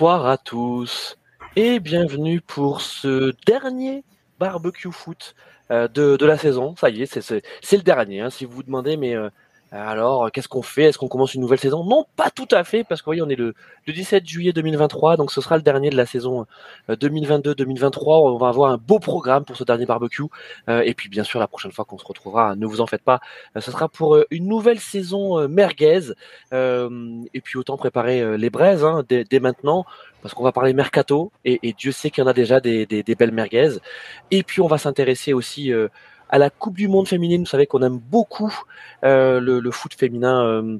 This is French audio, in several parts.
Bonsoir à tous et bienvenue pour ce dernier barbecue foot euh, de, de, la saison. Ça y est, c'est le dernier. Hein, si vous vous demandez, mais euh, alors qu'est-ce qu'on fait? Est-ce qu'on commence une nouvelle saison? Non, pas tout à fait, parce que voyez, on est le, le 17 juillet 2023, donc ce sera le dernier de la saison 2022-2023. Euh, on va avoir un beau programme pour ce dernier barbecue. et puis bien sûr, la prochaine fois qu'on se retrouvera, ne vous en faites pas, ce sera pour une nouvelle saison merguez. et puis autant préparer les braises hein, dès, dès maintenant parce qu'on va parler mercato et, et Dieu sait qu'il y en a déjà des, des, des, belles merguez. Et puis on va s'intéresser aussi euh, à la Coupe du Monde féminine. Vous savez qu'on aime beaucoup euh, le, foot féminin euh,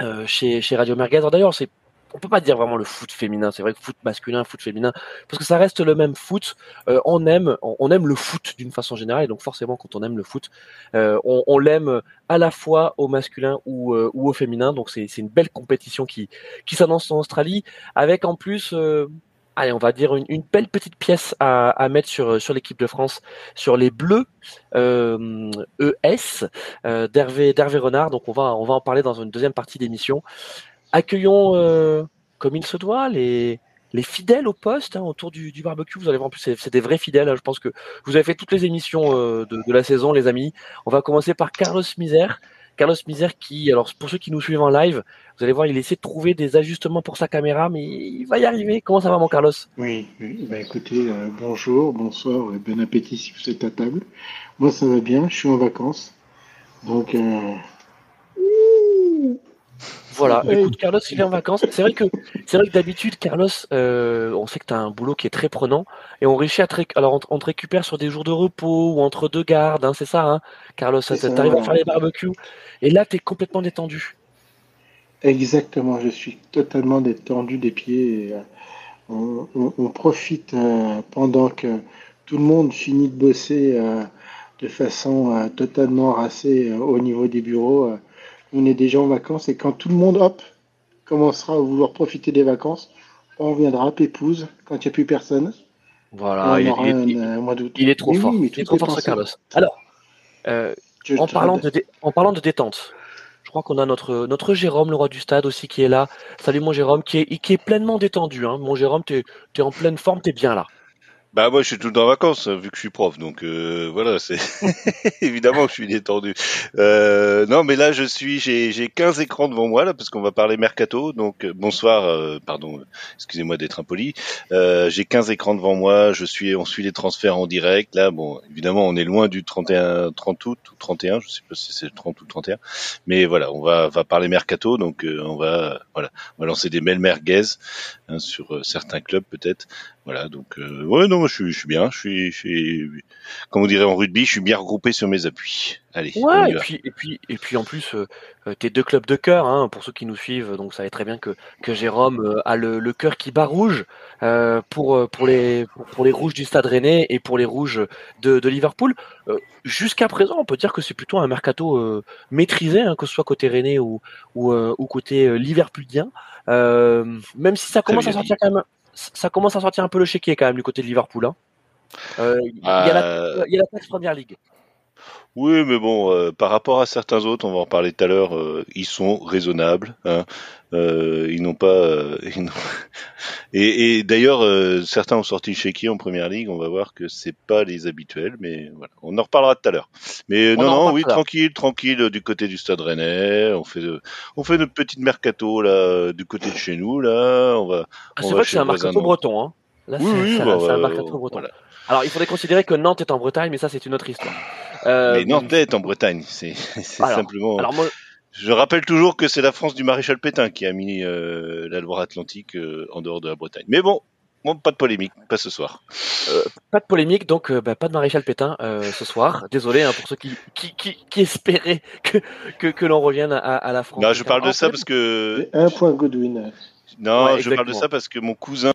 euh chez, Radio Merguez. D'ailleurs, c'est on peut pas dire vraiment le foot féminin. C'est vrai que foot masculin, foot féminin, parce que ça reste le même foot. On aime, on aime le foot d'une façon générale, et donc forcément, quand on aime le foot, on, l'aime à la fois au masculin ou, ou au féminin. Donc c'est une belle compétition qui qui s'annonce en Australie, avec en plus allez, on va dire une, une, belle petite pièce à, à mettre sur sur l'équipe de France, sur les Bleus euh, ES euh, d'Hervé d'Hervé Renard. Donc on va on va en parler dans une deuxième partie d'émission accueillons euh, comme il se doit les, les fidèles au poste hein, autour du, du, barbecue. Vous allez voir, en plus, c'est des vrais fidèles. Hein. Je pense que vous avez fait toutes les émissions euh, de, de, la saison, les amis. On va commencer par Carlos Misère. Carlos Misère qui, alors pour ceux qui nous suivent en live, vous allez voir, il essaie de trouver des ajustements pour sa caméra, mais il va y arriver. Comment ça va, mon Carlos? Oui, oui. Bah, écoutez, euh, bonjour, bonsoir et bon appétit si vous êtes à table. Moi, ça va bien, je suis en vacances. Donc, euh... Voilà, écoute, Carlos, il est en vacances. C'est vrai que c'est vrai que d'habitude, Carlos, euh, on sait que tu as un boulot qui est très prenant et on réussit à te, alors on, on, te récupère sur des jours de repos ou entre deux gardes, hein, c'est ça, hein, Carlos. Tu arrives à faire les barbecues et là, tu es complètement détendu. Exactement, je suis totalement détendu des pieds. Et, euh, on, on, on, profite euh, pendant que tout le monde finit de bosser euh, de façon euh, totalement racée euh, au niveau des bureaux on est déjà en vacances et quand tout le monde, hop, commencera à vouloir profiter des vacances, on viendra pépouze quand il n'y a plus personne. Voilà, il, il, un, un il, est trop mais fort. Oui, il est trop fort, ce Carlos. Alors, euh, en, parlant de en parlant de détente, je crois qu'on a notre, notre Jérôme, le roi du stade aussi, qui est là. Salut mon Jérôme, qui est, qui est pleinement détendu. Hein. Mon Jérôme, tu es, es, en pleine forme, tu es bien là. Bah moi je suis tout le temps en vacances vu que je suis prof donc euh, voilà c'est évidemment que je suis détendu. Euh, non mais là je suis j'ai j'ai 15 écrans devant moi là parce qu'on va parler mercato donc euh, bonsoir euh, pardon excusez-moi d'être impoli. Euh, j'ai 15 écrans devant moi, je suis on suit les transferts en direct là bon évidemment on est loin du 31 30 août ou 31 je sais pas si c'est le 30 ou le 31 mais voilà on va va parler mercato donc on va voilà on va lancer des mails merguez hein, sur certains clubs peut-être voilà, donc euh, ouais, non, je suis, je suis bien, je suis, je suis, comme on dirait en rugby, je suis bien regroupé sur mes appuis. Allez. Ouais, et puis, et puis, et puis en plus, euh, tes deux clubs de cœur, hein, pour ceux qui nous suivent, donc ça va très bien que que Jérôme euh, a le, le cœur qui bat rouge euh, pour pour les pour les rouges du Stade Rennais et pour les rouges de, de Liverpool. Euh, Jusqu'à présent, on peut dire que c'est plutôt un mercato euh, maîtrisé, hein, que ce soit côté Rennais ou ou, ou côté Liverpoolien. même si ça commence à sortir quand même ça commence à sortir un peu le chéquier quand même du côté de Liverpool. Hein. Euh, il y, a la, y a la taxe Première Ligue. Oui, mais bon, euh, par rapport à certains autres, on va en parler tout à l'heure, euh, ils sont raisonnables. Hein. Euh, ils n'ont pas. Ils et, et d'ailleurs, certains ont sorti chez qui en première ligue. On va voir que c'est pas les habituels, mais voilà, on en reparlera tout à l'heure. Mais on non, non, oui, tranquille, tranquille du côté du Stade Rennais. On fait, on fait notre petite mercato là du côté de chez nous là. On va. Ah, c'est vrai que c'est un mercato breton. Hein. Là, oui, oui, bah, un mercato breton. Voilà. Alors, il faudrait considérer que Nantes est en Bretagne, mais ça, c'est une autre histoire. Euh, mais Nantes est en Bretagne, c'est simplement. Alors moi... Je rappelle toujours que c'est la France du maréchal Pétain qui a mis euh, la Loire-Atlantique euh, en dehors de la Bretagne. Mais bon, bon, pas de polémique, pas ce soir. Euh, pas de polémique, donc bah, pas de maréchal Pétain ce soir. Désolé hein, pour ceux qui, qui, qui, qui espéraient que, que, que l'on revienne à, à, la France. Non, je parle de ça parce que. Un point Goodwin. Non, ouais, je parle de ça parce que mon cousin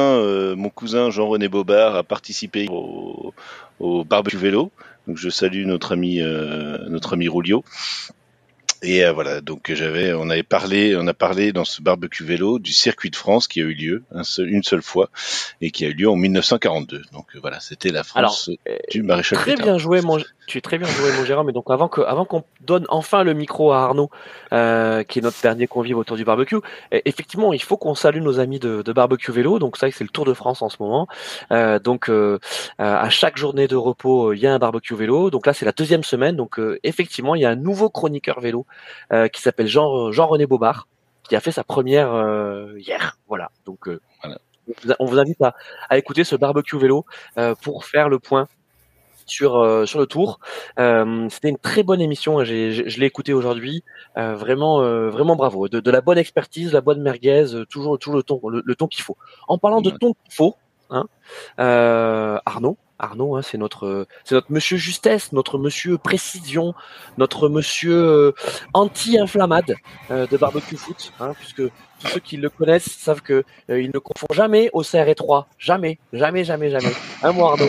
euh, mon cousin Jean-René Bobard a participé au, au barbecue vélo. Donc je salue notre ami euh, notre ami Roulio. Et euh, voilà, donc j'avais, on avait parlé, on a parlé dans ce barbecue vélo du circuit de France qui a eu lieu une seule fois et qui a eu lieu en 1942. Donc euh, voilà, c'était la France Alors, du maréchal Très Pétain. bien joué, mon, tu es très bien joué, mon Jérôme. Mais donc avant que, avant qu'on donne enfin le micro à Arnaud, euh, qui est notre dernier convive autour du barbecue, eh, effectivement, il faut qu'on salue nos amis de, de barbecue vélo. Donc ça, c'est le Tour de France en ce moment. Euh, donc euh, à chaque journée de repos, il y a un barbecue vélo. Donc là, c'est la deuxième semaine. Donc euh, effectivement, il y a un nouveau chroniqueur vélo euh, qui s'appelle Jean Jean René Bobard, qui a fait sa première euh, hier. Voilà. Donc euh, Voilà. on vous- invite à, à écouter ce barbecue vélo euh, pour faire le point sur euh, sur le tour. Euh, C'était une très bonne émission. hein. Je l'ai écouté aujourd'hui. Euh, vraiment euh, vraiment bravo. De, de la bonne expertise, la bonne merguez, euh, toujours toujours le ton le, le ton qu'il faut. En parlant de ton qu'il faut, hein, euh, Arnaud. Arnaud, hein, c'est notre, c'est notre monsieur justesse, notre monsieur précision, notre monsieur euh, anti-inflammade euh, de barbecue foot, hein, puisque tous ceux qui le connaissent savent que euh, il ne confond jamais au CR3, jamais, jamais, jamais, jamais. Hein, mon Arnaud?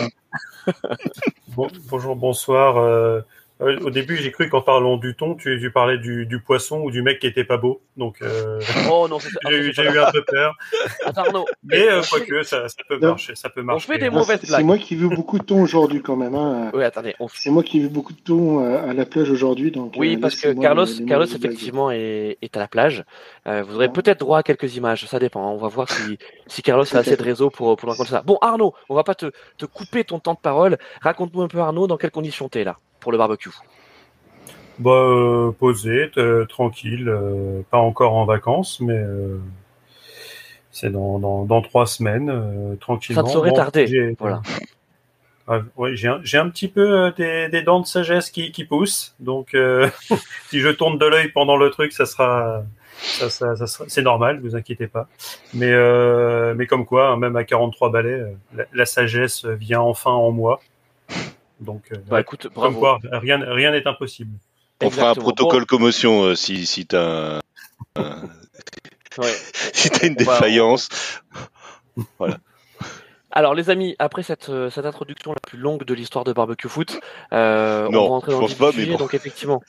Bon- bonjour, bonsoir. Euh, euh, au début, j'ai cru qu'en parlant du thon, tu, tu parlais du, du poisson ou du mec qui était pas beau. Donc, euh, Oh non, c'est j'ai ça, eu, un peu peur. Attends, Arnaud. Mais euh, on quoique, ça, ça peut Non. marcher. Ça peut On marcher. fait des mauvaises c'est- blagues. C'est moi qui ai vu beaucoup de thon aujourd'hui quand même. Hein. Oui, attendez. On... C'est moi qui ai vu beaucoup de thon euh, à la plage aujourd'hui. donc. Oui, euh, parce que Carlos, les- les Carlos effectivement est, est à la plage. Euh, vous aurez Ouais. peut-être droit à quelques images, ça dépend. On va voir si, si Carlos a assez de réseau pour, pour nous raconter ça. Bon, Arnaud, on va pas te, te couper ton temps de parole. Raconte-nous un peu, Arnaud, dans quelles conditions t'es là pour le barbecue. Bah, euh, posé, t- tranquille. euh, pas encore en vacances, mais euh, c'est dans, dans, dans trois semaines, euh, tranquillement. Ça te saurait Bon, voilà. Ouais, j'ai un, un petit peu euh, des, des dents de sagesse qui, qui poussent, donc euh, si je tourne de l'œil pendant le truc, ça sera, ça, ça, ça sera- c'est normal, vous inquiétez pas. Mais euh, mais comme quoi, hein, même à 43 balais, euh, la, la sagesse vient enfin en moi. Donc euh, Bah écoute, comme bravo. quoi, rien rien n'est impossible. On fera un protocole commotion euh, si si un- Bon, ouais. si t'as une On défaillance. Alors les amis, après cette, euh, cette introduction la plus longue de l'histoire de barbecue foot, euh, Non, on va rentrer dans le pense vif pas, du mais sujet, bon. donc effectivement.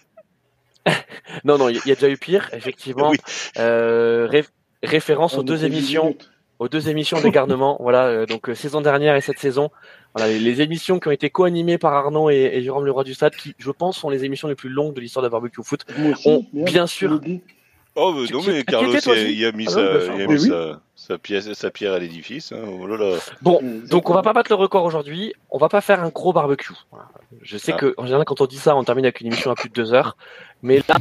non, non, il y, a déjà eu pire, effectivement. Oui. Euh, ré- référence On aux deux émissions. minutes. Aux deux émissions des garnements. voilà, euh, donc euh, saison dernière et cette saison. Voilà, les, les émissions qui ont été co-animées par Arnaud et, et Jérôme Leroy du Stade, qui, je pense, sont les émissions les plus longues de l'histoire de barbecue foot. Aussi, On- merde, bien sûr. Oh mais non mais Carlos il a, mis Ah sa, oui, bien sûr. il a Mais mis oui. sa, sa pièce, sa pierre à l'édifice. Hein. Oh là là. Bon, Euh, donc on va pas battre le record aujourd'hui. On va pas faire un gros barbecue. Je sais Ah. que en général, quand on dit ça, on termine avec une émission à plus de deux heures. Mais là,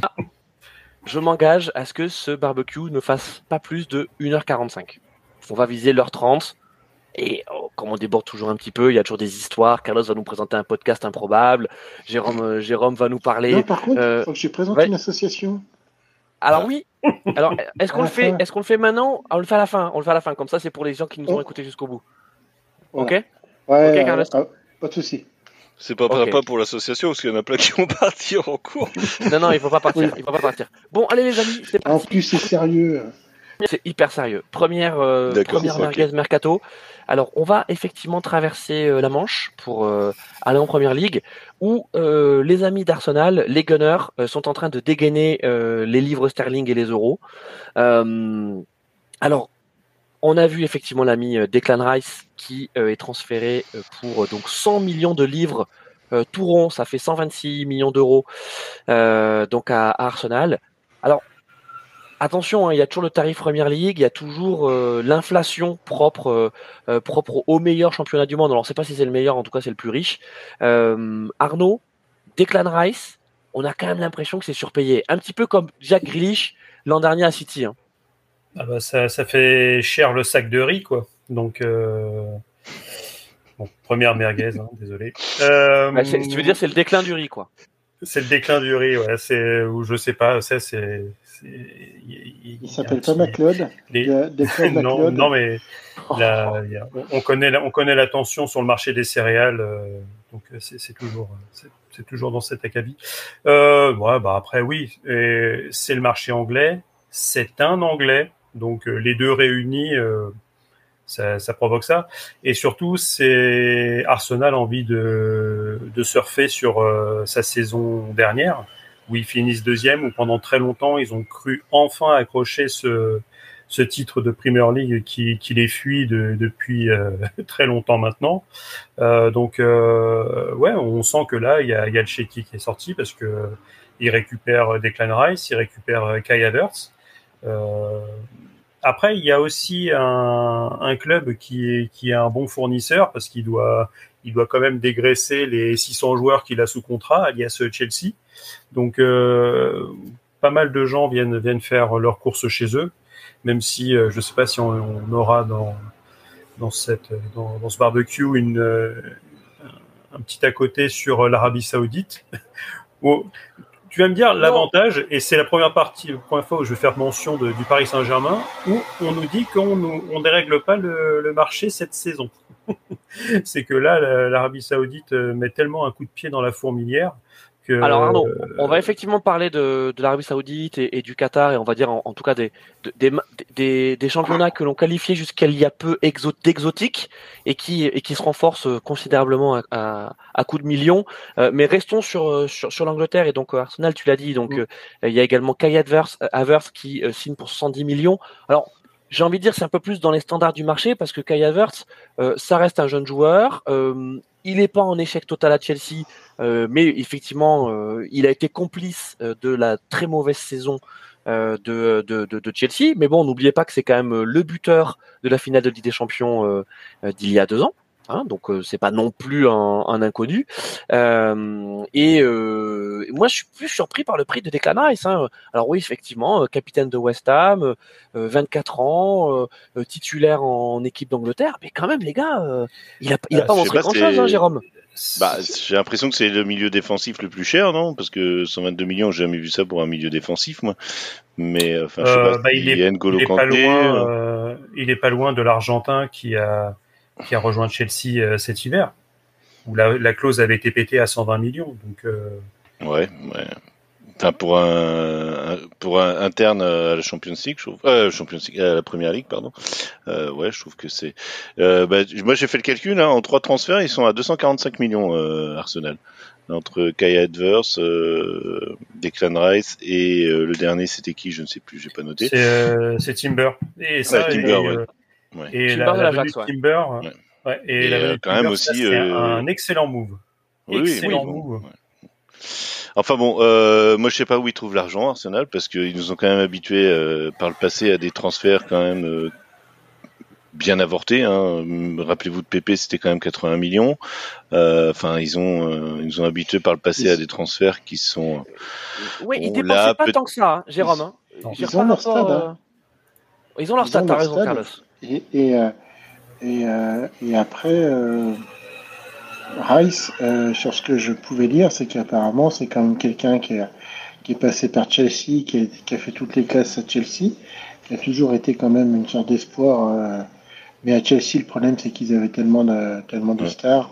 je m'engage à ce que ce barbecue ne fasse pas plus de 1h45. On va viser l'heure 30. Et oh, comme on déborde toujours un petit peu, il y a toujours des histoires. Carlos va nous présenter un podcast improbable. Jérôme, euh, Jérôme va nous parler. Non, par contre, euh, faut que je présente ouais. une association. Alors oui. Alors est-ce qu'on le fait. Est-ce qu'on le fait maintenant? On le fait à la fin. On le fait à la fin. Comme ça, c'est pour les gens qui nous ont Oh. écoutés jusqu'au bout. Voilà. Ok? Ouais, Ok, Carlos. euh, euh, pas de souci. C'est pas Ok. pas pour l'association parce qu'il y en a plein qui vont partir en cours. Non, non, il faut pas partir. Oui. Il faut pas partir. Bon, allez les amis, c'est En plus, c'est sérieux. C'est hyper sérieux. Première, euh, première mercato. Alors, on va effectivement traverser euh, la Manche pour euh, aller en première ligue, où euh, les amis d'Arsenal, les Gunners, sont en train de dégainer les livres sterling et les euros. Alors, on a vu effectivement l'ami Declan Rice qui est transféré pour donc 100 millions de livres tout rond, ça fait 126 millions d'euros donc à, à Arsenal. Alors attention, hein, il y a toujours le tarif Première Ligue, il y a toujours euh, l'inflation propre euh, euh, propre au meilleur championnat du monde. Alors on ne sait pas si c'est le meilleur, en tout cas c'est le plus riche. Euh, Arnaud, Declan Rice, on a quand même l'impression que c'est surpayé, un petit peu comme Jack Grealish l'an dernier à City. hein. Ah bah ça, ça fait cher le sac de riz, quoi. Donc, bon, première merguez, hein, désolé. C'est- tu veux dire c'est le déclin du riz, quoi. c'est le déclin du riz, ouais. C'est ou je sais pas, c'est. Il, s'appelle pas McLeod. les- non, McLeod. non, mais la- il y a- on- on connaît, la- on connaît la tension sur le marché des céréales, euh, donc euh, c'est toujours, c'est- c'est toujours dans cet acabit. Euh, ouais, bah après oui, c'est le marché anglais, c'est un anglais, donc euh, les deux réunis, euh, ça, ça provoque ça. Et surtout, c'est Arsenal a envie de, de surfer sur euh, sa saison dernière, où ils finissent deuxième, où pendant très longtemps ils ont cru enfin accrocher ce, ce titre de Premier League qui, qui les fuit depuis euh, très longtemps maintenant. Euh, donc euh, ouais, on sent que là il y a, y a le Shecky qui est sorti parce que il récupère Declan Rice, il récupère Kai Havertz. Après, il y a aussi un, club qui est, un bon fournisseur parce qu'il doit, il doit quand même dégraisser les 600 joueurs qu'il a sous contrat, alias Chelsea. Donc, euh, pas mal de gens viennent, faire leurs courses chez eux même si euh, je ne sais pas si on, aura dans, dans, cette, dans, ce barbecue euh, un petit à côté sur l'Arabie Saoudite. tu vas me dire l'avantage, et c'est la première partie, la première fois où je vais faire mention du Paris Saint-Germain, où on nous dit qu'on ne dérègle pas le, le, marché cette saison. c'est que là, l'Arabie Saoudite euh, met tellement un coup de pied dans la fourmilière alors Arnaud, on va effectivement parler de, de l'Arabie Saoudite et, du Qatar et on va dire en, tout cas des, des, des, championnats que l'on qualifiait jusqu'à il y a peu d'exotiques et qui, et qui se renforcent considérablement à, à, coups de millions. Euh, mais restons sur, sur, sur l'Angleterre et donc euh, Arsenal, tu l'as dit, donc mm. euh, il y a également Kai Havertz qui signe pour 110 millions. Alors j'ai envie de dire c'est un peu plus dans les standards du marché parce que Kai Havertz, ça reste un jeune joueur. Il n'est pas en échec total à Chelsea euh, mais effectivement, euh, il a été complice euh, de la très mauvaise saison de, de, de, Chelsea. Mais bon, n'oubliez pas que c'est quand même le buteur de la finale de Ligue des Champions d'il y a deux ans. Hein, donc c'est pas non plus un, un inconnu. Euh, et moi je suis plus surpris par le prix de Declan Rice. Hein. Alors oui effectivement, capitaine de West Ham, 24 ans, titulaire en, équipe d'Angleterre, mais quand même les gars, il a, il a pas montré grand chose, hein, Jérôme. Bah, j'ai l'impression que c'est le milieu défensif le plus cher, non? Parce que 122 millions, j'ai jamais vu ça pour un milieu défensif, moi. Mais enfin, je sais pas. Bah, il, est, il, est, pas loin. Euh, euh, il est pas loin de l'Argentin qui a qui a rejoint Chelsea euh, cet hiver, où la, la, clause avait été pétée à 120 millions. Donc. Ouais, ouais. Enfin, pour un, pour un interne à la Champions League, je trouve, euh, Champions League, à la Première Ligue, pardon. Euh, ouais, je trouve que c'est. Euh, bah, moi, j'ai fait le calcul. Hein, en trois transferts, ils sont à 245 millions euh, Arsenal entre Kai Adverse, euh, Declan Rice et euh, le dernier, c'était qui? Je ne sais plus, j'ai pas noté. C'est Timber. Et ça, Timber, et, ouais. Ouais. et Timber la, la, Timber. Ouais. et, et la quand même aussi un excellent move. Oui, excellent oui, move. Enfin bon, euh, moi je sais pas où ils trouvent l'argent Arsenal parce qu'ils nous ont quand même habitués euh, par le passé à des transferts quand même euh, bien avortés. Hein. Rappelez-vous de Pépé, c'était quand même 80 millions. Euh, enfin, ils ont ils nous ont habitués par le passé à des transferts qui sont. Oui, ils dépensaient pas tant que ça, hein, Jérôme. Hein. Ils, ont leur stade. Hein. Ils ont leur stade, t'as raison, Carlos. Et, et, et, et après. Rice, euh, sur ce que je pouvais lire, c'est qu'apparemment, c'est quand même quelqu'un qui, qui, est passé par Chelsea, qui a, fait toutes les classes à Chelsea, qui a toujours été quand même une sorte d'espoir. Euh, mais à Chelsea, le problème, c'est qu'ils avaient tellement de, tellement de stars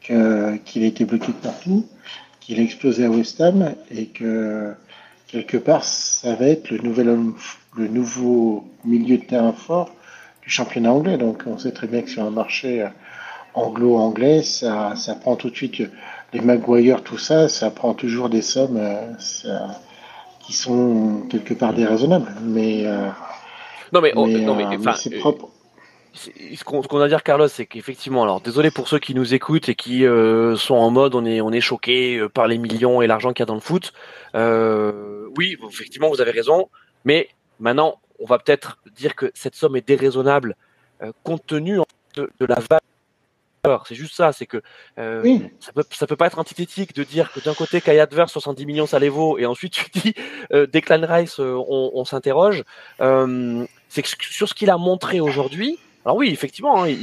qu'il a été bloqué de partout, qu'il a explosé à West Ham et que quelque part, ça va être le, nouvel le nouveau milieu de terrain fort du championnat anglais. Donc, on sait très bien que sur un marché anglo-anglais, ça, ça prend tout de suite les Maguire, tout ça, ça prend toujours des sommes euh, qui sont quelque part déraisonnables. Mais euh, non mais, oh, non, mais, euh, c'est propre. Ce qu'on a à dire, Carlos, c'est qu'effectivement, alors désolé pour ceux qui nous écoutent et qui sont en mode on est on est choqué par les millions et l'argent qu'il y a dans le foot. oui, effectivement, vous avez raison, mais maintenant, on va peut-être dire que cette somme est déraisonnable compte tenu de, de la valeur c'est juste ça, c'est que euh, ça peut ça peut pas être antithétique de dire que d'un côté Kai Adverse 70 millions ça les vaut et ensuite tu dis euh, Declan Rice euh, on, s'interroge. c'est que sur ce qu'il a montré aujourd'hui. Alors oui, effectivement, hein,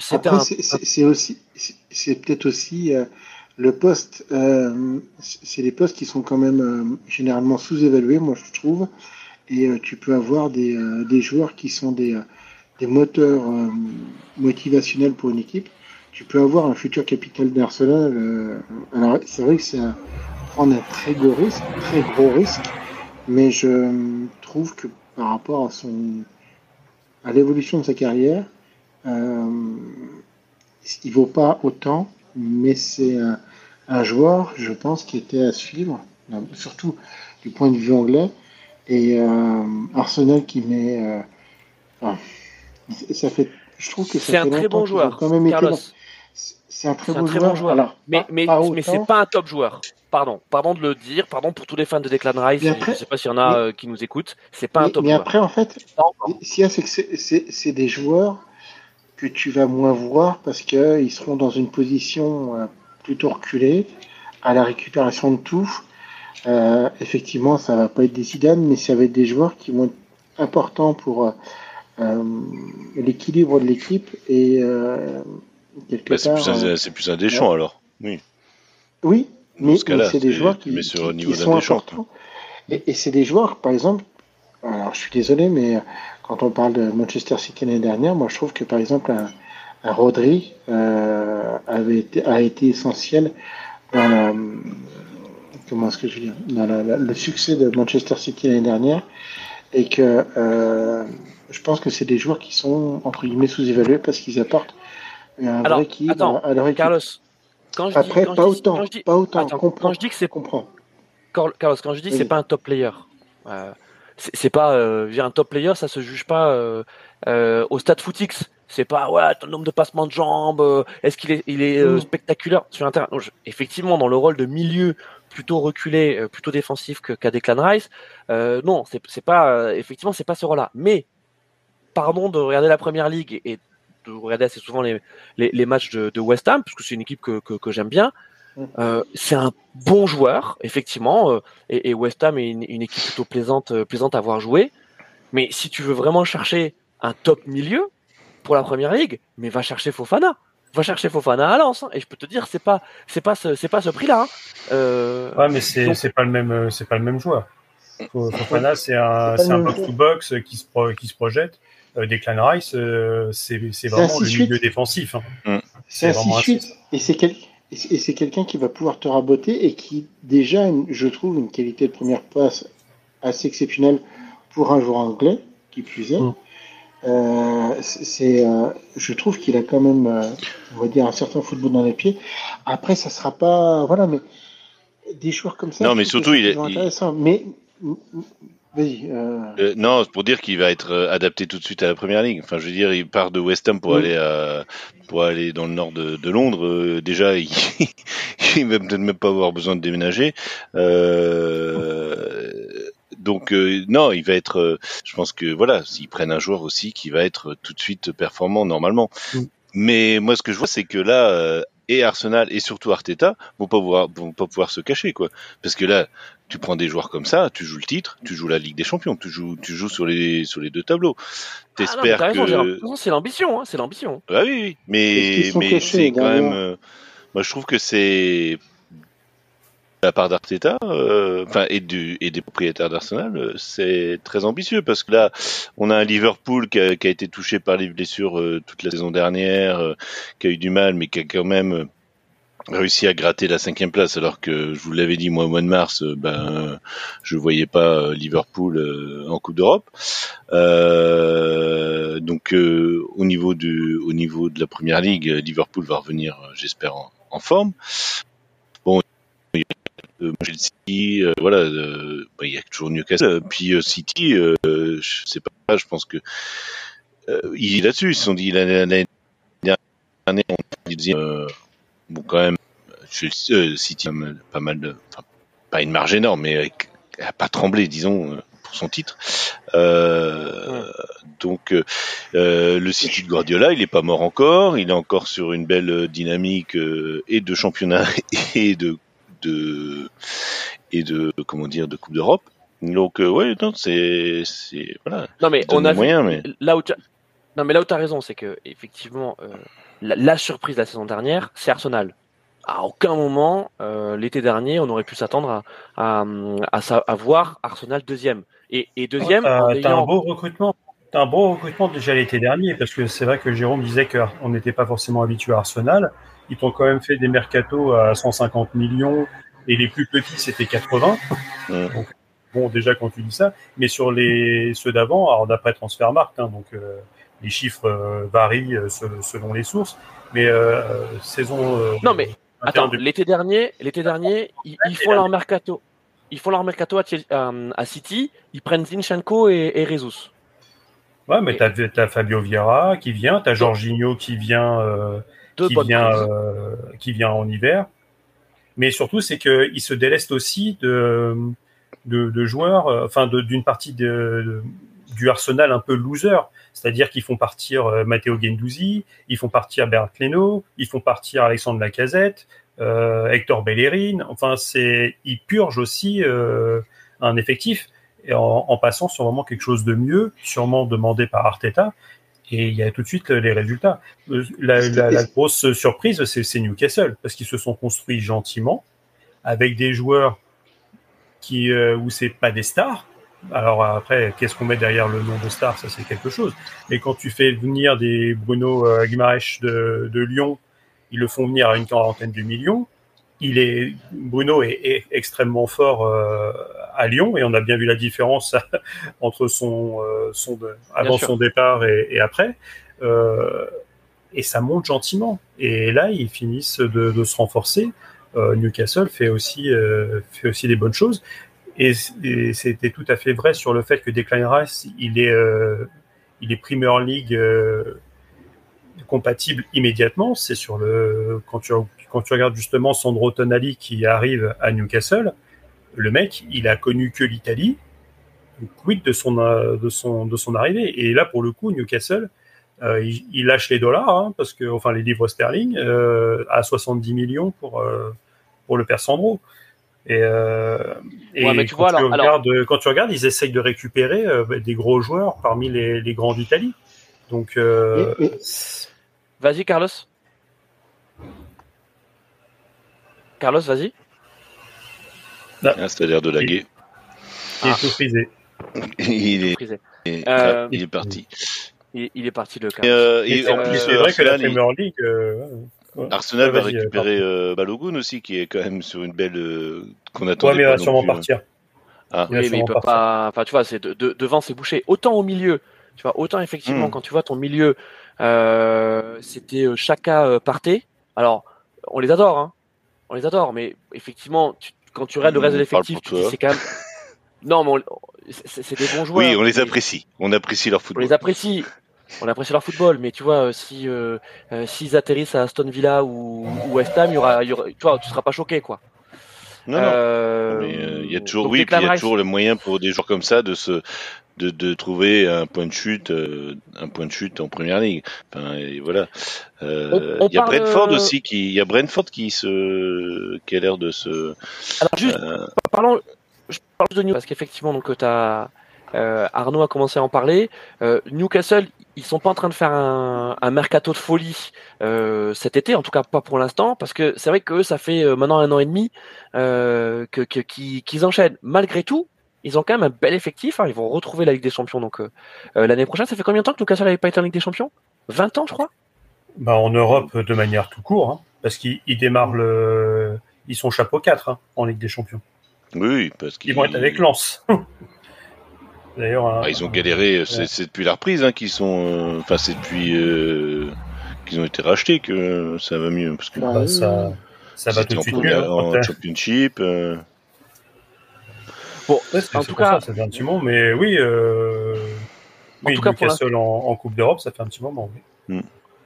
c'est aussi c'est peut-être aussi le poste. c'est les postes qui sont quand même généralement sous-évalués, moi je trouve. Et tu peux avoir des, des joueurs qui sont des des moteurs euh, motivationnels pour une équipe, tu peux avoir un futur capital d'Arsenal. Euh, alors, c'est vrai que c'est prendre un très gros risque, très gros risque, mais je trouve que par rapport à son à l'évolution de sa carrière, euh, il vaut pas autant, mais c'est un, joueur, je pense, qui était à suivre surtout du point de vue anglais. Et euh, Arsenal qui met. Euh, ça fait. Je trouve que c'est un très bon joueur. Quand même Carlos. C'est un très, bon, joueur. Alors, mais mais, mais c'est pas un top joueur. Pardon, pardon de le dire, pardon pour tous les fans de Declan Rice. Après, je sais pas s'il y en a euh, qui nous écoutent. C'est pas un top joueur. Mais après, en fait, s'il y a, c'est que c'est des joueurs que tu vas moins voir parce qu'ils seront dans une position plutôt reculée à la récupération de tout. Euh, effectivement, ça va pas être des Zidane, mais ça va être des joueurs qui vont être importants pour euh, euh l'équilibre de l'équipe et euh, quelque bah, C'est plus, un, un Deschamps alors. Oui. Oui, mais, c'est des joueurs qui, mais sur qui, niveau qui sont importants. Et, et c'est des joueurs, par exemple, alors je suis désolé, mais quand on parle de Manchester City l'année dernière, moi je trouve que par exemple un, un Rodri avait été, a été essentiel dans la, comment est-ce que je veux dire, dans la, le succès de Manchester City l'année dernière et que euh, je pense que c'est des joueurs qui sont entre guillemets sous-évalués parce qu'ils apportent un Alors, vrai équilibre attends, à leur équipe. Carlos, quand je Après, dis, quand pas, je dis- autant, quand je dis- pas autant, comprends, quand je dis que c'est comprends. Carlos, quand je dis que c'est Oui. pas un top player, euh, c'est pas euh, un top player, ça se juge pas euh, au stade footix. C'est pas ouais, ton nombre de passements de jambes, est-ce qu'il est, il est Mm. spectaculaire sur un terrain? Non, je- effectivement, dans le rôle de milieu plutôt reculé, euh, plutôt défensif que qu'à Declan Rice, euh, non, c'est pas euh, effectivement c'est pas ce rôle-là. Mais pardon de regarder la première ligue et, de regarder assez souvent les, les, les matchs de, de West Ham, parce que c'est une équipe que, que, que j'aime bien. Mm. Euh, c'est un bon joueur, effectivement, euh, et, et West Ham est une, une équipe plutôt plaisante, euh, plaisante à voir jouer. Mais si tu veux vraiment chercher un top milieu pour la première ligue, mais va chercher Fofana. Va chercher Fofana à Lens, hein. et je peux te dire, c'est pas, c'est pas ce, c'est pas ce prix-là. hein. Euh, Ouais, mais c'est donc- c'est pas le même euh, c'est pas le même joueur. Fo- Fofana c'est un C'est c'est un box joueur. to box qui se pro- qui se projette. Euh, Declan Rice euh, c'est c'est vraiment le milieu défensif. hein. C'est suite. six. Et c'est quel- et c'est- c'est quelqu'un qui va pouvoir te raboter et qui déjà, je trouve, une qualité de première passe assez exceptionnelle pour un joueur anglais, qui plus est. Mm. Euh, c'est, euh, je trouve qu'il a quand même, euh, on va dire, un certain football dans les pieds. Après, ça sera pas, voilà, mais des joueurs comme ça. Non, mais surtout, il est- il-. Mais, vas-y. Non, pour dire qu'il va être adapté tout de suite à la première ligue. Enfin, je veux dire, il part de West Ham pour Oui. aller à, pour aller dans le nord de, de Londres. Déjà, il, il va peut-être même pas avoir besoin de déménager. Euh, donc euh, non, il va être. euh, je pense que voilà, s'ils prennent un joueur aussi qui va être tout de suite performant normalement. Mm. Mais moi, ce que je vois, c'est que là. euh, et Arsenal et surtout Arteta vont pas pouvoir vont pas pouvoir se cacher quoi parce que là tu prends des joueurs comme ça tu joues le titre tu joues la Ligue des Champions tu joues tu joues sur les sur les deux tableaux Ah t'espères t'as raison, Gérard. De que c'est l'ambition, hein, c'est l'ambition. ah oui, oui mais mais c'est quand même euh, moi je trouve que c'est la part d'Arteta euh, enfin et du et des propriétaires d'Arsenal euh, c'est très ambitieux parce que là on a un Liverpool qui a, qui a été touché par les blessures euh, toute la saison dernière qui a eu du mal mais qui a quand même réussi à gratter la cinquième place. Alors que je vous l'avais dit moi au mois de mars ben je voyais pas Liverpool en Coupe d'Europe. Euh, donc euh, au niveau du au niveau de la première ligue Liverpool va revenir j'espère en, en forme. Bon Chelsea euh, voilà bah, il y a toujours Newcastle Euh, puis euh, City je sais pas je pense que il est là-dessus ils se sont dit l'année dernière on disait bon quand même Chelsea, City pas mal de enfin, pas une marge énorme mais avec- elle a pas tremblé disons pour son titre. Euh, donc euh, le City de Guardiola il est pas mort encore il est encore sur une belle dynamique euh, et de championnat et de de et de comment dire de Coupe d'Europe donc euh, ouais non c'est c'est voilà Non, mais on a moyens mais là où tu as... non mais là où tu as raison c'est que effectivement euh, la, la surprise de la saison dernière c'est Arsenal à aucun moment euh, l'été dernier on aurait pu s'attendre à, à, à, à voir Arsenal deuxième et, et deuxième en T'as t'as un beau recrutement. T'as un beau recrutement déjà l'été dernier parce que c'est vrai que Jérôme disait qu'on n'était pas forcément habitué à Arsenal. Ils t'ont quand même fait des mercatos à 150 millions et les plus petits c'était 80. Mm. Donc, bon, déjà quand tu dis ça, mais sur les ceux d'avant, alors d'après Transfermarkt, hein, donc euh, les chiffres euh, varient euh, se- selon les sources, mais euh, saison. euh, Non, mais attends de- l'été dernier l'été dernier ils, ils font leur mercato ils font leur mercato à, à City, ils prennent Zinchenko et, et Rezus. Ouais, mais t'as as Fabio Vieira qui vient, t'as Jorginho qui vient, euh, qui vient, euh, qui vient en hiver. Mais surtout, c'est qu'ils se délestent aussi de, de, de joueurs, euh, enfin, d'une partie de, du Arsenal un peu loser. C'est-à-dire qu'ils font partir euh, Matteo Gendouzi, ils font partir Bert Leno, ils font partir Alexandre Lacazette, euh, Hector Bellerin. Enfin, c'est, ils purgent aussi un effectif et en, en, passant sur vraiment quelque chose de mieux, sûrement demandé par Arteta. Et il y a tout de suite les résultats. Euh, la, la, la grosse surprise, c'est Newcastle, parce qu'ils se sont construits gentiment, avec des joueurs qui euh, où c'est pas des stars. Alors après, qu'est-ce qu'on met derrière le nom de star? Ça, c'est quelque chose. Mais quand tu fais venir des Bruno euh, Guimaraes de, de Lyon, ils le font venir à une quarantaine de millions il est Bruno est, est extrêmement fort euh, à Lyon et on a bien vu la différence entre son, euh, son avant son départ et, et après. Euh, et ça monte gentiment. Et là, ils finissent de, de se renforcer. Euh, Newcastle fait aussi euh, fait aussi des bonnes choses. Et, et c'était tout à fait vrai sur le fait que Declan Rice, il est euh, il est Premier League compatible immédiatement. C'est sur le quand tu quand tu regardes justement Sandro Tonali qui arrive à Newcastle, le mec, il a connu que l'Italie. Quid de son, de, son, de son arrivée Et là, pour le coup, Newcastle, euh, il, il, lâche les dollars, hein, parce que, enfin, les livres sterling, euh, à 70 millions pour, euh, pour le père Sandro. Et, euh, et ouais, quand, vois, tu alors, regardes, alors... quand tu regardes, ils essayent de récupérer euh, des gros joueurs parmi les, les grands d'Italie. Donc, euh, Vas-y, Carlos. Carlos, vas-y. Ah, ça a l'air de laguer. il est Ah. tout frisé. il, est, Frisé. il- Euh, il est parti. Il, il est parti le euh, Et et c'est en plus, c'est euh, vrai que la il- Premier League. euh, ouais. Arsenal Ouais, va vas-y, récupérer euh, Balogun aussi, qui est quand même sur une belle euh, qu'on Ouais, mais il va sûrement plus, hein. partir. Ah. Oui, mais il peut partir. pas. Enfin, tu vois, c'est de, de- devant, c'est bouché. Autant au milieu, tu vois, autant effectivement, Mm. quand tu vois ton milieu, euh, c'était euh, Chaka euh, Partey. Alors, on les adore, hein. On les adore, mais effectivement, tu- quand tu regardes le reste de Mm, parle l'effectif, tu dis c'est quand même. Non, mais on- c'est des bons joueurs. Oui, on les apprécie. On apprécie leur On football. les apprécie. On apprécie leur football, mais tu vois, euh, si euh, euh, s'ils atterrissent à Aston Villa ou, ou West Ham, il y aura, il y aura, tu vois, tu seras pas choqué, quoi. Non, non. Euh, il y a toujours, donc oui, puis il y a toujours le moyen pour des joueurs comme ça de se, de, de trouver un point de chute, euh, un point de chute en première ligue. Enfin, et voilà. Euh, il y a Brentford euh, aussi qui, il y a Brentford qui se, qui a l'air de se. Alors juste, euh, parlons, je parle de Newcastle parce qu'effectivement, donc t'as euh, Arnaud a commencé à en parler. Euh, Newcastle, ils sont pas en train de faire un, un mercato de folie euh, cet été, en tout cas pas pour l'instant, parce que c'est vrai que ça fait maintenant un an et demi euh, que qu'ils enchaînent. Malgré tout, ils ont quand même un bel effectif. hein, ils vont retrouver la Ligue des Champions donc euh, euh, l'année prochaine. Ça fait combien de temps que Newcastle n'avait pas été en Ligue des Champions? 20 ans, je crois? Bah, en Europe, de manière tout court, hein, parce qu'ils ils démarrent le. Ils sont chapeau 4 hein, en Ligue des Champions. oui, parce qu'ils Ils vont être avec Lens. D'ailleurs, Ah, ils ont galéré. C'est Ouais. c'est depuis la reprise hein, qu'ils sont. euh, Enfin, c'est depuis euh, qu'ils ont été rachetés que ça va mieux parce que. Bah, ça, ça va tout de suite en, mieux. en t'as- championship. euh, Bon, en tout cas- ça, ça fait un petit moment, mais oui, euh... En oui tout cas, pour Newcastle en, en Coupe d'Europe, ça fait un petit moment. oui.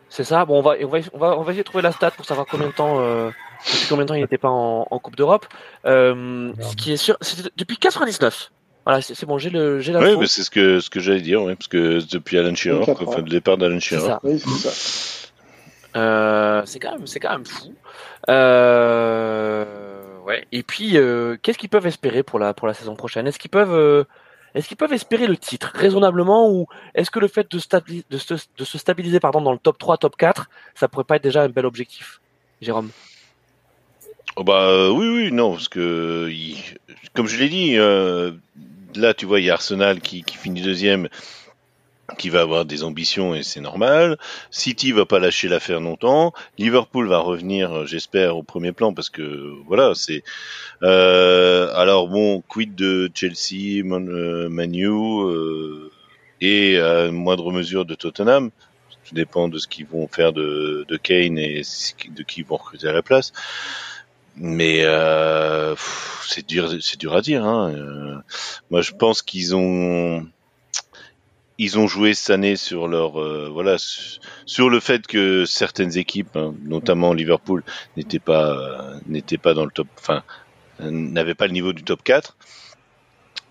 C'est ça. Bon, on va, on va, on va, on va essayer de trouver la stat pour savoir combien de temps, euh, depuis combien de temps il n'était pas en, en Coupe d'Europe. Euh, ce qui est sûr, c'est depuis 99. Voilà, c'est bon, j'ai le, j'ai Oui, l'info. mais c'est ce que ce que j'allais dire, ouais, parce que depuis Alan Shearer, enfin le départ d'Alan C'est Shearer. ça. Oui, c'est ça. Euh, c'est quand même, c'est quand même fou. Euh, Et puis, euh, qu'est-ce qu'ils peuvent espérer pour la, pour la saison prochaine? Est-ce qu'ils peuvent, euh, est-ce peuvent espérer le titre? Raisonnablement ou est-ce que le fait de, de, se, de se stabiliser pardon dans le top 3, top 4, ça pourrait pas être déjà un bel objectif, Jérôme? Oh bah oui, oui, non, parce que comme je l'ai dit, euh, là tu vois, il y a Arsenal qui, qui finit deuxième, qui va avoir des ambitions et c'est normal. City va pas lâcher l'affaire longtemps. Liverpool va revenir, euh, j'espère, au premier plan parce que voilà, c'est. Euh, alors bon, quid de Chelsea, Man, euh, Manu euh, et à moindre mesure de Tottenham? Tout dépend de ce qu'ils vont faire de, de Kane et de qui ils vont recruter à la place. mais euh, c'est dur, c'est dur à dire. Hein. Euh, moi, je pense qu'ils ont ils ont joué cette année sur leur euh, voilà sur le fait que certaines équipes, hein, notamment Liverpool, n'étaient pas n'étaient pas dans le top, enfin n'avaient pas le niveau du top 4.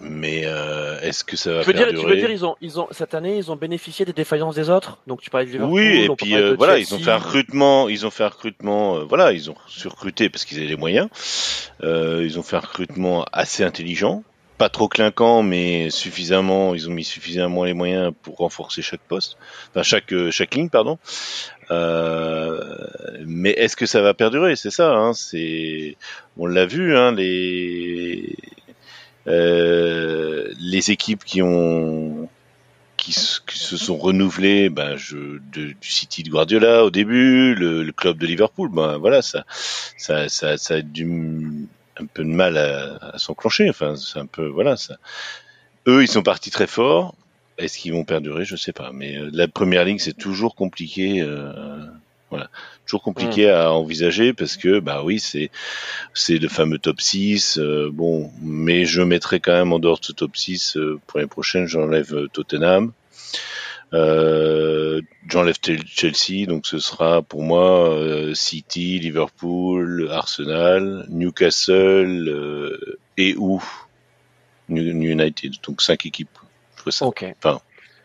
Mais euh, est-ce que ça va tu veux dire, Tu veux dire ils ont ils ont cette année ils ont bénéficié des défaillances des autres? Donc tu parlais de Liverpool. Oui et puis euh, voilà Chelsea. ils ont fait un recrutement ils ont fait un recrutement euh, voilà ils ont surrecruté parce qu'ils avaient les moyens. Euh, ils ont fait un recrutement assez intelligent pas trop clinquant, mais suffisamment, ils ont mis suffisamment les moyens pour renforcer chaque poste, enfin chaque euh, chaque ligne, pardon. Euh, mais est-ce que ça va perdurer? C'est ça, hein, c'est, on l'a vu, hein, les euh, les équipes qui ont qui, qui se sont renouvelées, ben je de, du City de Guardiola au début, le, le club de Liverpool, ben voilà, ça ça ça, ça a du un peu de mal à, à s'enclencher. Enfin, c'est un peu voilà ça. Eux, ils sont partis très forts. Est-ce qu'ils vont perdurer? Je sais pas. Mais euh, la première ligne, c'est toujours compliqué. euh, voilà, toujours compliqué à envisager parce que bah oui, c'est c'est le fameux top 6. euh, bon, mais je mettrai quand même en dehors de ce top 6 euh, pour l'année prochaine. J'enlève euh, Tottenham. Euh, J'enlève Chelsea, donc ce sera pour moi euh, City, Liverpool, Arsenal, Newcastle euh, et ou United. Donc cinq équipes. Je ça. Ok.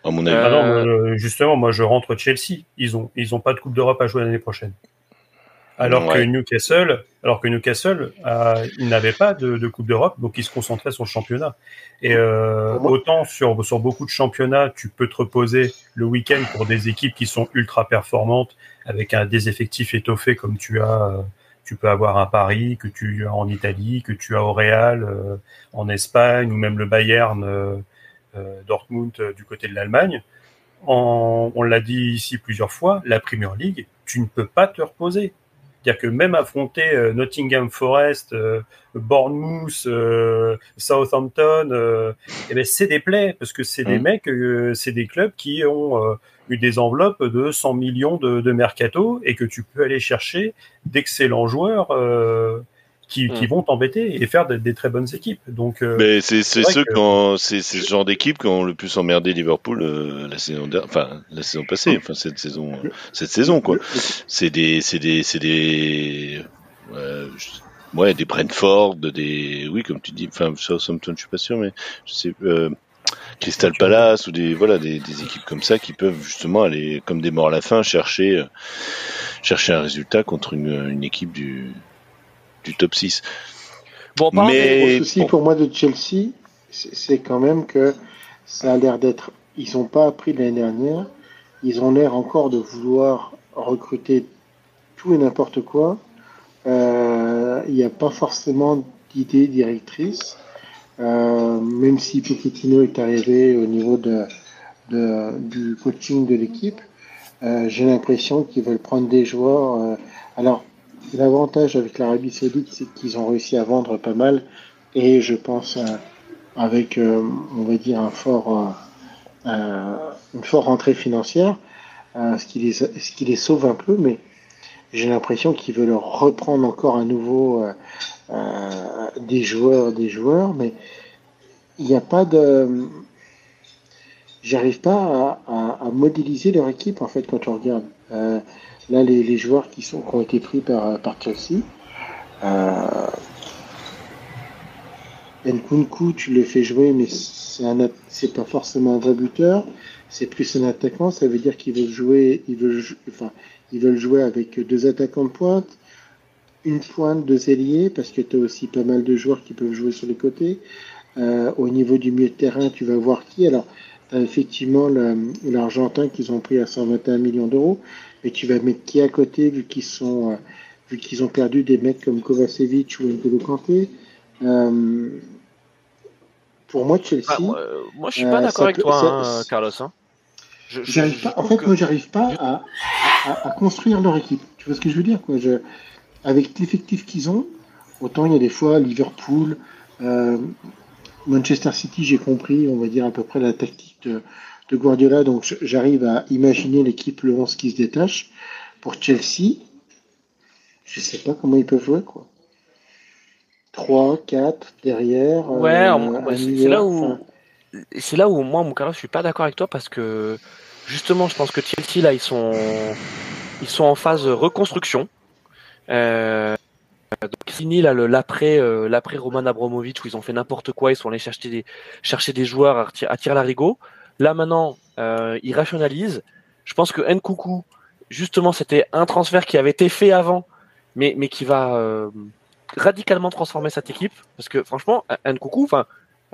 À mon avis. Euh, Ah non, moi, je- justement, moi je rentre Chelsea. Ils ont, ils ont pas de Coupe d'Europe à jouer l'année prochaine. Alors que. Newcastle, alors que Newcastle, euh, ils n'avaient pas de, de Coupe d'Europe, donc ils se concentraient sur le championnat. Et euh, autant sur sur beaucoup de championnats, tu peux te reposer le week-end pour des équipes qui sont ultra performantes avec un des effectifs étoffés comme tu as. euh, tu peux avoir un Paris que tu as en Italie, que tu as au Real, euh, en Espagne ou même le Bayern. Dortmund euh, du côté de l'Allemagne. En- on l'a dit ici plusieurs fois, la Premier League, tu ne peux pas te reposer. C'est-à-dire que même affronter euh, Nottingham Forest, euh, Bournemouth, euh, Southampton, euh, eh ben, c'est des plaies parce que c'est des Mhm. mecs, euh, c'est des clubs qui ont euh, eu des enveloppes de 100 millions de, de mercato et que tu peux aller chercher d'excellents joueurs qui, qui Mhm. vont t'embêter et faire des, des très bonnes équipes. Donc euh, Mais c'est ceux que- c'est c'est ce genre d'équipe qui ont le plus emmerdé Liverpool euh, la saison der- enfin la saison passée, enfin cette saison euh, cette saison quoi. C'est des c'est des c'est des euh, je- ouais des Brentford, des oui comme tu dis, enfin Southampton je suis pas sûr mais je sais euh, Crystal Palace ou des voilà des, des équipes comme ça qui peuvent justement aller comme des morts à la fin chercher euh, chercher un résultat contre une, une équipe du du top 6. Bon, Mais- Le souci bon. pour moi de Chelsea, c'est quand même que ça a l'air d'être. Ils n'ont pas appris l'année dernière. Ils ont l'air encore de vouloir recruter tout et n'importe quoi. Euh, Il n'y a pas forcément d'idée directrice. Euh, même si Pochettino est arrivé au niveau de, de- du coaching de l'équipe, euh, j'ai l'impression qu'ils veulent prendre des joueurs. alors, l'avantage avec l'Arabie Saoudite, c'est qu'ils ont réussi à vendre pas mal, et je pense euh, avec, euh, on va dire, un fort, euh, une forte rentrée financière, ce, qui les, ce qui les sauve un peu, mais j'ai l'impression qu'ils veulent reprendre encore à nouveau des joueurs, des joueurs, mais il n'y a pas de. J'arrive pas à, à- à modéliser leur équipe en fait quand on regarde. Là, les, joueurs qui ont été pris par, Chelsea. Euh, Nkunku, tu le fais jouer, mais c'est pas forcément un vrai buteur. C'est plus un attaquant. Ça veut dire qu'ils veulent jouer, ils veulent, jouer avec deux attaquants de pointe, une pointe, deux ailiers, parce que tu as aussi pas mal de joueurs qui peuvent jouer sur les côtés. Euh, au niveau du milieu de terrain, tu vas voir qui. Alors, tu as effectivement l'Argentin qu'ils ont pris à 121 millions d'euros, mais tu vas mettre qui à côté vu qu'ils sont, euh, vu qu'ils ont perdu des mecs comme Kovacevic ou N'Golo Kanté. Euh, pour moi, Chelsea, Ah, moi, euh, moi, je suis Euh, pas ça d'accord avec peut- toi, hein, Carlos. hein. Je- je- j'arrive je pas. En fait, que- moi, j'arrive pas à, à, à construire leur équipe. Tu vois ce que je veux dire, quoi? Je, Avec l'effectif qu'ils ont, autant il y a des fois Liverpool, euh, Manchester City, j'ai compris, on va dire à peu près la tactique de, de Guardiola, donc j'arrive à imaginer l'équipe le 11 qui se détache. Pour Chelsea, je sais pas comment ils peuvent jouer, quoi. 3, 4 derrière. Ouais, euh, ouais, c'est là où enfin, c'est là où moi, mon je suis pas d'accord avec toi parce que justement, je pense que Chelsea là, ils sont ils sont en phase reconstruction. Euh, donc fini là le l'après euh, l'après Roman Abramovich où ils ont fait n'importe quoi, ils sont allés chercher des chercher des joueurs à à tir larigot. Là maintenant, euh, ils rationalisent. Je pense que Nkoukou, justement, c'était un transfert qui avait été fait avant, mais mais qui va euh, radicalement transformer cette équipe parce que franchement, Nkoukou, enfin,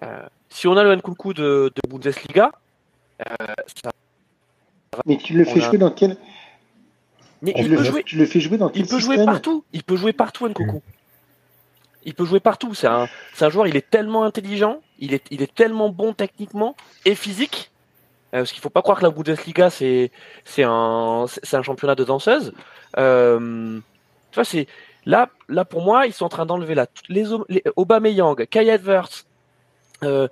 euh, si on a le Nkoukou de, de Bundesliga, ça- Mais tu le fais a- jouer dans quel mais il tu peut le, jouer, tu le fais jouer dans quel il peut jouer partout. Il peut jouer partout, Nkoukou. Il peut jouer partout. C'est un, c'est un joueur. Il est tellement intelligent. Il est, il est tellement bon techniquement et physique. Euh, parce qu'il faut pas croire que la Bundesliga c'est, c'est un, c'est c'est un championnat de danseuses. Euh, tu vois, c'est là, là pour moi, ils sont en train d'enlever là les, les Aubameyang, Kai Havertz. Euh,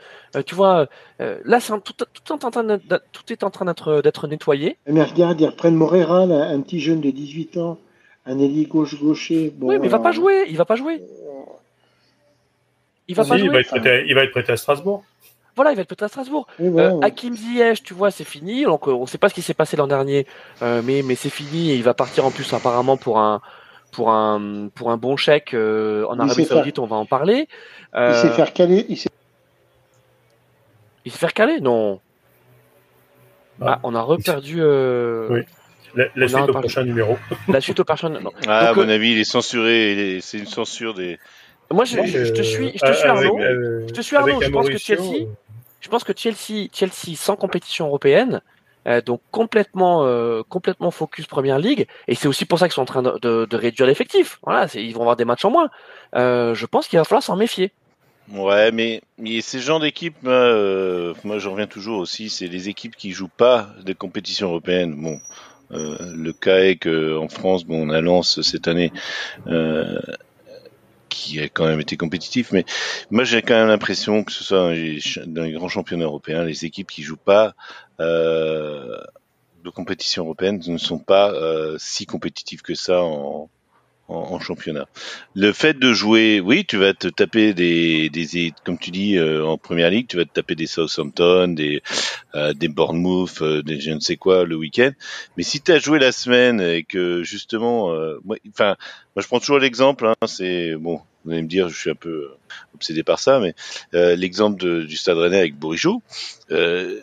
tu vois, euh, là, c'est tout, tout, est en train d'être- tout est en train d'être, d'être nettoyé. Mais regarde, ils reprennent Morera, là, un petit jeune de 18 ans, un ailier gauche-gaucher. Bon, oui, mais il va pas jouer. Il va pas jouer. Il va Si, pas il, jouer. va être prêté, il va être prêté à Strasbourg. Voilà, il va être peut-être à Strasbourg. oui, voilà, Euh, ouais. Hakim Ziyech, tu vois, c'est fini. Donc, euh, on ne sait pas ce qui s'est passé l'an dernier, euh, mais, mais c'est fini. Et il va partir en plus apparemment pour un pour un pour un bon chèque euh, en Arabie faire. Saoudite. On va en parler. Il sait faire caler. Il sait... il sait faire caler? Non. Ah. Ah, on a reperdu euh, Oui. La, la suite au prochain numéro. la suite aux personnes. Non. Ah, à Donc, mon euh, avis, il est censuré. C'est une censure des. Moi, je, te suis, je te suis avec- Arnaud. euh, Je te suis, Arnaud. Je pense que Mauricio, Chelsea- euh, Je pense que Chelsea, Chelsea sans compétition européenne, euh, donc complètement, euh, complètement focus Première Ligue, et c'est aussi pour ça qu'ils sont en train de, réduire l'effectif. Voilà, ils vont avoir des matchs en moins. Euh, je pense qu'il va falloir s'en méfier. Ouais, mais, ces genres d'équipes, moi, moi j'en reviens toujours aussi, c'est les équipes qui jouent pas des compétitions européennes. Bon, le CAEC euh, en France, bon, on a Lens cette année, qui a quand même été compétitif, mais moi j'ai quand même l'impression que ce soit dans les, grands championnats européens, les équipes qui jouent pas euh, de compétition européenne ne sont pas euh, si compétitives que ça en, en, en championnat. Le fait de jouer, oui, tu vas te taper des, des comme tu dis euh, en première ligue, tu vas te taper des Southampton, des euh, des Bournemouth, euh, des je ne sais quoi le week-end. Mais si tu as joué la semaine et que justement, euh, moi, enfin, moi je prends toujours l'exemple, hein, c'est bon, vous allez me dire, je suis un peu obsédé par ça, mais euh, l'exemple du Stade Rennais avec Bourigeau. Euh,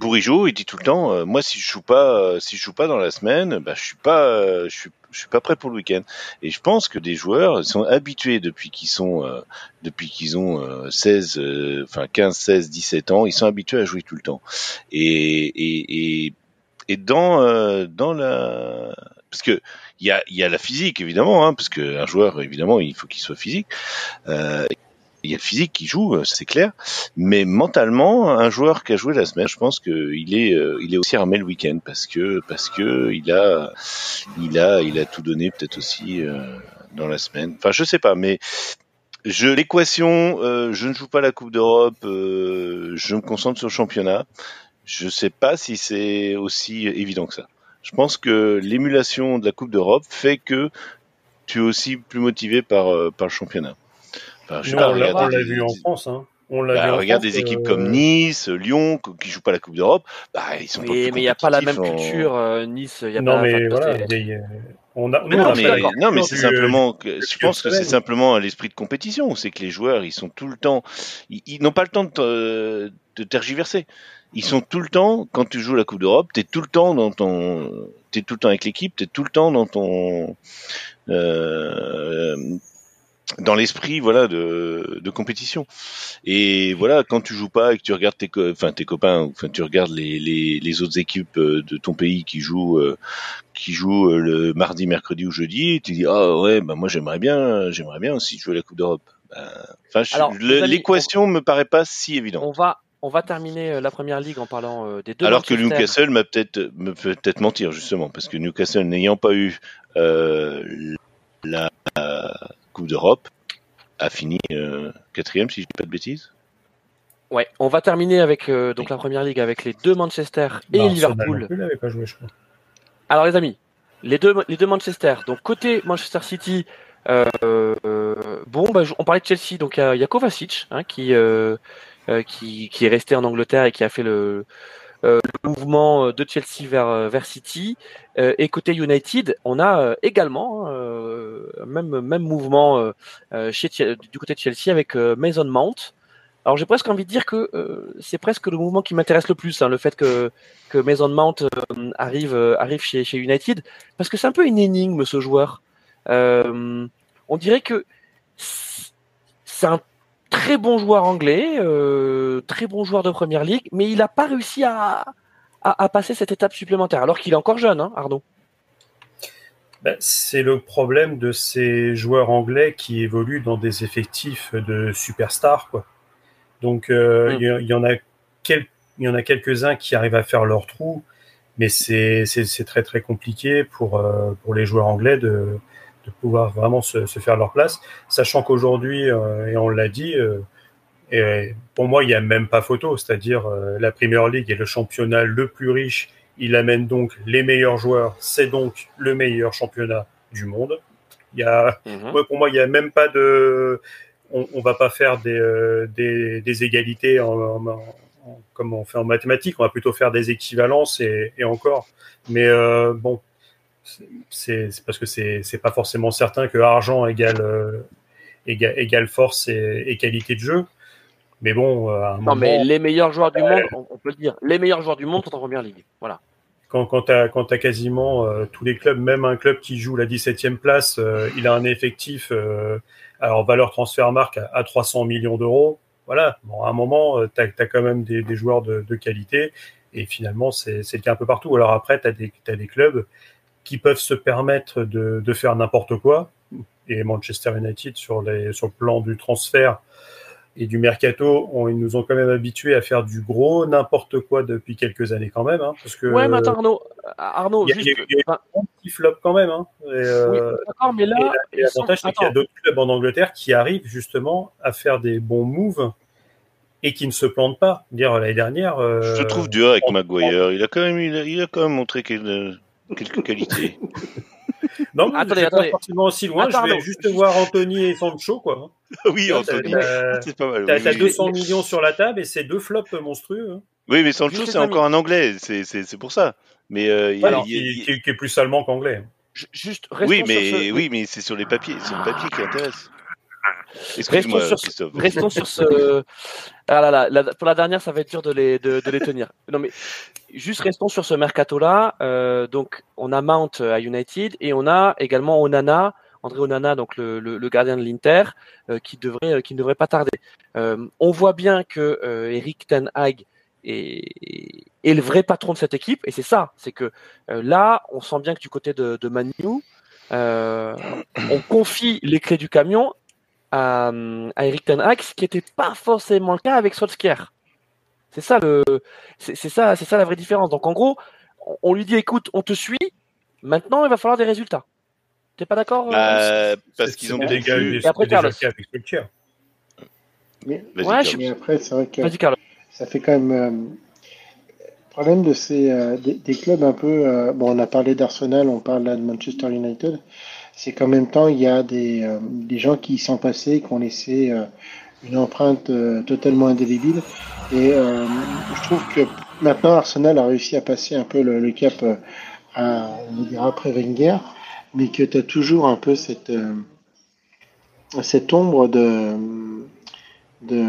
Bourigeau, il dit tout le temps, euh, moi si je joue pas, euh, si je joue pas dans la semaine, bah je suis pas, euh, je suis, je suis pas prêt pour le week-end. Et je pense que des joueurs sont habitués depuis qu'ils sont, euh, depuis qu'ils ont euh, 16, euh, enfin 15, 16, 17 ans, ils sont habitués à jouer tout le temps. Et et et, et dans euh, dans la, parce que il y a il y a la physique évidemment, hein, parce que un joueur évidemment il faut qu'il soit physique. Euh, il y a le physique qui joue, euh, c'est clair. Mais mentalement, un joueur qui a joué la semaine, je pense qu'il est, euh, il est aussi armé le week-end parce que parce que il a, il a, il a tout donné peut-être aussi euh, dans la semaine. Enfin, je sais pas, mais je l'équation, euh, je ne joue pas la Coupe d'Europe, euh, je me concentre sur le championnat. Je sais pas si c'est aussi évident que ça. Je pense que l'émulation de la Coupe d'Europe fait que tu es aussi plus motivé par par le championnat. Enfin, je sais Nous, pas, on l'a des- vu en France. Hein. On l'a bah, vu en regarde France, des équipes euh, comme Nice, Lyon, qui jouent pas la Coupe d'Europe, bah ils sont pas Mais plus mais il n'y a pas la même en- culture. euh, nice, il y a Non, pas. mais voilà. on a, Mais non, mais, non, c'est simplement que je pense que c'est simplement l'esprit de compétition, c'est que les joueurs ils sont tout le temps, ils, ils n'ont pas le temps de, te- de tergiverser. Ils sont tout le temps quand tu joues la Coupe d'Europe, t'es tout le temps dans ton, t'es tout le temps avec l'équipe, t'es tout le temps dans ton, euh, dans l'esprit voilà de, de compétition. Et voilà, quand tu joues pas et que tu regardes tes, enfin tes copains, enfin tu regardes les, les, les autres équipes euh, de ton pays qui jouent, euh, qui jouent euh, le mardi, mercredi ou jeudi, et tu dis ah ouais, bah moi j'aimerais bien, j'aimerais bien aussi jouer la Coupe d'Europe. Ben, Enfin, amis, l'équation me paraît pas si évidente. On va, on va terminer euh, la première ligue en parlant euh, des deux. Alors que. Newcastle m'a peut-être me peut peut-être mentir justement parce que Newcastle n'ayant pas eu euh, la Coupe d'Europe a fini euh, quatrième si je dis pas de bêtises. Ouais, on va terminer avec euh, donc la première ligue avec les deux Manchester et Non, Arsenal Liverpool. non plus n'avait pas joué, je crois. Alors les amis, les deux, les deux Manchester. Donc côté Manchester City, bon, bah, on parlait de Chelsea, donc il y, a Kovacic hein, qui, qui, qui est resté en Angleterre et qui a fait le, le mouvement de Chelsea vers, vers City. et côté United, on a également hein, même même mouvement chez du côté de Chelsea avec Mason Mount. Alors j'ai presque envie de dire que euh, c'est presque le mouvement qui m'intéresse le plus, hein, le fait que, que Mason Mount euh, arrive, euh, arrive chez, chez United, parce que c'est un peu une énigme ce joueur. on dirait que c'est un très bon joueur anglais, très bon joueur de première ligue, mais il n'a pas réussi à, à, à, passer cette étape supplémentaire, alors qu'il est encore jeune, hein, Arnaud. Ben, c'est le problème de ces joueurs anglais qui évoluent dans des effectifs de superstars, quoi. Donc euh, il y, en a il y en a quelques-uns qui arrivent à faire leur trou, mais c'est très très compliqué pour euh, pour les joueurs anglais de de pouvoir vraiment se, se faire leur place, sachant qu'aujourd'hui euh, et on l'a dit. et pour moi, il n'y a même pas photo, c'est-à-dire la Premier League est le championnat le plus riche. Il amène donc les meilleurs joueurs. C'est donc le meilleur championnat du monde. Il y a, mm-hmm. pour moi, il n'y a même pas de, on, on va pas faire des, euh, des, des égalités en, comme on fait en mathématiques, on va plutôt faire des équivalences et, et encore. Mais euh, bon, c'est parce que c'est pas forcément certain que argent égale euh, égale, force et, et, qualité de jeu. Mais bon, à un non, mais les meilleurs joueurs du monde, on, peut le dire, les meilleurs joueurs du monde sont en première ligue. Voilà. Quand, quand tu as, quasiment tous les clubs, même un club qui joue la 17e place, il a un effectif alors, valeur transfert marque à, 300 millions d'euros. Voilà, bon, à un moment, euh, tu as, quand même des, joueurs de, qualité. Et finalement, c'est le cas un peu partout. Alors après, tu as, as, des clubs qui peuvent se permettre de, de faire n'importe quoi. Et Manchester United, sur, les, sur le plan du transfert, et du mercato, on, ils nous ont quand même habitués à faire du gros n'importe quoi depuis quelques années quand même. Hein, parce que, ouais, mais attends, Arnaud, Arnaud il y a, juste, il y a, un petit flop quand même. Hein, et, euh, d'accord, mais là, l'avantage, c'est qu'il y a d'autres clubs en Angleterre qui arrivent justement à faire des bons moves et qui ne se plantent pas. Dire l'année dernière. Euh, Je te trouve dur avec Maguire. Il a quand même, il a, il a quand même montré quelques, quelques qualités. Non, mais attendez, attendez. Pas forcément aussi loin. je vais juste voir Anthony et Sancho, quoi. oui, Anthony, c'est pas mal. T'as oui, 200 millions sur la table et c'est deux flops monstrueux. Hein. Oui, mais Sancho, c'est encore un anglais. C'est pour ça. Mais euh, il, Alors, il, qui, qui, est plus allemand qu'anglais. Juste, oui, mais ce... oui, mais c'est sur les papiers. C'est le papier qui intéresse. Restons sur, restons sur ce. Ah là là, la, pour la dernière, ça va être dur de les, de, de les tenir. Non mais juste restons sur ce mercato-là. Euh, donc on a Mount à United et on a également Onana, André Onana, donc le, le, le gardien de l'Inter, euh, qui devrait, euh, qui ne devrait pas tarder. Euh, on voit bien que euh, Eric Ten Hag est, est, le vrai patron de cette équipe et c'est ça, c'est que euh, là, on sent bien que du côté de, de Manu, on confie les clés du camion à, à Eric Ten Hag, ce qui n'était pas forcément le cas avec Solskjaer. C'est ça le, c'est ça, c'est ça la vraie différence. Donc en gros, on lui dit écoute, on te suit. Maintenant, il va falloir des résultats. T'es pas d'accord euh, Parce qu'ils ont des gars et après Carlos. Mais, ouais, je... mais après, c'est vrai que ça fait quand même. Euh, problème de ces euh, des, des, clubs un peu. Euh, bon, on a parlé d'Arsenal, on parle là de Manchester United c'est qu'en même temps, il y a des, euh, des gens qui sont passés, qui ont laissé euh, une empreinte euh, totalement indélébile. Et je trouve que maintenant, Arsenal a réussi à passer un peu le, le cap à, on dira après Wenger, mais que tu as toujours un peu cette, cette ombre de, de,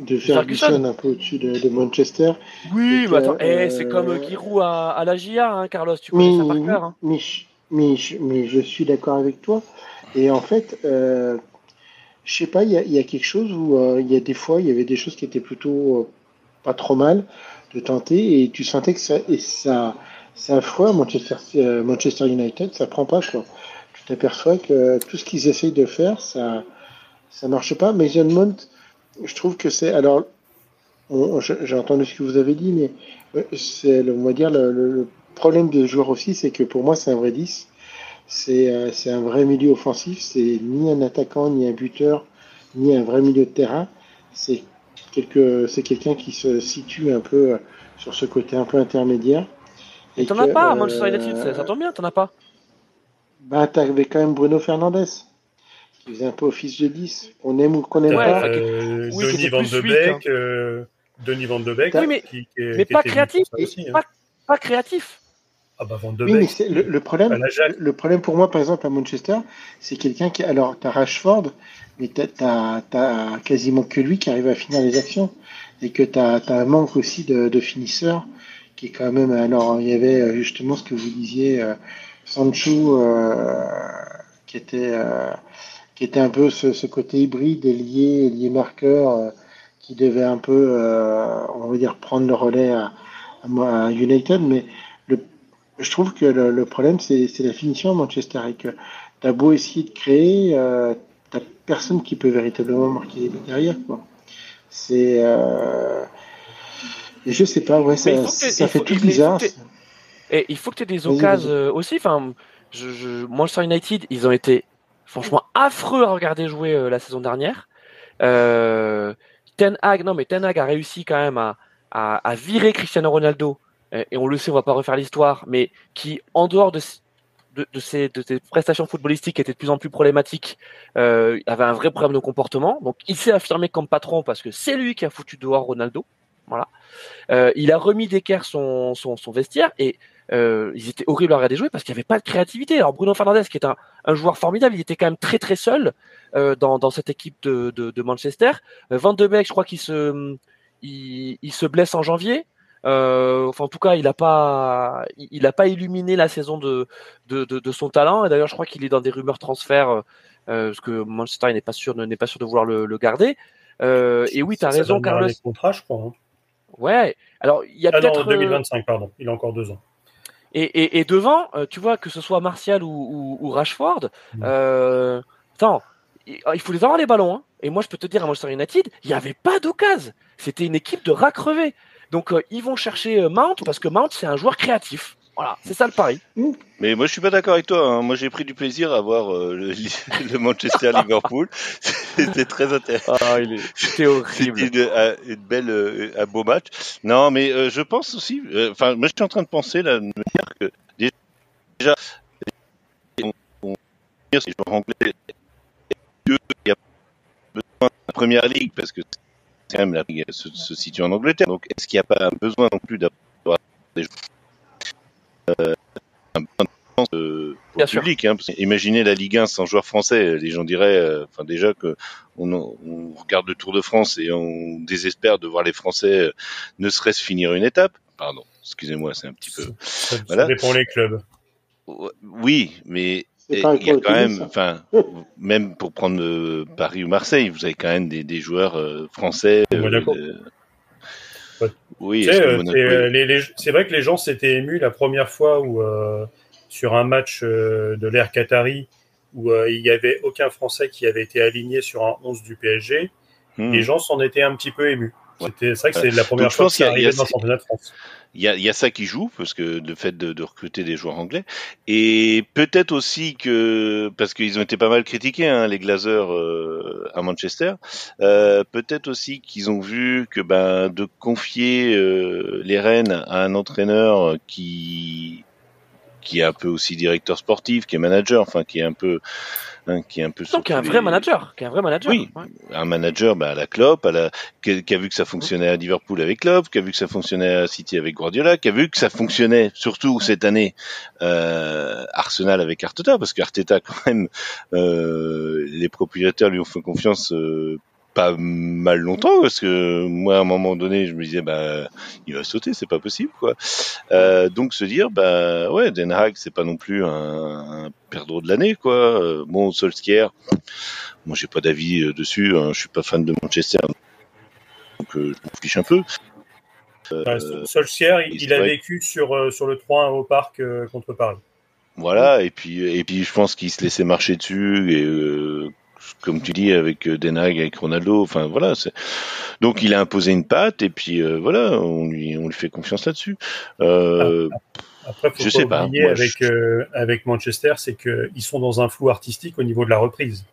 de Ferguson un peu au-dessus de, de, Manchester. Oui, mais attends, eh, c'est comme Giroud à, à la GIA, hein, Carlos, tu connais ça par cœur. Hein. Mais mais je suis d'accord avec toi. Et en fait, euh, je sais pas, il y a, quelque chose où euh, il y a des fois, il y avait des choses qui étaient plutôt euh, pas trop mal de tenter et tu sentais que ça, et ça, affreux Manchester, euh, Manchester United, ça prend pas quoi. Tu t'aperçois que tout ce qu'ils essayent de faire, ça, ça marche pas. Mason Mount, je trouve que c'est, alors, j'ai entendu ce que vous avez dit, mais c'est, on va dire, le problème de joueur aussi, c'est que pour moi, c'est un vrai 10. Euh, c'est un vrai milieu offensif. C'est ni un attaquant, ni un buteur, ni un vrai milieu de terrain. C'est quelqu'un qui se situe un peu euh, sur ce côté un peu intermédiaire. Et t'en as pas, Manchester United, ça, tombe bien, t'en as pas. Bah, t'avais quand même Bruno Fernandez, qui faisait un peu office de 10. On aime ou qu'on aime Ouais, pas. euh, oui, Denis Van de Beek, euh, Denis Van de Beek, Oui, mais- qui, qui est- mais qui pas créatif, ça aussi, hein. pas créatif. Ah bah Van de Oui, mais Beek, c'est- le, le problème, le pour moi, par exemple, à Manchester, c'est quelqu'un qui. Alors, t'as Rashford, mais t'as, t'as quasiment que lui qui arrive à finir les actions. Et que t'as, t'as un manque aussi de, de finisseurs qui est quand même. Alors, il y avait euh, justement ce que vous disiez, euh, Sancho, euh, qui était. euh, qui était un peu ce, ce côté hybride, lié, lié marqueur, qui devait un peu, on va dire, prendre le relais à, à, United, mais je trouve que le, le problème, c'est la finition à Manchester, et que t'as beau essayer de créer, euh, t'as personne qui peut véritablement marquer les buts derrière, quoi. C'est, euh, et je sais pas, ouais, ça, fait faut- tout bizarre. Et il faut que tu aies des occasions euh, aussi. Enfin, je, je, Manchester United, ils ont été franchement affreux à regarder jouer euh, la saison dernière. Euh, Ten Hag, non mais Ten Hag a réussi quand même à, à, à virer Cristiano Ronaldo. Et, et on le sait, on va pas refaire l'histoire, mais qui, en dehors de, de, de, ses, de ses prestations footballistiques qui étaient de plus en plus problématiques, euh, avait un vrai problème de comportement. Donc il s'est affirmé comme patron parce que c'est lui qui a foutu dehors Ronaldo. Voilà. Euh, il a remis d'équerre son, son, son vestiaire et euh, ils étaient horribles à regarder jouer parce qu'il n'y avait pas de créativité. Alors Bruno Fernandes, qui est un, un joueur formidable, il était quand même très très seul euh, dans, dans cette équipe de, de, de Manchester. Euh, Van de Beek, je crois qu'il se, il se blesse en janvier. Euh, enfin, en tout cas, il n'a pas, il a pas illuminé la saison de, de, de, de son talent. Et d'ailleurs, je crois qu'il est dans des rumeurs transferts euh, parce que Manchester n'est pas sûr, n'est pas sûr de vouloir le, le garder. Euh, et oui, tu as Ça raison, Carlos. les contrats, je crois. hein. Ouais. Alors, il y a Ah peut-être. euh, 2025, pardon. Il a encore deux ans. et, et, et devant, euh, tu vois, que ce soit Martial ou, ou, ou Rashford, Mm. euh, attends, il il faut les avoir les ballons. Hein. Et moi, je peux te dire, à Manchester United, il n'y avait pas d'occasion. C'était une équipe de ras crevés. Donc, euh, ils vont chercher euh, Mount parce que Mount, c'est un joueur créatif. Voilà, c'est ça le pari. Mais moi, je suis pas d'accord avec toi. hein. Moi, j'ai pris du plaisir à voir euh, le, le Manchester Liverpool. C'était très intéressant. Ah, il est... C'était horrible. C'était une, euh, une belle, euh, un beau match. Non, mais euh, je pense aussi. euh, Enfin, moi, je suis en train de penser là, de me dire que déjà, on, on dire ces joueurs anglais, il y a besoin de la première ligue parce que c'est quand même la ligue se, se situe en Angleterre. Donc, est-ce qu'il n'y a pas un besoin non plus d'avoir des joueurs euh, un besoin de France, euh, pour Bien le sûr. public hein, parce que Imaginez la Ligue 1 sans joueurs français. Les gens diraient, euh, enfin déjà que on, on regarde le Tour de France et on désespère de voir les Français euh, ne serait-ce finir une étape. Pardon, excusez-moi, c'est un petit peu. Ça, ça Voilà. dépend les clubs. Oui, mais Il y a quand même, ça. enfin, même pour prendre euh, Paris ou Marseille, vous avez quand même des, des joueurs euh, français. Monaco. euh, Ouais. Oui, euh, c'est euh, vrai que les gens s'étaient émus la première fois où, euh, sur un match euh, de l'ère Qatari où euh, il n'y avait aucun Français qui avait été aligné sur un 11 du PSG, Hmm. les gens s'en étaient un petit peu émus. C'est vrai que c'est la première dans le championnat de France. Il y a, il y a ça qui joue, parce que le fait de, de recruter des joueurs anglais, et peut-être aussi que, parce qu'ils ont été pas mal critiqués, hein, les Glazers euh, à Manchester, euh, peut-être aussi qu'ils ont vu que ben de confier euh, les rênes à un entraîneur qui qui est un peu aussi directeur sportif, qui est manager, enfin qui est un peu, hein, qui est un peu Donc, qui est un vrai les- manager. Qui est un vrai manager. Oui. Ouais. un manager bah, à la Klopp, à la, qui, qui a vu que ça fonctionnait à Liverpool avec Klopp, qui a vu que ça fonctionnait à City avec Guardiola, qui a vu que ça fonctionnait surtout cette année euh, Arsenal avec Arteta, parce qu'Arteta quand même, euh, les propriétaires lui ont fait confiance euh, pas mal longtemps, parce que moi à un moment donné je me disais bah il va sauter, c'est pas possible quoi. Euh, donc se dire bah ouais Den Haag c'est pas non plus un, un perdreau de l'année quoi. Euh, Bon Solskjaer moi, j'ai pas d'avis euh, dessus. Hein. Je suis pas fan de Manchester, donc euh, je m'en fiche un peu. Enfin, Solskjaer, il, a vécu sur, euh, sur le 3-1 au parc euh, contre Paris. Voilà. Et puis, et puis, je pense qu'il se laissait marcher dessus. Et euh, comme tu dis, avec euh, Den Haag, avec Ronaldo. Enfin, voilà. Donc, il a imposé une patte. Et puis, euh, voilà, on lui, on lui fait confiance là-dessus. Euh, Après, faut Je pas sais pas, moi, avec, je- euh, avec Manchester, c'est qu'ils sont dans un flou artistique au niveau de la reprise.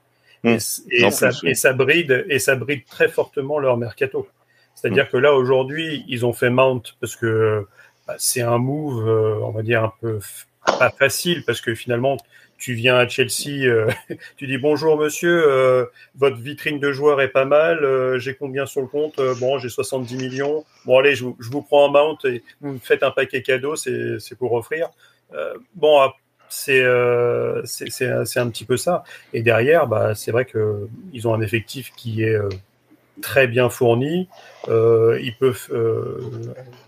Hmm. Et, ça, plus, oui. et ça bride et ça bride très fortement leur mercato. C'est-à-dire Hmm. que là aujourd'hui, ils ont fait Mount parce que bah, c'est un move, euh, on va dire un peu pas facile parce que finalement, tu viens à Chelsea, euh, tu dis bonjour monsieur, euh, votre vitrine de joueur est pas mal, euh, j'ai combien sur le compte Bon, j'ai 70 millions. Bon, allez, je vous, prends en mount et vous me faites un paquet cadeau, c'est pour offrir. bon, ah, c'est un petit peu ça. Et derrière, bah, c'est vrai que ils ont un effectif qui est très bien fourni. ils peuvent,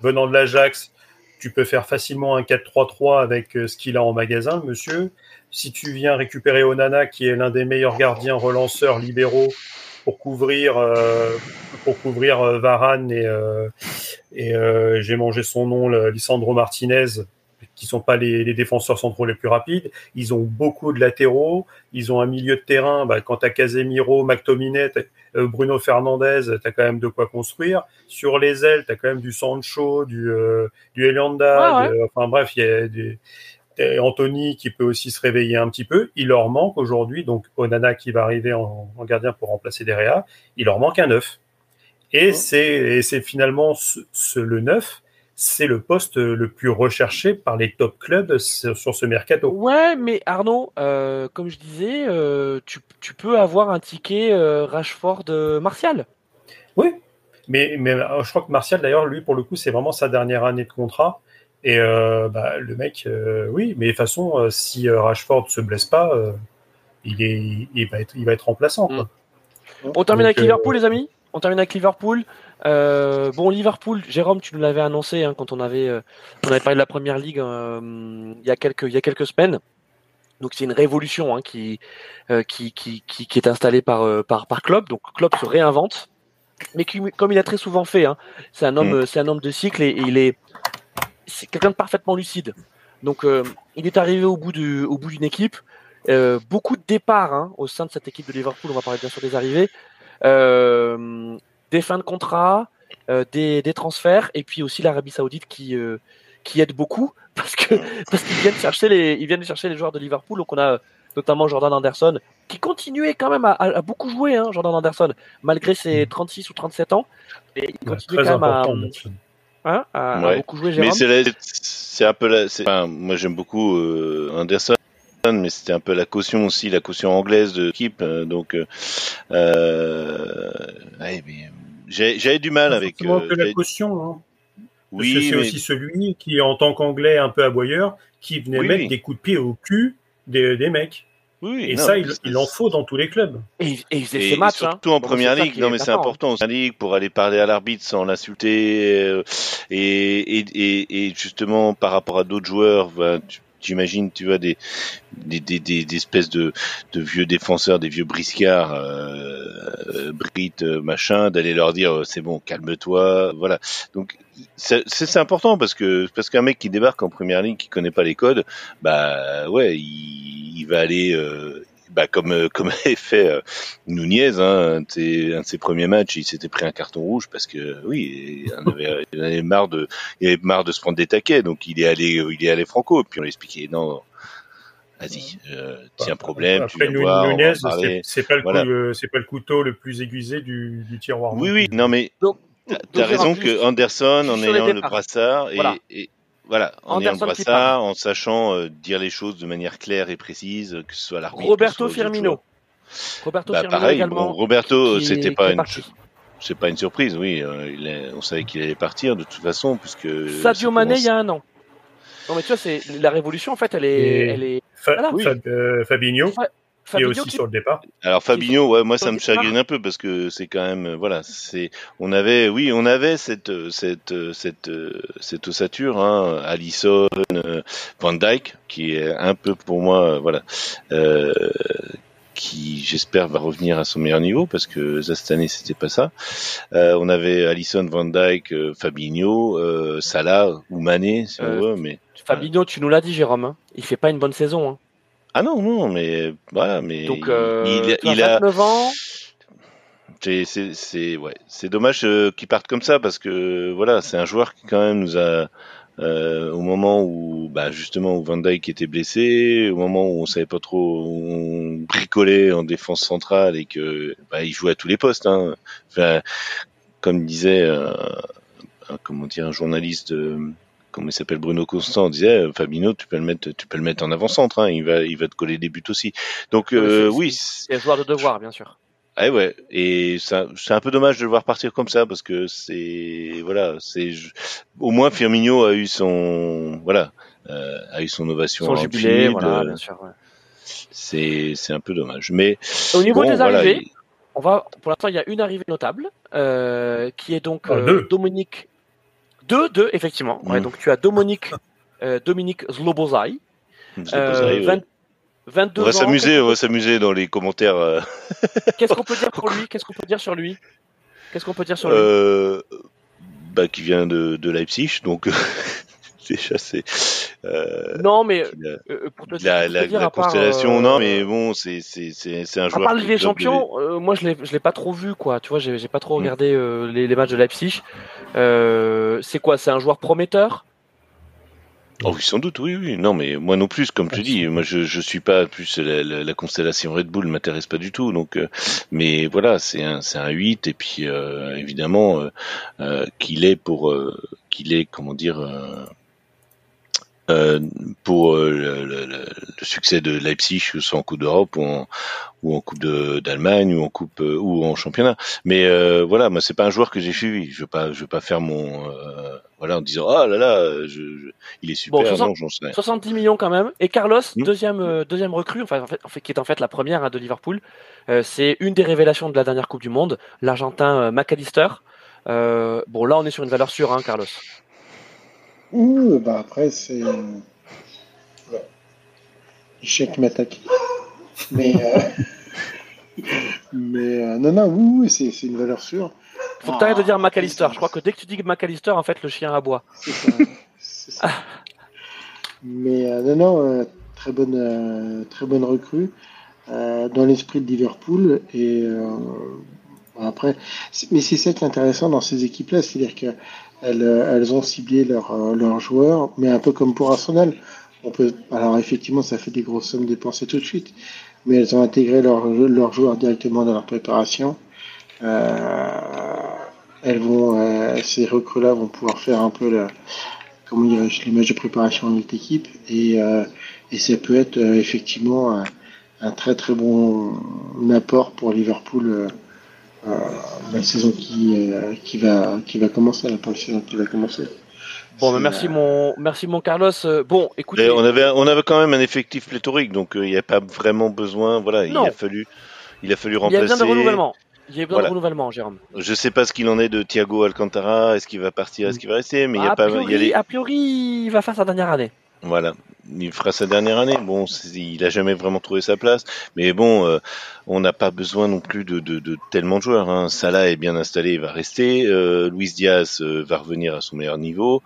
venant de l'Ajax, tu peux faire facilement un 4-3-3 avec ce qu'il a en magasin, monsieur si tu viens récupérer Onana, qui est l'un des meilleurs gardiens relanceurs libéraux pour couvrir euh, pour couvrir euh, Varane et euh, et j'ai mangé son nom, Lisandro Martinez, qui sont pas les, les, défenseurs centraux les plus rapides. Ils ont beaucoup de latéraux. Ils ont un milieu de terrain. Bah, quand t'as Casemiro, McTominay, Bruno Fernandez, t'as quand même de quoi construire. Sur les ailes, t'as quand même du Sancho, du du Elanda. enfin bref, il y a des Anthony qui peut aussi se réveiller un petit peu. Il leur manque aujourd'hui, donc Onana qui va arriver en, gardien pour remplacer Derrea, il leur manque un neuf. Et c'est finalement ce, le neuf, c'est le poste le plus recherché par les top clubs sur, ce mercato. Ouais, mais Arnaud, euh, comme je disais, euh, tu, peux avoir un ticket euh, Rashford Martial. Oui, mais, mais je crois que Martial, d'ailleurs, lui, pour le coup, c'est vraiment sa dernière année de contrat. Et euh, bah, le mec, euh, oui, mais de toute façon, euh, si Rashford se blesse pas, il, est, il, va être, il va être remplaçant. Quoi. Mm. On termine avec Liverpool, les amis. On termine avec Liverpool. bon, Liverpool, Jérôme, tu nous l'avais annoncé hein, quand on avait, on avait parlé de la première ligue il, y a quelques, il y a quelques semaines. Donc c'est une révolution hein, qui, qui, qui, qui, est installée par, par, par Klopp. Donc Klopp se réinvente, mais comme il a très souvent fait, hein, c'est un homme, mm. c'est un homme de cycle et il est, c'est quelqu'un de parfaitement lucide. Donc, euh, il est arrivé au bout du, au bout d'une équipe. Euh, beaucoup de départs hein, au sein de cette équipe de Liverpool. On va parler bien sûr des arrivées, euh, des fins de contrat, des, des, transferts, et puis aussi l'Arabie Saoudite qui qui aide beaucoup parce que parce qu'ils viennent chercher les ils viennent chercher les joueurs de Liverpool. Donc on a notamment Jordan Anderson qui continuait quand même à, beaucoup jouer, hein, Jordan Anderson, malgré ses 36 ou 37 ans. Et il continue quand même à, Hein, beaucoup joué, Mais c'est un peu la. Enfin, moi, j'aime beaucoup euh, Anderson mais c'était un peu la caution aussi, la caution anglaise de l'équipe. Euh, donc, euh, euh j'avais du mal avec. Euh, que la caution. Hein. Oui, c'est aussi celui qui, en tant qu'anglais un peu aboyeur, qui venait mettre des coups de pied au cul des, des mecs. Oui, et ça, il, en faut dans tous les clubs. Et, et il faisait matchs. Surtout en première ligue. Non, mais c'est important. En première ligue, pour aller parler à l'arbitre sans l'insulter. Euh, et, et, et, justement, par rapport à d'autres joueurs, ben, j'imagine, tu vois, des, des, des, des, espèces de, de vieux défenseurs, des vieux briscards, euh, euh Brit, euh, machin, d'aller leur dire c'est bon, calme-toi, voilà. Donc c'est important parce que parce qu'un mec qui débarque en première ligne, qui connaît pas les codes, bah ouais, il, il va aller euh, bah, comme euh, comme avait fait euh, Nunez, hein, un, de ses, premiers matchs, il s'était pris un carton rouge parce que oui, il avait, il avait marre de il avait marre de se prendre des taquets, donc il est allé il est allé franco, puis on lui expliqué non. Vas-y, euh, un problème, Après, tu Nunez, c'est pas le c'est pas le couteau le plus aiguisé du, du tiroir. Oui, oui, non mais t'as raison que Anderson, en ayant le brassard et voilà, en ayant ça, en sachant euh, dire les choses de manière claire et précise, que ce soit l'arbitre. Roberto Firmino. Roberto bah, Firmino pareil, également. Roberto, c'était pas une, c'est pas une surprise, oui. Euh, on savait qu'il allait partir de toute façon, puisque. Sadio Mané, il y a un an. Non mais tu vois, c'est la révolution en fait, elle est, elle est. Euh, Fabinho est aussi sur le départ. Alors Fabinho, ouais, moi ça me chagrine un peu parce que c'est quand même, voilà, c'est, on avait, oui, on avait cette, cette, cette, cette ossature, hein, Allison, Van Dyke, qui est un peu pour moi, voilà, euh, qui j'espère va revenir à son meilleur niveau parce que cette année c'était pas ça. Euh, on avait Allison, Van Dyke, euh, Fabinho, euh, Salah ou Mané si on veut, mais Fabinho, tu nous l'as dit Jérôme, hein. il fait pas une bonne saison. Hein. Ah non, non, mais voilà, mais Donc, euh, il, il a 29 ans. C'est c'est ouais, c'est dommage euh, qu'il parte comme ça parce que voilà, c'est un joueur qui quand même nous a euh, au moment où bah justement où Van Dijk était blessé, au moment où on savait pas trop où on bricolait en défense centrale et que bah, il jouait à tous les postes. Hein. Enfin, comme disait euh, comment dire un journaliste de comment il s'appelle Bruno Constant disait Fabinho tu peux le mettre tu peux le mettre en avant-centre hein, il va il va te coller des buts aussi donc oui c'est un joueur de devoir bien sûr ah ouais, et c'est un peu dommage de le voir partir comme ça parce que c'est voilà, c'est au moins Firmino a eu son voilà, euh, a eu son ovation son jubilé, voilà, bien sûr. Ouais. C'est c'est un peu dommage, mais au niveau des arrivées, on va pour l'instant il y a une arrivée notable euh, qui est donc euh, Dominique deux deux effectivement. Ouais, mmh. donc tu as Dominique euh, Dominique Zlobozai. Zlobozai 20, 22 on va s'amuser, on va s'amuser dans les commentaires. Euh. Qu'est-ce qu'on peut dire pour lui? Qu'est-ce qu'on peut dire sur lui? Qu'est-ce qu'on peut dire sur lui? Euh, Bah, qui vient de, de Leipzig, donc déjà c'est. Euh, non, mais pour te la, la, dire, la constellation, non, mais bon, c'est c'est c'est un joueur. À part les champions, moi je l'ai je l'ai pas trop vu, quoi. Tu vois, j'ai pas trop mm. regardé les, les, matchs de Leipzig. c'est quoi? C'est un joueur prometteur? Oh oui, sans doute, oui, oui. Non, mais moi non plus, comme tu dis, moi je je suis pas plus la, la, constellation Red Bull m'intéresse pas du tout. Donc, euh, mais voilà, c'est un c'est un 8 et puis euh, évidemment euh, euh qu'il est pour qu'il est comment dire pour le, le, le, succès de Leipzig, soit en Coupe d'Europe ou en, ou en Coupe d'Allemagne ou en Coupe ou en championnat. Mais voilà, moi c'est pas un joueur que j'ai suivi. Je veux pas, je veux pas faire mon voilà, en disant ah là là, je, il est super. Bon, 70 millions quand même. Et Carlos, hmm. deuxième euh, deuxième recrue, enfin en fait, qui est en fait la première hein, de Liverpool. Euh, c'est une des révélations de la dernière Coupe du Monde, l'Argentin euh, McAllister. bon là, on est sur une valeur sûre, hein, Carlos. Ouh, bah après c'est ouais. échec m'attaque. Mais mais non non oui, c'est c'est une valeur sûre. Faut que de dire McAllister. Je crois que dès que tu dis McAllister, en fait, le chien aboie. C'est ça. Mais euh, non, non, euh, très bonne, euh, très bonne recrue dans l'esprit de Liverpool. Et après, mais c'est ça qui est intéressant dans ces équipes-là, c'est-à-dire qu'elles elles ont ciblé leurs leurs joueurs, mais un peu comme pour Arsenal. On peut, alors effectivement, ça fait des grosses sommes dépensées tout de suite, mais elles ont intégré leurs leurs joueurs directement dans leur préparation. Euh, elles vont, euh, ces recrues-là vont pouvoir faire un peu la, comment dire, les matchs de préparation avec l'équipe et, euh, et ça peut être effectivement un, un, très très bon apport pour Liverpool euh, la saison qui, qui va qui va commencer la saison qui va commencer. Bon, ben merci mon merci mon Carlos. Bon, écoutez, on avait on avait quand même un effectif pléthorique, donc il n'y a pas vraiment besoin. Voilà, il a fallu il a fallu remplacer. Il y a besoin de renouvellement. Il y a besoin de renouvellement, Jérôme. Je sais pas ce qu'il en est de Thiago Alcantara. Est-ce qu'il va partir Est-ce qu'il va rester Mais il y a, pas. il y a A priori, il va faire sa dernière année. Voilà il fera sa dernière année. Bon, il a jamais vraiment trouvé sa place, mais bon, euh, on n'a pas besoin non plus de, de, de tellement de joueurs. Hein. Salah est bien installé, il va rester. Euh, Luis Diaz euh, va revenir à son meilleur niveau.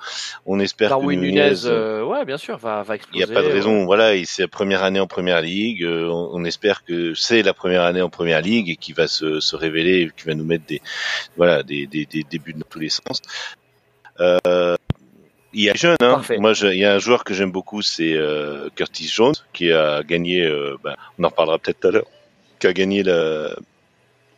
On espère Darwin que Nunez, euh, ouais, bien sûr, va, va exploser. Il n'y a pas de raison. Voilà, c'est la première année en première ligue. On, on, espère que c'est la première année en première ligue et qui va se, se révéler, qui va nous mettre des, voilà, des, des, des, des buts dans tous les sens. Euh, il y a jeune, hein. Moi, il y a un joueur que j'aime beaucoup, c'est euh, Curtis Jones, qui a gagné. Euh, ben, on en reparlera peut-être tout à l'heure. Qui a gagné la,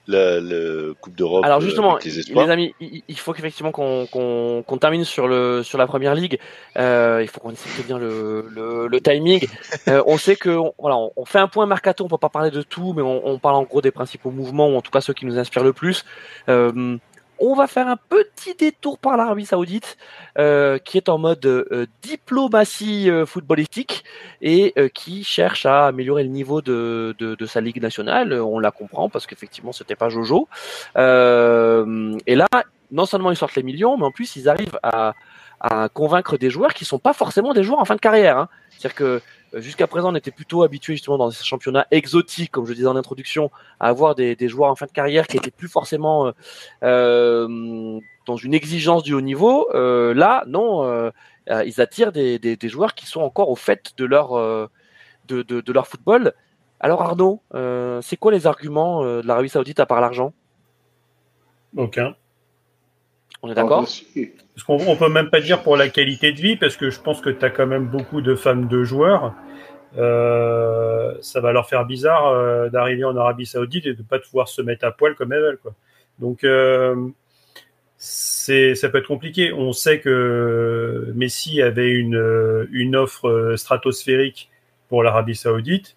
la, la Coupe d'Europe. Alors justement, les, amis, il, faut qu'effectivement qu'on qu'on termine sur le sur la première ligue. Euh, il faut qu'on essaie de bien le, le, le timing. euh, on sait que voilà, on, fait un point mercato. On peut pas parler de tout, mais on, on, parle en gros des principaux mouvements ou en tout cas ceux qui nous inspirent le plus. Euh, on va faire un petit détour par l'Arabie Saoudite, euh, qui est en mode euh, diplomatie euh, footballistique et qui cherche à améliorer le niveau de, de, sa ligue nationale. On la comprend parce qu'effectivement, c'était pas Jojo. et là, non seulement ils sortent les millions, mais en plus ils arrivent à, convaincre des joueurs qui sont pas forcément des joueurs en fin de carrière. Hein. C'est-à-dire que jusqu'à présent, on était plutôt habitué justement dans ces championnats exotiques, comme je disais en introduction, à avoir des, joueurs en fin de carrière qui étaient plus forcément euh, euh dans une exigence du haut niveau. Euh, là, non, euh, ils attirent des, joueurs qui sont encore au fait de leur de, de, leur football. Alors Arnaud, c'est quoi les arguments de l'Arabie Saoudite à part l'argent? Aucun. On est d'accord Parce qu'on on peut même pas dire pour la qualité de vie, parce que je pense que tu as quand même beaucoup de femmes de joueurs. Euh, ça va leur faire bizarre euh, d'arriver en Arabie Saoudite et de pas pouvoir se mettre à poil comme elles veulent. Quoi. Donc, euh, c'est ça peut être compliqué. On sait que Messi avait une une offre stratosphérique pour l'Arabie Saoudite.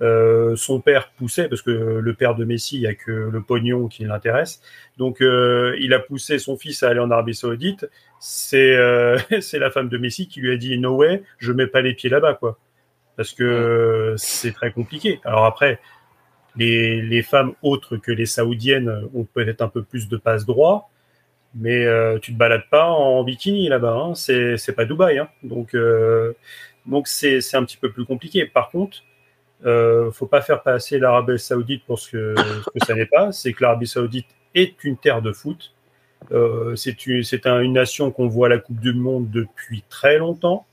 Euh, son père poussait parce que le père de Messi, il a que le pognon qui l'intéresse. Donc euh, il a poussé son fils à aller en Arabie Saoudite. C'est euh, c'est la femme de Messi qui lui a dit no way, je mets pas les pieds là-bas quoi, parce que c'est très compliqué. Alors après, les les femmes autres que les saoudiennes ont peut-être un peu plus de passe droit, mais tu te balades pas en bikini là-bas. Hein. C'est c'est pas Dubaï, hein. donc donc c'est c'est un petit peu plus compliqué. Par contre euh, faut pas faire passer l'Arabie Saoudite pour ce que, ça n'est pas. C'est que l'Arabie Saoudite est une terre de foot. Euh, c'est une, un, une nation qu'on voit la Coupe du Monde depuis très longtemps,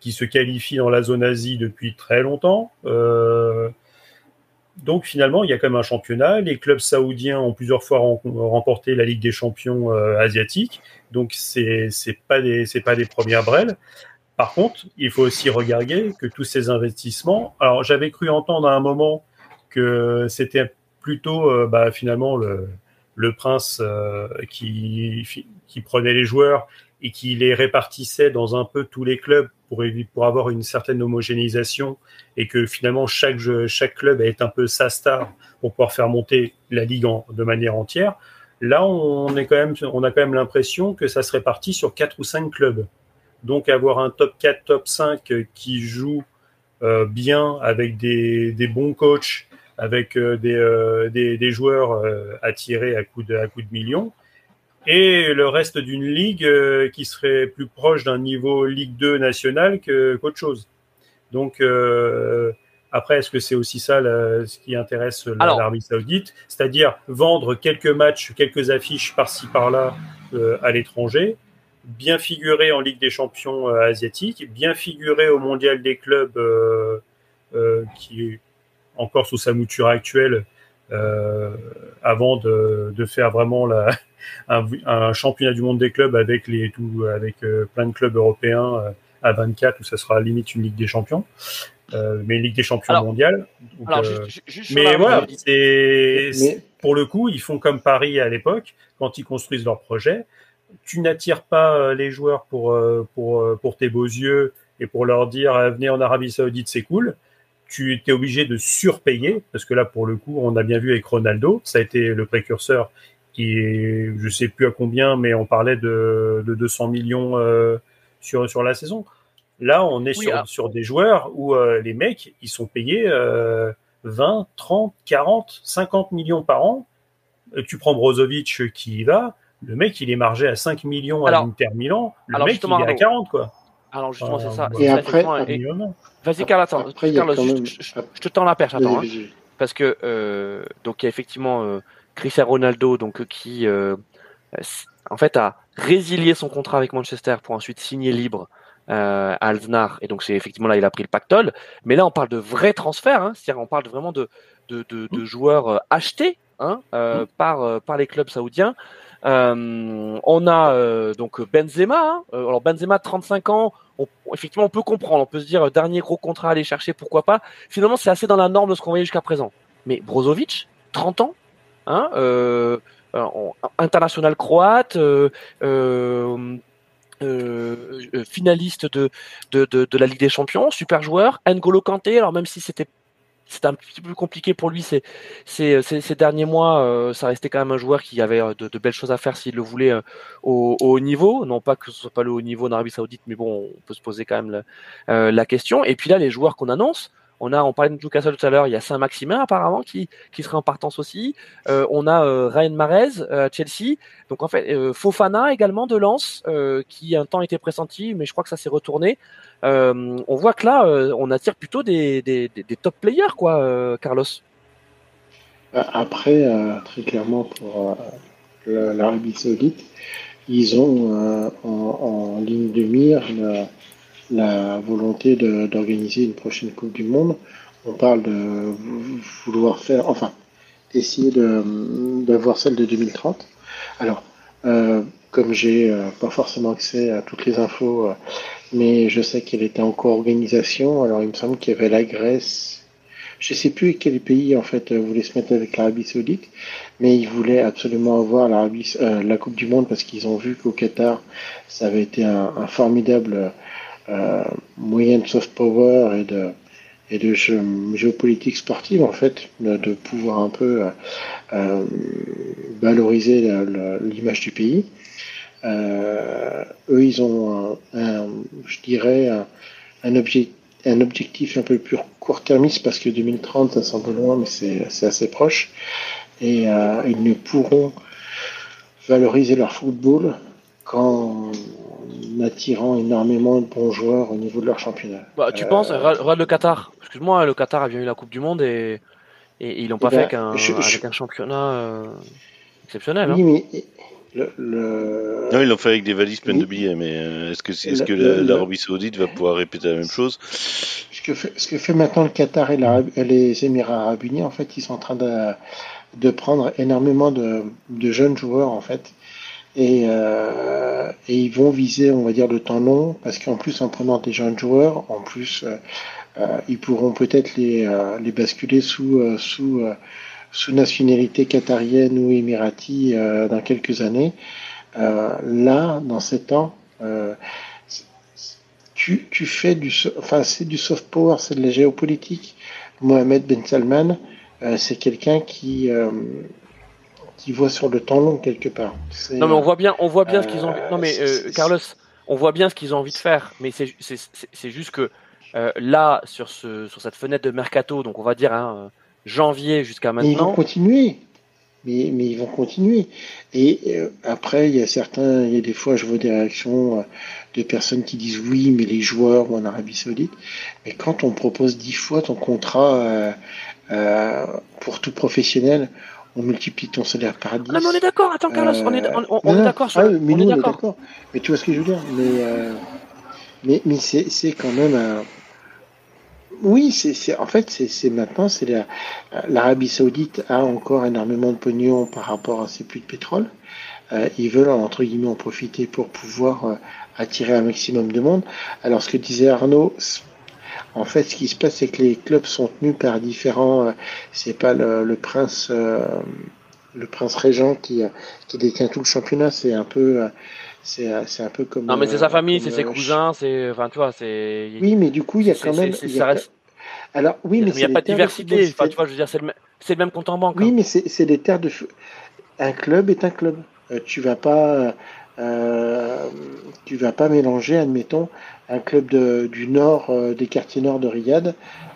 qui se qualifie dans la zone Asie depuis très longtemps. Euh, donc finalement, il y a quand même un championnat. Les clubs saoudiens ont plusieurs fois remporté la Ligue des champions euh, asiatiques. Donc c'est c'est pas des pas des premières brelles. Par contre, il faut aussi regarder que tous ces investissements. Alors, j'avais cru entendre à un moment que c'était plutôt euh, bah, finalement le, prince euh, qui, prenait les joueurs et qui les répartissait dans un peu tous les clubs pour, avoir une certaine homogénéisation et que finalement chaque, chaque club est un peu sa star pour pouvoir faire monter la ligue de manière entière. Là, on, est quand même, on a quand même l'impression que ça se répartit sur quatre ou cinq clubs. Donc avoir un top 4, top 5 qui joue euh, bien avec des, des, bons coachs, avec euh, des, euh, des, des, joueurs attirés à coup de, à coup de millions, et le reste d'une ligue qui serait plus proche d'un niveau Ligue 2 national qu'autre chose. Donc après, est-ce que c'est aussi ça ce qui intéresse l'Arabie Saoudite, c'est-à-dire vendre quelques matchs, quelques affiches par-ci par-là à l'étranger, bien figuré en Ligue des champions euh, asiatiques, bien figuré au Mondial des clubs euh, euh, qui est encore sous sa mouture actuelle avant de, de, faire vraiment la, un, un, championnat du monde des clubs avec les tout avec plein de clubs européens à 24 où ça sera limite une Ligue des champions. Euh, mais une Ligue des champions mondiale. alors, mais voilà, c'est pour le coup, ils font comme Paris à l'époque quand ils construisent leur projet tu n'attires pas euh, les joueurs pour, euh, pour, euh, pour tes beaux yeux et pour leur dire venez en Arabie Saoudite, c'est cool. Tu es obligé de surpayer parce que là, pour le coup, on a bien vu avec Ronaldo, ça a été le précurseur qui est, je sais plus à combien, mais on parlait de, de 200 millions sur, sur la saison. Là, on est sur, ah. sur des joueurs où les mecs, ils sont payés 20, 30, 40, 50 millions par an. Tu prends Brozovic qui y va, le mec, il est margé à 5 millions à l'Inter Milan. Le mec, il est à 40, quoi. Alors justement, c'est ça. Et après, vas-y, Carl, attends. Carl, je, te tends la perche, attends. Hein. parce que euh, donc il y a effectivement euh, Cristiano Ronaldo, donc euh, qui euh, en fait a résilié son contrat avec Manchester pour ensuite signer libre euh, à Alznar. Et donc c'est effectivement là il a pris le pactole. Mais là on parle de vrais transferts, hein, c'est-à-dire on parle vraiment de de, de, de joueurs achetés hein, euh, par par les clubs saoudiens. Euh, on a euh, donc Benzema. Hein. Euh, alors Benzema, 35 ans. effectivement, on peut comprendre. On peut se dire dernier gros contrat à aller chercher, pourquoi pas. Finalement, c'est assez dans la norme de ce qu'on voyait jusqu'à présent. Mais Brozovic, 30 ans, hein, international croate. finaliste de, de, de, de, la Ligue des Champions, super joueur. N'Golo Kanté, alors même si c'était c'était un petit peu plus compliqué pour lui ces, derniers mois. Euh, ça restait quand même un joueur qui avait euh, de, belles choses à faire s'il le voulait euh, au, au, haut niveau. Non pas que ce soit pas le haut niveau en Arabie Saoudite, mais bon, on peut se poser quand même la question. Et puis là, les joueurs qu'on annonce, on a, on parlait de Newcastle tout à l'heure, il y a Saint-Maximin apparemment qui, qui serait en partance aussi. Euh, on a euh, Ryan Marez euh, Chelsea. Donc en fait, euh, Fofana également de Lens, qui un temps était pressenti, mais je crois que ça s'est retourné. on voit que là, on attire plutôt des, des, des, top players, quoi, Carlos. Après, très clairement pour l'Arabie Saoudite, ils ont en, en, ligne de mire la volonté d'organiser une prochaine Coupe du Monde. On parle de vouloir faire, enfin, essayer d'avoir celle de 2030. Alors, euh, comme j'ai euh, pas forcément accès à toutes les infos, euh, mais je sais qu'elle était en co-organisation. Alors, il me semble qu'il y avait la Grèce, je sais plus quel pays en fait voulait se mettre avec l'Arabie Saoudite, mais ils voulaient absolument avoir l'Arabie, euh, la Coupe du Monde parce qu'ils ont vu qu'au Qatar, ça avait été un formidable euh, moyen de soft power et de géopolitique sportive en fait, de, pouvoir un peu euh, euh valoriser l'image du pays. Euh, eux, ils ont, un, je dirais, un, un, objectif un peu plus court-termiste parce que 2030, ça semble loin, mais c'est assez proche. Et euh, ils ne pourront valoriser leur football qu'en attirant énormément de bons joueurs au niveau de leur championnat. Bah, tu penses, euh, regarde le Qatar. Excuse-moi, le Qatar a bien eu la Coupe du Monde et, et ils l'ont pas eh fait ben, qu'un avec un championnat euh, exceptionnel. Oui, hein. mais le, Non, ils l'ont fait avec des valises pleines de billets, mais euh, est-ce que, est -ce que l'Arabie Saoudite va pouvoir répéter la même chose? ce que, fait, ce que fait maintenant le Qatar et les Émirats Arabes Unis, en fait, ils sont en train de, de prendre énormément de, de jeunes joueurs, en fait. Et, euh, et ils vont viser, on va dire, le temps long, parce qu'en plus, en prenant des jeunes joueurs, en plus, euh, euh ils pourront peut-être les, les basculer sous, sous sous nationalité qatarienne ou émirati dans quelques années. Là, dans ces temps, tu, tu fais du, enfin c'est du soft power, c'est de la géopolitique. Mohamed Ben Salman, c'est quelqu'un qui qui voit sur le temps long quelque part. Non mais on voit bien, on voit bien ce qu'ils ont. Non mais Carlos, on voit bien ce qu'ils ont envie de faire, mais c'est juste que là sur ce sur cette fenêtre de mercato, donc on va dire hein, janvier jusqu'à maintenant. Mais ils vont continuer. Mais, mais ils vont continuer. Et euh, après, il y a certains, il y a des fois, je vois des réactions euh, de personnes qui disent oui, mais les joueurs ou en Arabie Saoudite. Mais quand on propose dix fois ton contrat euh, euh pour tout professionnel, on multiplie ton salaire par dix. Non, mais on est d'accord. Attends, Carlos, on est, on, on est d'accord. Ah, mais on nous, est on est d'accord. Mais tu vois ce que je veux dire Mais, mais, mais c'est quand même un oui, c'est en fait c'est maintenant c'est l'Arabie Saoudite a encore énormément de pognon par rapport à ses puits de pétrole. Euh, ils veulent entre guillemets en profiter pour pouvoir euh, attirer un maximum de monde. Alors ce que disait Arnaud, en fait ce qui se passe c'est que les clubs sont tenus par différents. Euh, c'est pas le, le prince euh, le prince régent qui qui détient tout le championnat. C'est un peu c'est un peu comme. Non, mais c'est sa famille, c'est ses cousins, c'est. Enfin, tu vois, c'est. Oui, mais du coup, il y a quand même. ça reste... Alors, oui, mais il n'y a pas de diversité. Enfin, tu vois, je veux dire, c'est le, le, même compte en banque. Oui, hein. mais c'est des terres de. Un club est un club. Euh, tu vas pas. Euh, tu vas pas mélanger, admettons, un club de, du nord, euh, des quartiers nord de Riyad,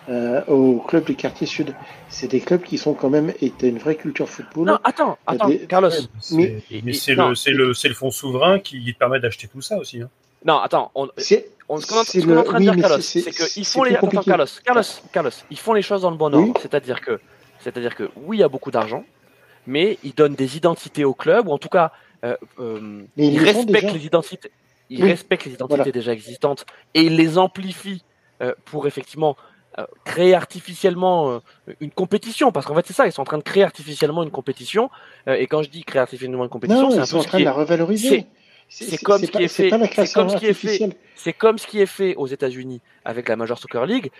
euh, au club du quartier sud. C'est des clubs qui sont quand même étaient une vraie culture football. Non, attends, attends, Carlos. Mais, mais c'est le, le, le fonds souverain qui permet d'acheter tout ça aussi. Hein. Non, attends, on, on, ce qu'on est, est, en train de dire, Carlos, c'est qu'ils font les attends, Carlos, Carlos, Carlos, ils font les choses dans le bon ordre. C'est-à-dire que, c'est-à-dire que oui, il y a beaucoup d'argent, mais ils donnent des identités au club, ou en tout cas, euh, euh, ils, ils respectent les identités, ils oui. respectent les identités voilà. déjà existantes et ils les amplifient euh, pour effectivement euh, créer artificiellement euh, une compétition, parce qu'en fait c'est ça, ils sont en train de créer artificiellement une compétition. Et quand je dis créer artificiellement une compétition, c'est un ils sont en train de la revaloriser. C'est comme ce qui est fait. C'est comme ce qui est fait. C'est comme ce qui est fait aux États-Unis avec la Major Soccer League,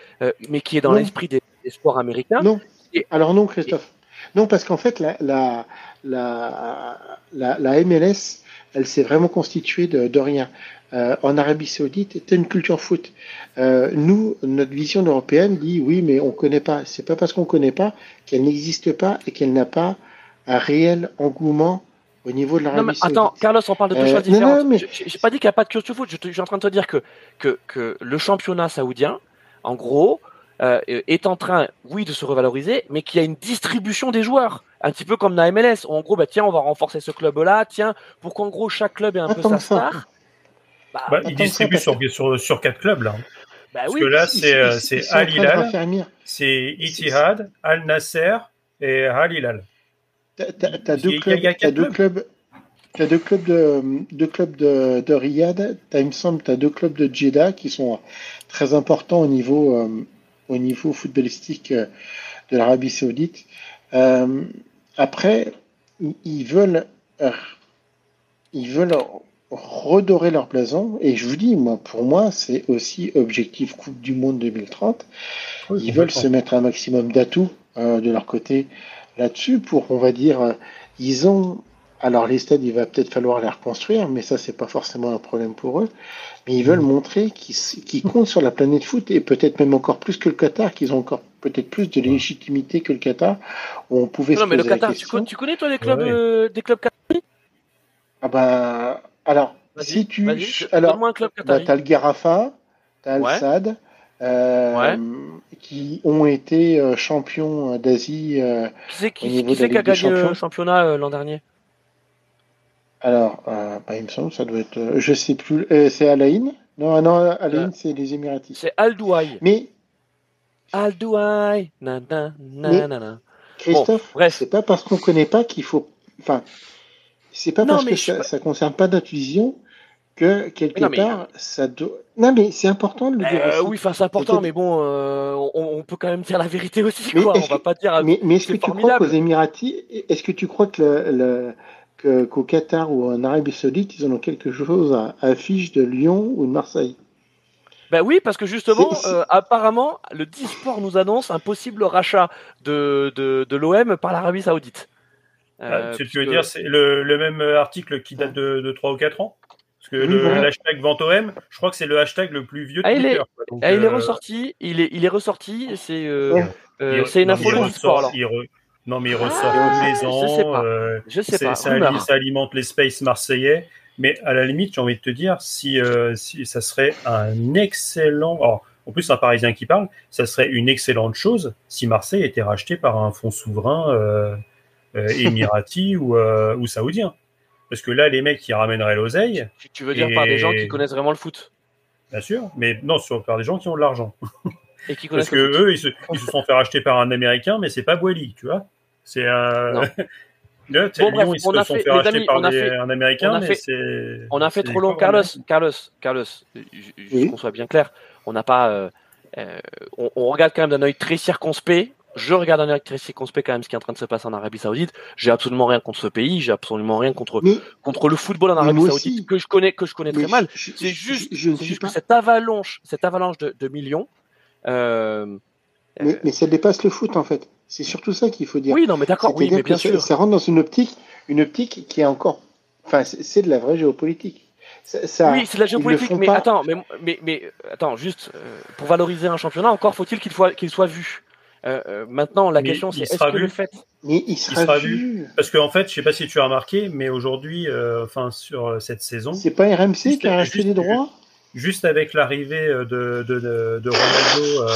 mais qui est dans l'esprit des, des, sports américains. Non. Et, Alors non, Christophe. Et... Non, parce qu'en fait, la, la, la, la, la MLS, elle s'est vraiment constituée de, de rien. Euh, en Arabie Saoudite, c'était une culture foot. Euh, nous, notre vision européenne dit oui, mais on connaît pas. C'est pas parce qu'on connaît pas qu'elle n'existe pas et qu'elle n'a pas un réel engouement au niveau de l'Arabie mais attends, Carlos, on parle de deux euh, choses différentes. Mais... J'ai pas dit qu'il n'y a pas de culture foot. Je, te, je, suis en train de te dire que, que, que le championnat saoudien, en gros, euh, est en train, oui, de se revaloriser, mais qu'il y a une distribution des joueurs. Un petit peu comme dans la MLS. En gros, bah, tiens, on va renforcer ce club-là. Tiens, pour qu'en gros, chaque club ait un attends peu sa star. Bah, bah, il distribue sur, sur, sur quatre clubs, là. Bah, Parce oui, que là, c'est Al Hilal, c'est Itihad, Al Nasser et Al Hilal. T'as deux, clubs, as deux clubs. Tu as deux clubs de, deux clubs de, de Riyad, as, il me semble, tu as deux clubs de Jeddah qui sont très importants au niveau, euh, au niveau footballistique euh, de l'Arabie Saoudite. Euh, après, ils veulent, ils veulent redorer leur blason. Et je vous dis, moi, pour moi, c'est aussi objectif Coupe du Monde 2030. Ils veulent se mettre un maximum d'atouts euh, de leur côté là-dessus pour, on va dire, euh, ils ont. Alors les stades, il va peut-être falloir les reconstruire, mais ça, c'est pas forcément un problème pour eux. Mais ils veulent mm. montrer qu'ils comptent sur la planète foot et peut-être même encore plus que le Qatar, qu'ils ont encore peut-être plus de légitimité que le Qatar, où on pouvait non, se mais le Qatar, tu, connais, tu connais toi des clubs, euh, des clubs qataris? Ah bah alors si tu alors bah, t'as le Garafa, t'as le Sad, euh, qui ont été euh, champions d'Asie. Euh, qui c'est qui, qui, qui a gagné le championnat l'an dernier? Alors, bah, il me semble ça doit être, je sais plus, c'est Alain. Non, non, Alain, c'est les Émiratis. C'est Al Douai. Mais Al Douai. Na, na, na, na, Christophe, bon, c'est pas parce qu'on connaît pas qu'il faut. Enfin, c'est pas parce que ça, ça concerne pas notre vision que quelque part, ça doit. Non, mais c'est important de le dire. Euh, oui, enfin, c'est important, mais bon, euh, on, peut quand même dire la vérité aussi, quoi. On va pas dire. Mais, mais est-ce que tu crois qu'aux Émiratis, est-ce que tu crois que le, que, qu'au Qatar ou en Arabie Saoudite, ils en ont quelque chose à affiche de Lyon ou de Marseille. Ben oui, parce que justement, euh, apparemment, le Disport nous annonce un possible rachat de, de, de l'OM par l'Arabie Saoudite. Euh, tu veux dire, c'est le, le, même article qui date de, de 3 ou 4 ans. Parce que le, hashtag VentoM, je crois que c'est le hashtag le plus vieux de ah, Il est, ah, il est euh, ressorti, il est, il est ressorti, c'est euh, euh, c'est une info du sport. Non, mais il ressort tous les ans. Je sais pas. je sais pas. Ça, ça, alimente les space marseillais. Mais à la limite, j'ai envie de te dire, si, si ça serait un excellent. en plus, un Parisien qui parle, ça serait une excellente chose si Marseille était racheté par un fonds souverain émirati ou, ou saoudien. Parce que là, les mecs, qui ramèneraient l'oseille. Tu veux dire par des gens qui connaissent vraiment le foot? Bien sûr, mais non, sur, par des gens qui ont de l'argent. Et qui connaissent Parce que eux, ils se, ils se, sont fait racheter par un Américain, mais c'est pas Boily, tu vois. C'est un. Là, bon, bref, ils se sont fait, racheter par un Américain, mais c'est. On a fait trop long, Carlos. Carlos, Carlos, juste qu'on soit bien clair, on n'a pas. Euh, euh, on, on, regarde quand même d'un œil très circonspect je regarde un très circonspect quand même ce qui est en train de se passer en Arabie Saoudite. J'ai absolument rien contre ce pays, j'ai absolument rien contre contre le football en Arabie Saoudite que je connais que je connais très mal. C'est juste, juste que cette avalanche, cette avalanche de, de millions. Euh, mais, euh, mais, ça dépasse le foot en fait. C'est surtout ça qu'il faut dire. Oui, non, mais d'accord, oui, mais bien sûr. Ça rentre dans une optique, une optique qui est encore, enfin, c'est de la vraie géopolitique. Ça, oui, c'est de la géopolitique, mais attends, mais, mais, mais, attends, juste euh, pour valoriser un championnat, encore faut-il qu'il soit, qu'il soit vu. Euh, euh, maintenant, la question c'est est-ce que le fait mais il sera, vu. Parce qu'en en fait, je sais pas si tu as remarqué, mais aujourd'hui, euh, enfin sur cette saison, c'est pas RMC qui a acheté les droits? Juste avec l'arrivée de, de, de, Ronaldo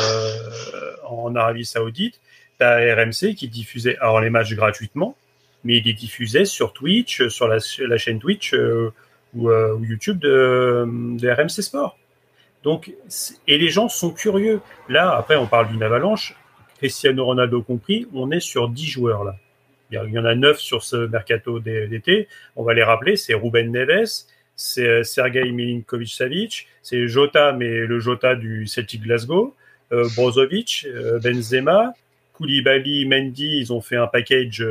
en Arabie Saoudite, RMC qui diffusait alors les matchs gratuitement, mais il les diffusait sur Twitch, sur la, chaîne Twitch ou, ou, YouTube de, RMC Sport. Donc, et les gens sont curieux. Là, après, on parle d'une avalanche. Cristiano Ronaldo compris, on est sur 10 joueurs là. Il y en a 9 sur ce mercato d'été. On va les rappeler, c'est Ruben Neves, c'est euh, Sergei Milinkovic-Savic, c'est Jota, mais le Jota du Celtic Glasgow, euh, Brozovic, euh, Benzema, Koulibaly, Mendy, ils ont fait un package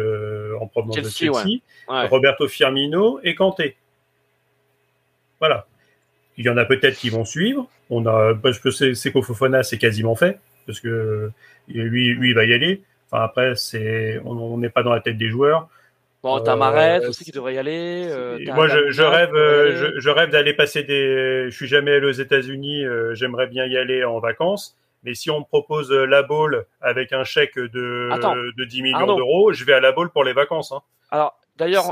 en provenance de Chelsea, Roberto Firmino et Kanté. Voilà. Il y en a peut-être qui vont suivre. On a, parce que c'est Fofana, c'est quasiment fait parce que lui, lui, il va y aller. Enfin, après, c'est, on n'est pas dans la tête des joueurs. Bon, t'as euh, aussi qui devrait y aller. Euh, moi, je, je, rêve, euh, je, rêve d'aller passer des. Je suis jamais allé aux États-Unis. J'aimerais bien y aller en vacances. Mais si on me propose la boule avec un chèque de, de 10 millions d'euros, je vais à la boule pour les vacances. Hein. Alors, d'ailleurs,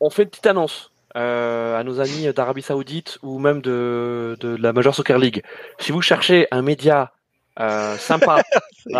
on fait une petite annonce. à nos amis d'Arabie Saoudite ou même de, de la Major Soccer League. Si vous cherchez un média euh, sympa,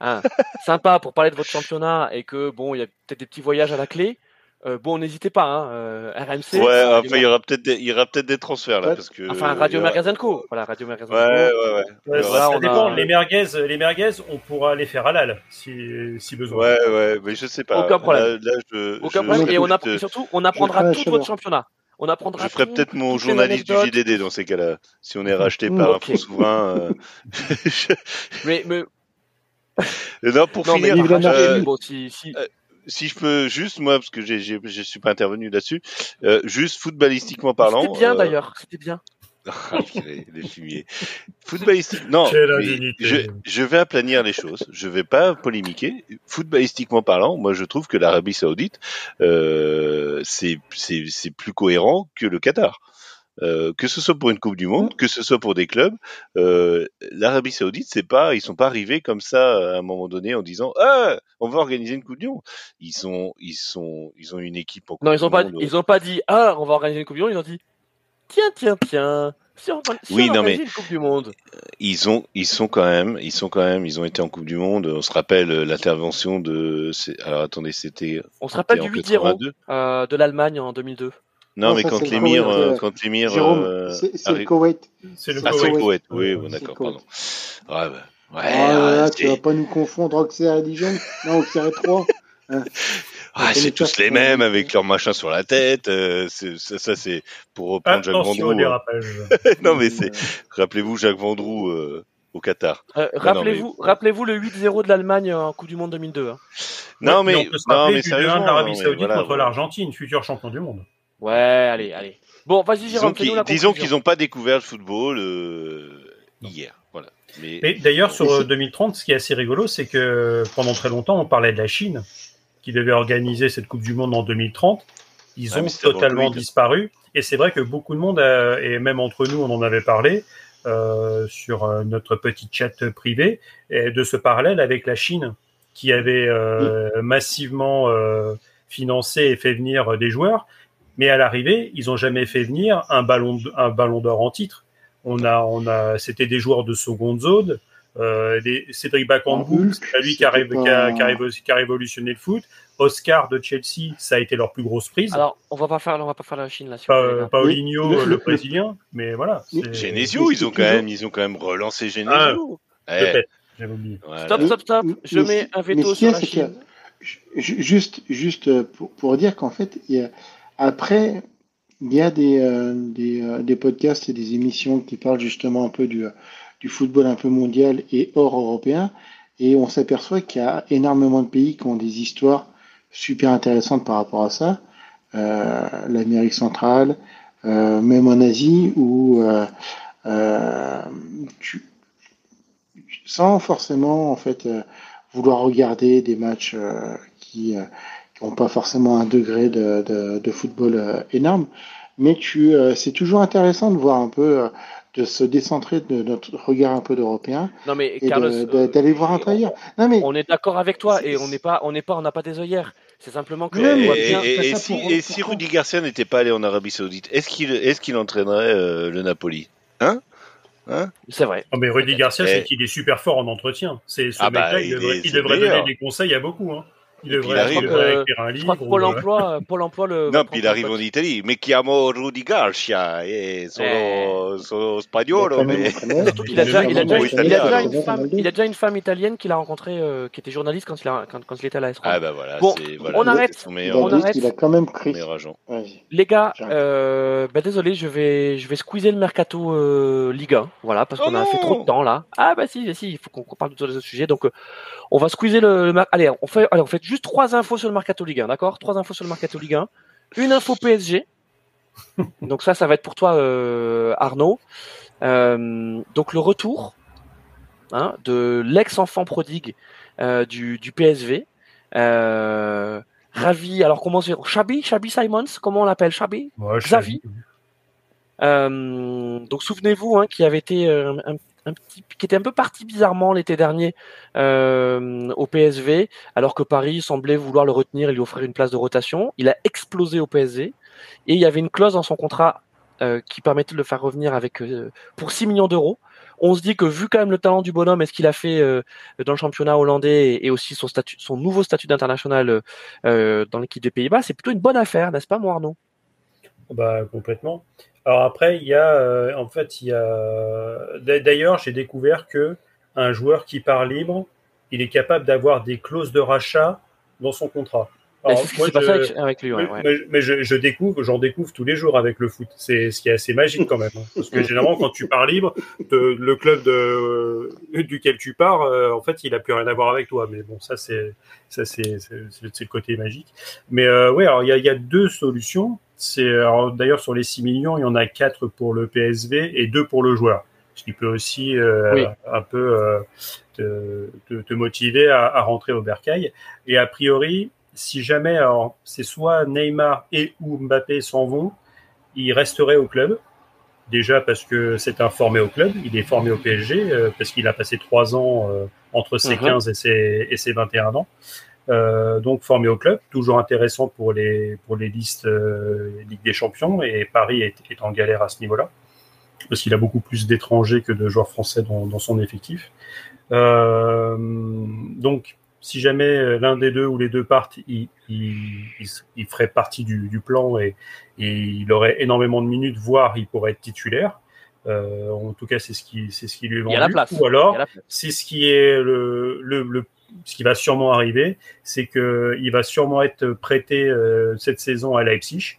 hein, sympa pour parler de votre championnat et que bon, il y a peut-être des petits voyages à la clé. Euh, bon, n'hésitez pas, hein, euh, RMC. Ouais, enfin, il y aura peut-être des, il y aura peut-être des transferts là, parce que. Enfin, Radio aura... Co. Voilà, Radio Magasin Ouais, ouais, ouais. ouais voilà, ça dépend. A... Les merguez, les merguez, on pourra les faire halal si, si besoin. Ouais, ouais, mais je sais pas. Aucun problème. Là, là, je, Aucun je, problème. Et on apprend, surtout, on apprendra tout votre championnat. On apprendra. Je ferai peut-être mon journaliste du JDD dans ces cas-là. Si on est racheté par okay. un fonds souverain. Euh... mais, mais... non, pour non, finir. Mais, euh... bon, si, si... Si je peux juste moi parce que j'ai, j'ai, je suis pas intervenu là-dessus, euh, juste footballistiquement parlant. C'était bien euh, d'ailleurs, c'était bien. Ah, les, les fumiers. Footballistique. Non, je, je vais aplanir les choses. Je vais pas polémiquer. Footballistiquement parlant, moi je trouve que l'Arabie Saoudite euh, c'est c'est c'est plus cohérent que le Qatar. Euh, que ce soit pour une Coupe du Monde, que ce soit pour des clubs, euh, l'Arabie Saoudite, c'est pas, ils sont pas arrivés comme ça à un moment donné en disant, ah, on va organiser une Coupe du Monde. Ils sont, ils sont, ils ont une équipe en Coupe Non, ils du ont pas, Monde. ils ont pas dit ah on va organiser une coupe du monde, ils ont dit tiens tiens tiens si on, si Oui, on non, mais- une coupe du monde. ils ont, ils sont quand même, ils sont quand même, ils ont été en Coupe du Monde. On se rappelle euh, l'intervention de, alors attendez, c'était On se rappelle du en 8-0 82. euh, de l'Allemagne en 2002. Non, Non, mais ça, quand l'émir, euh, euh, quand l'émir, Jérôme, euh, c'est c'est le Koweït. C'est le ah, c'est le Koweït. Oui, bon, d'accord, pardon. Ouais, bah, ouais, Ah là ah, tu vas pas nous confondre Auxerre et Dijon Non, Auxerre et 3. ah, on c'est tous les mêmes avec leur machin sur la tête. euh, c'est- ça, ça, c'est pour reprendre Jacques Attention Vendroux. hein. non, mais c'est, rappelez-vous Jacques Vendroux euh, au Qatar. Euh, rappelez-vous, mais- rappelez-vous le 8-0 de l'Allemagne en Coupe du Monde 2002. hein. Non, Ouais, mais, on peut se non, mais du 2-1 sérieusement, de l'Arabie non, mais Saoudite voilà, contre l'Argentine, futur champion du monde. Ouais, allez, allez. Bon, vas-y Disons Jérôme, disons qu'ils n'ont pas découvert le football euh, hier. Voilà. Mais, Et d'ailleurs, sur Et euh, c'est- 2030, ce qui est assez rigolo, c'est que pendant très longtemps, on parlait de la Chine, qui devait organiser cette Coupe du Monde en 2030. Ils Ouais, ont totalement disparu. Et c'est vrai que beaucoup de monde, a- et même entre nous, on en avait parlé euh, sur euh, notre petit chat privé, et de ce parallèle avec la Chine, qui avait euh, massivement euh, financé et fait venir des joueurs. Mais à l'arrivée, ils ont jamais fait venir un ballon, un ballon d'or en titre. On a, on a, c'était des joueurs de seconde zone. Euh, des, Cédric Bakambu, Hulk, c'est lui qui a, qui, a, qui a révo- qui a révolutionné le foot. Oscar de Chelsea, ça a été leur plus grosse prise. Alors, on va pas faire, on va pas faire la Chine là. si Pa-. Paulinho, Le- brésilien, mais voilà. Genesio, ils ont quand même, ils ont quand même relancé Genesio. Peut-être, voilà. Stop, stop, stop. Je mais mets un veto sur la Chine. Ju- Juste, juste euh, pour, pour dire qu'en fait, il y a, après, il y a des, euh, euh, des podcasts et des émissions qui parlent justement un peu du, euh, du football un peu mondial et hors européen, et on s'aperçoit qu'il y a énormément de pays qui ont des histoires super intéressantes par rapport à ça. L'Amérique centrale, même en Asie, où tu, sans forcément en fait vouloir regarder des matchs qui pas forcément un degré de, de, de football euh, énorme, mais tu euh, c'est toujours intéressant de voir un peu euh, de se décentrer de notre regard un peu d'européen Non mais et Carlos, de- de- euh, d'aller voir un peu ailleurs. Non mais on est d'accord avec toi C'est- et on n'est pas, on n'est pas, on n'a pas des œillères. C'est simplement que Et, bien- si, pour- et si pourquoi Rudy Garcia n'était pas allé en Arabie Saoudite, est-ce qu'il est-ce qu'il entraînerait euh, le Napoli? Hein? Hein? C'est vrai. Non, mais Rudy Garcia, Eh. c'est qu'il est super fort en entretien. C'est ce Ah bah, mec-là, il, il devrait, il devrait donner des conseils à beaucoup. Hein. Il devrait, il arrive, il devrait euh, écrire un Je crois livre. que Pôle euh, Emploi, Pôle Emploi le. Non, puis il arrive en. Italie. Me chiamo Rudy Garcia et sono, sono spagnolo, mais a déjà, il a déjà, il a une femme, il a déjà une femme italienne qu'il a rencontrée, euh, qui était journaliste quand il a, quand, quand il était à la S. ah bah voilà, Bon, c'est voilà, on arrête. il on a, arrête. qu'il a quand même pris. Les gars, euh, bah désolé, je vais, je vais squeezer le mercato euh, Ligue 1, voilà, parce Oh qu'on a non fait trop de temps là. Ah bah si, si, il faut qu'on qu'on parle de tous les autres sujets, donc euh, on va squeezer le, allez, on fait, allez, on fait juste trois infos sur le mercato Ligue 1, d'accord? Trois infos sur le mercato Ligue 1, une info PSG. donc ça, ça va être pour toi, euh, Arnaud. Euh, donc le retour hein, de l'ex-enfant prodigue euh, du, du PSV. Ravi. Alors comment c'est Chabi, Chabi Simons, comment on l'appelle? Chabi ouais, Xavi. donc souvenez-vous hein, qui avait été un, qui était un peu parti bizarrement l'été dernier euh, au PSV, alors que Paris semblait vouloir le retenir et lui offrir une place de rotation. Il a explosé au PSV et il y avait une clause dans son contrat euh, qui permettait de le faire revenir avec euh, pour 6 millions d'euros. On se dit que vu quand même le talent du bonhomme et ce qu'il a fait dans le championnat hollandais et, aussi son nouveau statut d'international dans l'équipe des Pays-Bas, c'est plutôt une bonne affaire, n'est-ce pas, moi Arnaud Bah, complètement. Alors après, il y a, euh, en fait, il y a. d'a- D'ailleurs, j'ai découvert que un joueur qui part libre, il est capable d'avoir des clauses de rachat dans son contrat. c'est ce qui s'est passé avec, avec, lui. Ouais, mais, mais, je, je découvre, j'en découvre tous les jours avec le foot. C'est ce qui est assez magique quand même. Hein. Parce que généralement, quand tu pars libre, le club de, duquel tu pars, euh, en fait, il a plus rien à voir avec toi. Mais bon, ça c'est ça c'est le côté magique. Mais euh, ouais, alors il y a, y a deux solutions. C'est d'ailleurs sur les 6 millions, il y en a 4 pour le PSV et 2 pour le joueur. Ce qui peut aussi euh, un peu euh, te, te, te, motiver à, à rentrer au bercail. Et a priori, si jamais c'est soit Neymar et ou Mbappé s'en vont, il resterait au club. Déjà parce que c'est un formé au club, il est formé au PSG euh, parce qu'il a passé trois ans entre ses 15 et ses, et ses 21 ans. Euh, donc formé au club, toujours intéressant pour les pour les listes euh, Ligue des Champions et Paris est, est en galère à ce niveau-là parce qu'il a beaucoup plus d'étrangers que de joueurs français dans, dans son effectif. Euh, donc si jamais euh, l'un des deux ou les deux partent, il, il, il, ferait partie du, du plan et, et, il aurait énormément de minutes, voire il pourrait être titulaire. Euh, en tout cas, c'est ce qui c'est ce qui lui est vendu. Il y a la place. Ou alors, c'est ce qui est le, le, le, ce qui va sûrement arriver, c'est que il va sûrement être prêté euh, cette saison à Leipzig.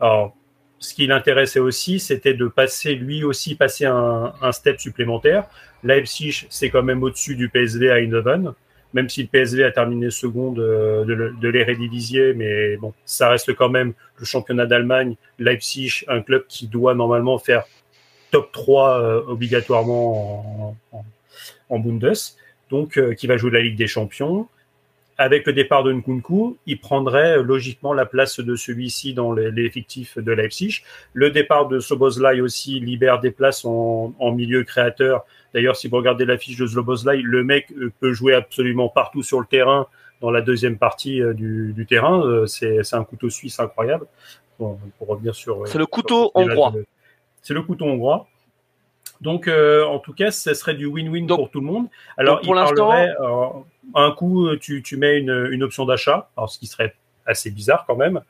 Alors, ce qui l'intéressait aussi, c'était de passer lui aussi passer un, step supplémentaire. Leipzig, c'est quand même au-dessus du PSV à Eindhoven même si le PSV a terminé second de, de, de l'Eredivisie, mais bon, ça reste quand même le championnat d'Allemagne, Leipzig, un club qui doit normalement faire top 3 euh, obligatoirement en, en, en, Bundes, donc euh, qui va jouer la Ligue des Champions. Avec le départ de Nkunku, il prendrait logiquement la place de celui-ci dans l'effectif de Leipzig. Le départ de Soboslai aussi libère des places en, en milieu créateur D'ailleurs, si vous regardez la fiche de Zlobozlai, le mec euh, peut jouer absolument partout sur le terrain dans la deuxième partie euh, du, du terrain. Euh, c'est un couteau suisse incroyable. Bon, pour revenir sur. C'est le couteau hongrois. C'est le couteau hongrois. Donc, euh, en tout cas, ce serait du win-win pour tout le monde. Alors, pour l'instant, euh, un coup, tu, tu mets une, une option d'achat, alors ce qui serait assez bizarre quand même,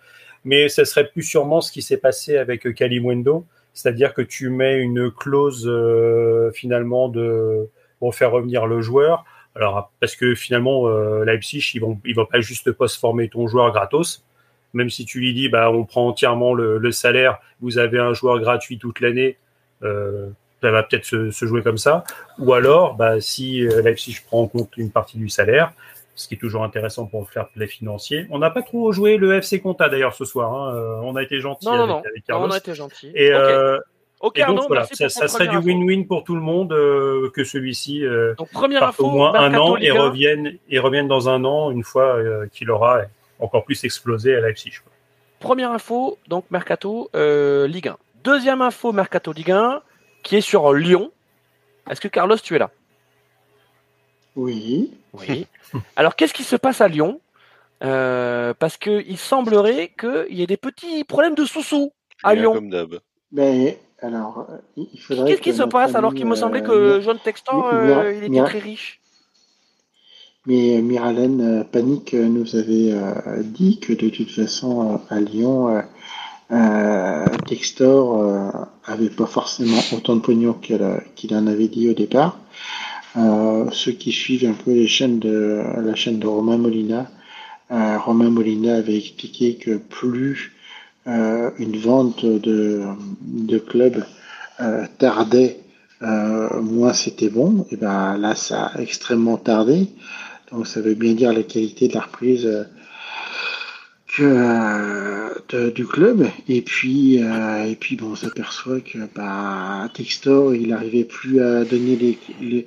mais ce serait plus sûrement ce qui s'est passé avec Kalimwendo, c'est-à-dire que tu mets une clause euh, finalement de pour faire revenir le joueur. Alors parce que finalement euh, Leipzig ils vont ils vont pas juste post former ton joueur gratos. Même si tu lui dis bah on prend entièrement le, le salaire, vous avez un joueur gratuit toute l'année, euh, ça va peut-être se, se, jouer comme ça. Ou alors bah si euh, Leipzig prend en compte une partie du salaire, ce qui est toujours intéressant pour le faire les financiers. On n'a pas trop joué le FC Compta d'ailleurs ce soir. Hein. Euh, on a été gentil avec, non. avec, Carlos. Non, on a été gentil. Et, okay. euh, okay, et donc Arnaud, voilà, ça, ça serait du win-win pour tout le monde euh, que celui-ci euh, parte info, au moins un an Liga. et revienne et revienne dans un an une fois qu'il aura encore plus explosé à Leipzig. Quoi. Première info, donc Mercato Ligue 1. Deuxième info Mercato Ligue 1 qui est sur Lyon. Est-ce que Carlos, tu es là? Oui. Oui. Alors, qu'est-ce qui se passe à Lyon? Euh, Parce qu'il semblerait qu'il y ait des petits problèmes de sous-sous à Lyon. Comme d'hab. Ben, alors, il faudrait. Qu'est-ce qui se passe alors qu'il me semblait euh, que John Textor, euh, il était très riche? Mais Miralène Panique nous avait euh, dit que de toute façon, à Lyon, euh, Textor euh, avait pas forcément autant de pognon qu'il en avait dit au départ. Euh, ceux qui suivent un peu les chaînes de la chaîne de Romain Molina, euh, Romain Molina avait expliqué que plus euh, une vente de, de club euh, tardait, moins c'était bon. Et ben là, ça a extrêmement tardé. Donc ça veut bien dire la qualité de la reprise que, euh, de- du club. Et puis, euh, et puis bon, on s'aperçoit que bah, Textor, il n'arrivait plus à donner les, les-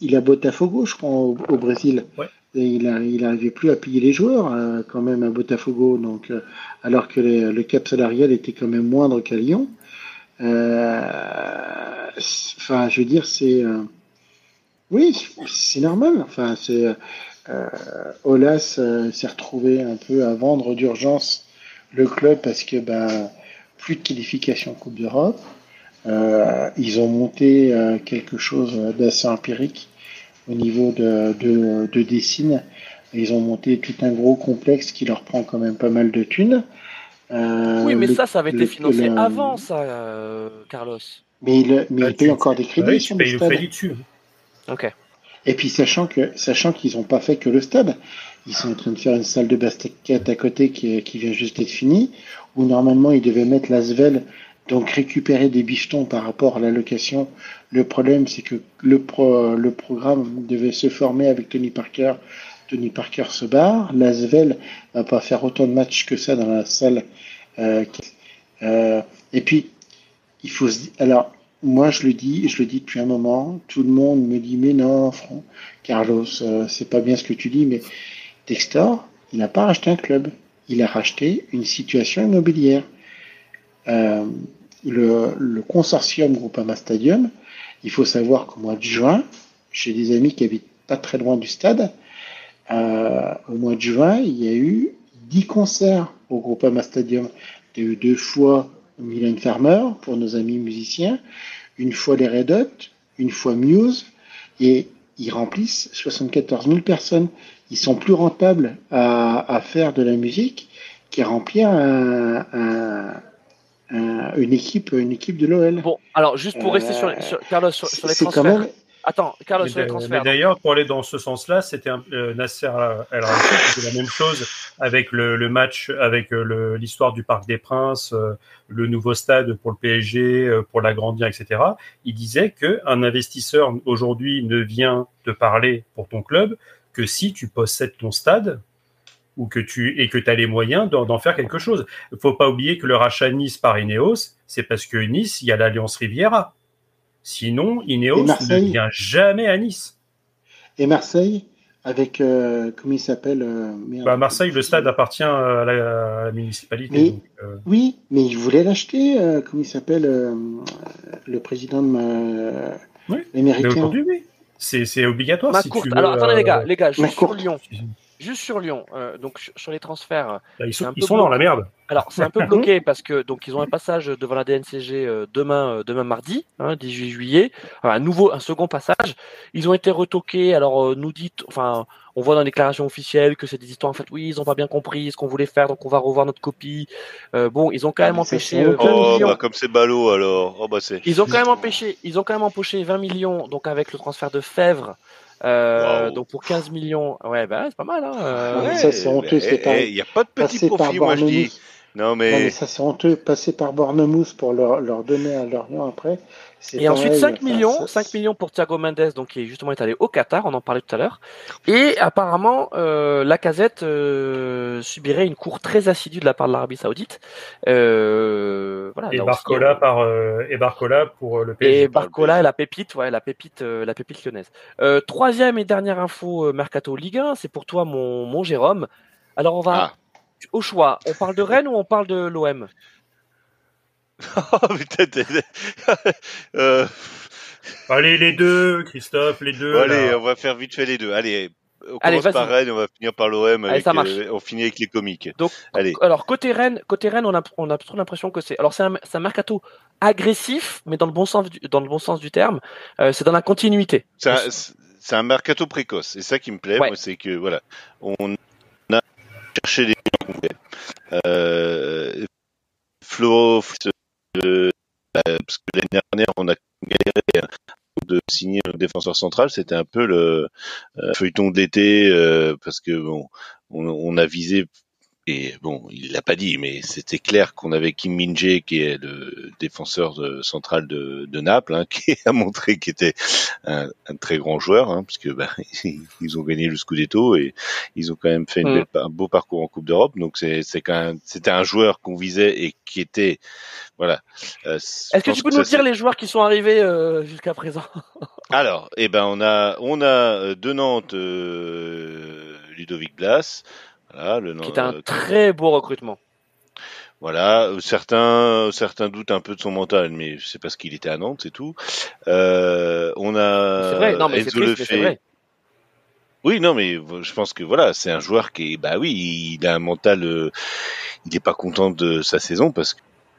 Il a Botafogo, je crois, au, au Brésil. Ouais. Et il n'arrivait plus à payer les joueurs euh, quand même à Botafogo. Donc, euh, alors que les- le cap salarial était quand même moindre qu'à Lyon. Euh, Enfin, je veux dire, c'est. oui, c'est normal. Enfin, c'est. Euh, Olas euh, s'est retrouvé un peu à vendre d'urgence le club parce que ben plus de qualification en Coupe d'Europe. Euh, ils ont monté euh, quelque chose d'assez empirique au niveau de, de, de Dessine. Ils ont monté tout un gros complexe qui leur prend quand même pas mal de thunes. Euh, Oui, mais le- ça, ça avait été financé le- avant, ça, euh, Carlos. Mais il, mais il paye tu- encore des crédits Ouais, sur le stade. dessus. Ok. Et puis sachant que sachant qu'ils n'ont pas fait que le stade, ils sont en train de faire une salle de basket à côté qui, vient juste d'être finie, où normalement ils devaient mettre la donc récupérer des bichetons par rapport à la location. Le problème, c'est que le, le programme devait se former avec Tony Parker. Tony Parker se barre. La Svel va pas faire autant de matchs que ça dans la salle. Euh, euh, et puis, il faut se dire, alors, moi, je le dis, je le dis depuis un moment, tout le monde me dit, mais non, Carlos, euh, c'est pas bien ce que tu dis, mais Textor, il n'a pas racheté un club, il a racheté une situation immobilière. Euh, le, le, consortium Groupama Stadium, il faut savoir qu'au mois de juin, j'ai des amis qui habitent pas très loin du stade, euh, au mois de juin, il y a eu 10 concerts au Groupama Stadium. Il y a eu deux fois Mylène Farmer pour nos amis musiciens, une fois les Red Hot, une fois Muse, et ils remplissent 74 000 personnes. Ils sont plus rentables à, à faire de la musique qu'à remplir un, un, un, une équipe, une équipe de l'OL. Bon, alors juste pour rester sur, sur, Carlos sur, sur les transferts. Quand même, Attends, Carlos, sur les transferts. Mais d'ailleurs, pour aller dans ce sens-là, c'était euh, Nasser El c'était la même chose avec le, le match, avec euh, l'histoire du Parc des Princes, euh, le nouveau stade pour le PSG, euh, pour l'agrandir, etc. Il disait que un investisseur aujourd'hui ne vient te parler pour ton club que si tu possèdes ton stade ou que tu et que tu as les moyens d'en faire quelque chose. Il faut pas oublier que le rachat Nice par Ineos, c'est parce que Nice, il y a l'alliance Riviera. Sinon, Ineos ne vient jamais à Nice. Et Marseille avec euh, comment il s'appelle euh, bah, Marseille, le stade appartient à la, à la municipalité. Mais, donc, euh... Oui, mais il voulait l'acheter. Euh, comment il s'appelle euh, le président de oui, l'américain oui. C'est obligatoire. Ma si courte. tu veux, Alors attendez euh, les gars, les gars, juste sur courte. Lyon, juste sur Lyon. euh, donc sur- les transferts. Bah, ils sont, un ils peu sont beau. dans la merde. Alors c'est un peu bloqué parce que donc ils ont un passage devant la DNCG euh, demain euh, demain mardi, hein, 18 juillet, un nouveau un second passage. Ils ont été retoqués. Alors euh, nous dit enfin on voit dans les déclarations officielles que c'est des histoires en fait oui ils ont pas bien compris ce qu'on voulait faire donc on va revoir notre copie. Euh, bon ils ont quand même Ah, empêché c'est euh, 20 Oh, bah comme c'est ballot alors. Oh bah c'est. Ils ont quand même empêché, ils ont quand même empoché 20 millions, donc avec le transfert de Fèvre, euh, Waouh. donc pour 15 millions. Ouais, bah c'est pas mal. Hein, euh, Ouais, mais ça, c'est honteux, c'est pas- Il n'y a pas de petit profit, moi je dis. Non Non, mais ça c'est honteux. Passer par Bornemousse pour leur, leur donner à Lorient après. Et ensuite pareil, 5 enfin, millions, ça- 5 millions pour Thiago Mendes, donc qui est justement est allé au Qatar, on en parlait tout à l'heure. Et apparemment, euh, la casette subirait une cour très assidue de la part de l'Arabie Saoudite. Euh, voilà. Et aussi, Barcola on- par euh, et Barcola pour euh, le PSG. Et Barcola et la pépite, ouais, la pépite, euh, la pépite lyonnaise. Euh, troisième et dernière info euh, mercato Ligue 1, c'est pour toi mon, mon Jérôme. Alors on va Ah. Au choix. On parle de Rennes ou on parle de l'OM Oh euh, Allez les deux, Christophe, les deux. allez, là. on va faire vite fait les deux. Allez, on Allez, commence par. Rennes, on va finir par l'OM. Allez, avec, ça marche. euh, on finit avec les comiques. Donc, Allez. alors côté Rennes, côté Rennes, on a on a trop l'impression que c'est alors c'est un, un mercato agressif, mais dans le bon sens du, dans le bon sens du terme. Euh, c'est dans la continuité. C'est un, mercato précoce. C'est ça qui me plaît, Ouais. c'est que voilà, on a cherché les gens qu'on voulait. Parce que l'année dernière, on a galéré de signer un défenseur central, c'était un peu le euh, feuilleton de l'été, euh, parce que bon, on, on a visé et bon, il l'a pas dit, mais c'était clair qu'on avait Kim Min-jae, qui est le défenseur de- central de, de Naples, hein, qui a montré qu'il était un, un très grand joueur, hein, puisque bah, ils ont gagné le Scudetto et ils ont quand même fait une Mm. belle un beau parcours en Coupe d'Europe. Donc c'est c'est quand même c'était un joueur qu'on visait et qui était voilà. Euh, Est-ce que tu peux nous dire les joueurs qui sont arrivés euh, jusqu'à présent? Alors, eh ben on a on a euh, de Nantes euh, Ludovic Blas, voilà le Qui est un euh, très beau recrutement. Voilà, euh, certains, certains doutent un peu de son mental, mais c'est parce qu'il était à Nantes, c'est tout. Euh, on a C'est vrai, non mais c'est Enzo triste, mais vrai. Oui, non, mais je pense que voilà, c'est un joueur qui est, bah oui, il a un mental, euh, il n'est pas content de sa saison parce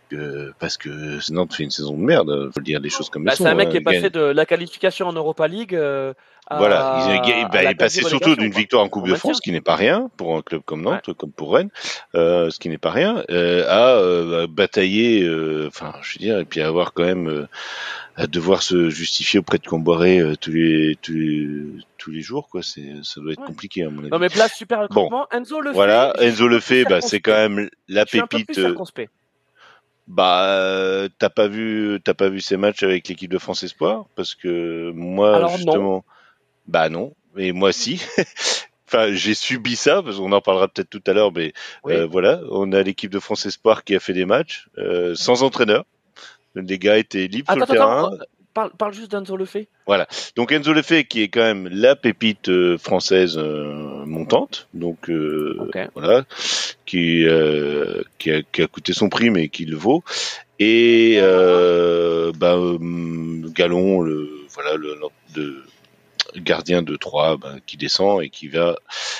que parce que Nantes fait une saison de merde, faut le dire les choses comme Bah, elles sont. c'est un mec hein. qui est gagne- passé de la qualification en Europa League euh, Voilà, il, il- à bah, il est passé surtout d'une victoire en Coupe de. France, ce qui n'est pas rien pour un club comme Nantes, comme pour Rennes, euh, ce qui n'est pas rien, euh, à euh, batailler, euh, enfin, je veux dire, et puis à avoir quand même euh, à devoir se justifier auprès de Comboiré euh, tous les tous les, tous les jours, quoi. C'est, ça doit être Ouais. compliqué à mon avis. Non mais place super recrutement, Enzo le voilà. Enzo le fait, bah, c'est quand même la Je suis un peu plus pépite. Bah, euh, t'as pas vu, t'as pas vu ces matchs avec l'équipe de France Espoir? Parce que moi Alors, justement, bah non, mais moi si. enfin, j'ai subi ça parce qu'on en parlera peut-être tout à l'heure, mais Oui. euh, voilà, on a l'équipe de France Espoir qui a fait des matchs euh, sans entraîneur. Les gars étaient libres Attends, sur le attends, terrain. euh, parle, parle juste d'Enzo le fait. Donc Enzo Lefebvre qui est quand même la pépite euh, française montante, donc voilà, qui qui a, qui a coûté son prix mais qui le vaut. Et euh, bah, Galon, le voilà le, le gardien de Troyes ben, qui descend et qui va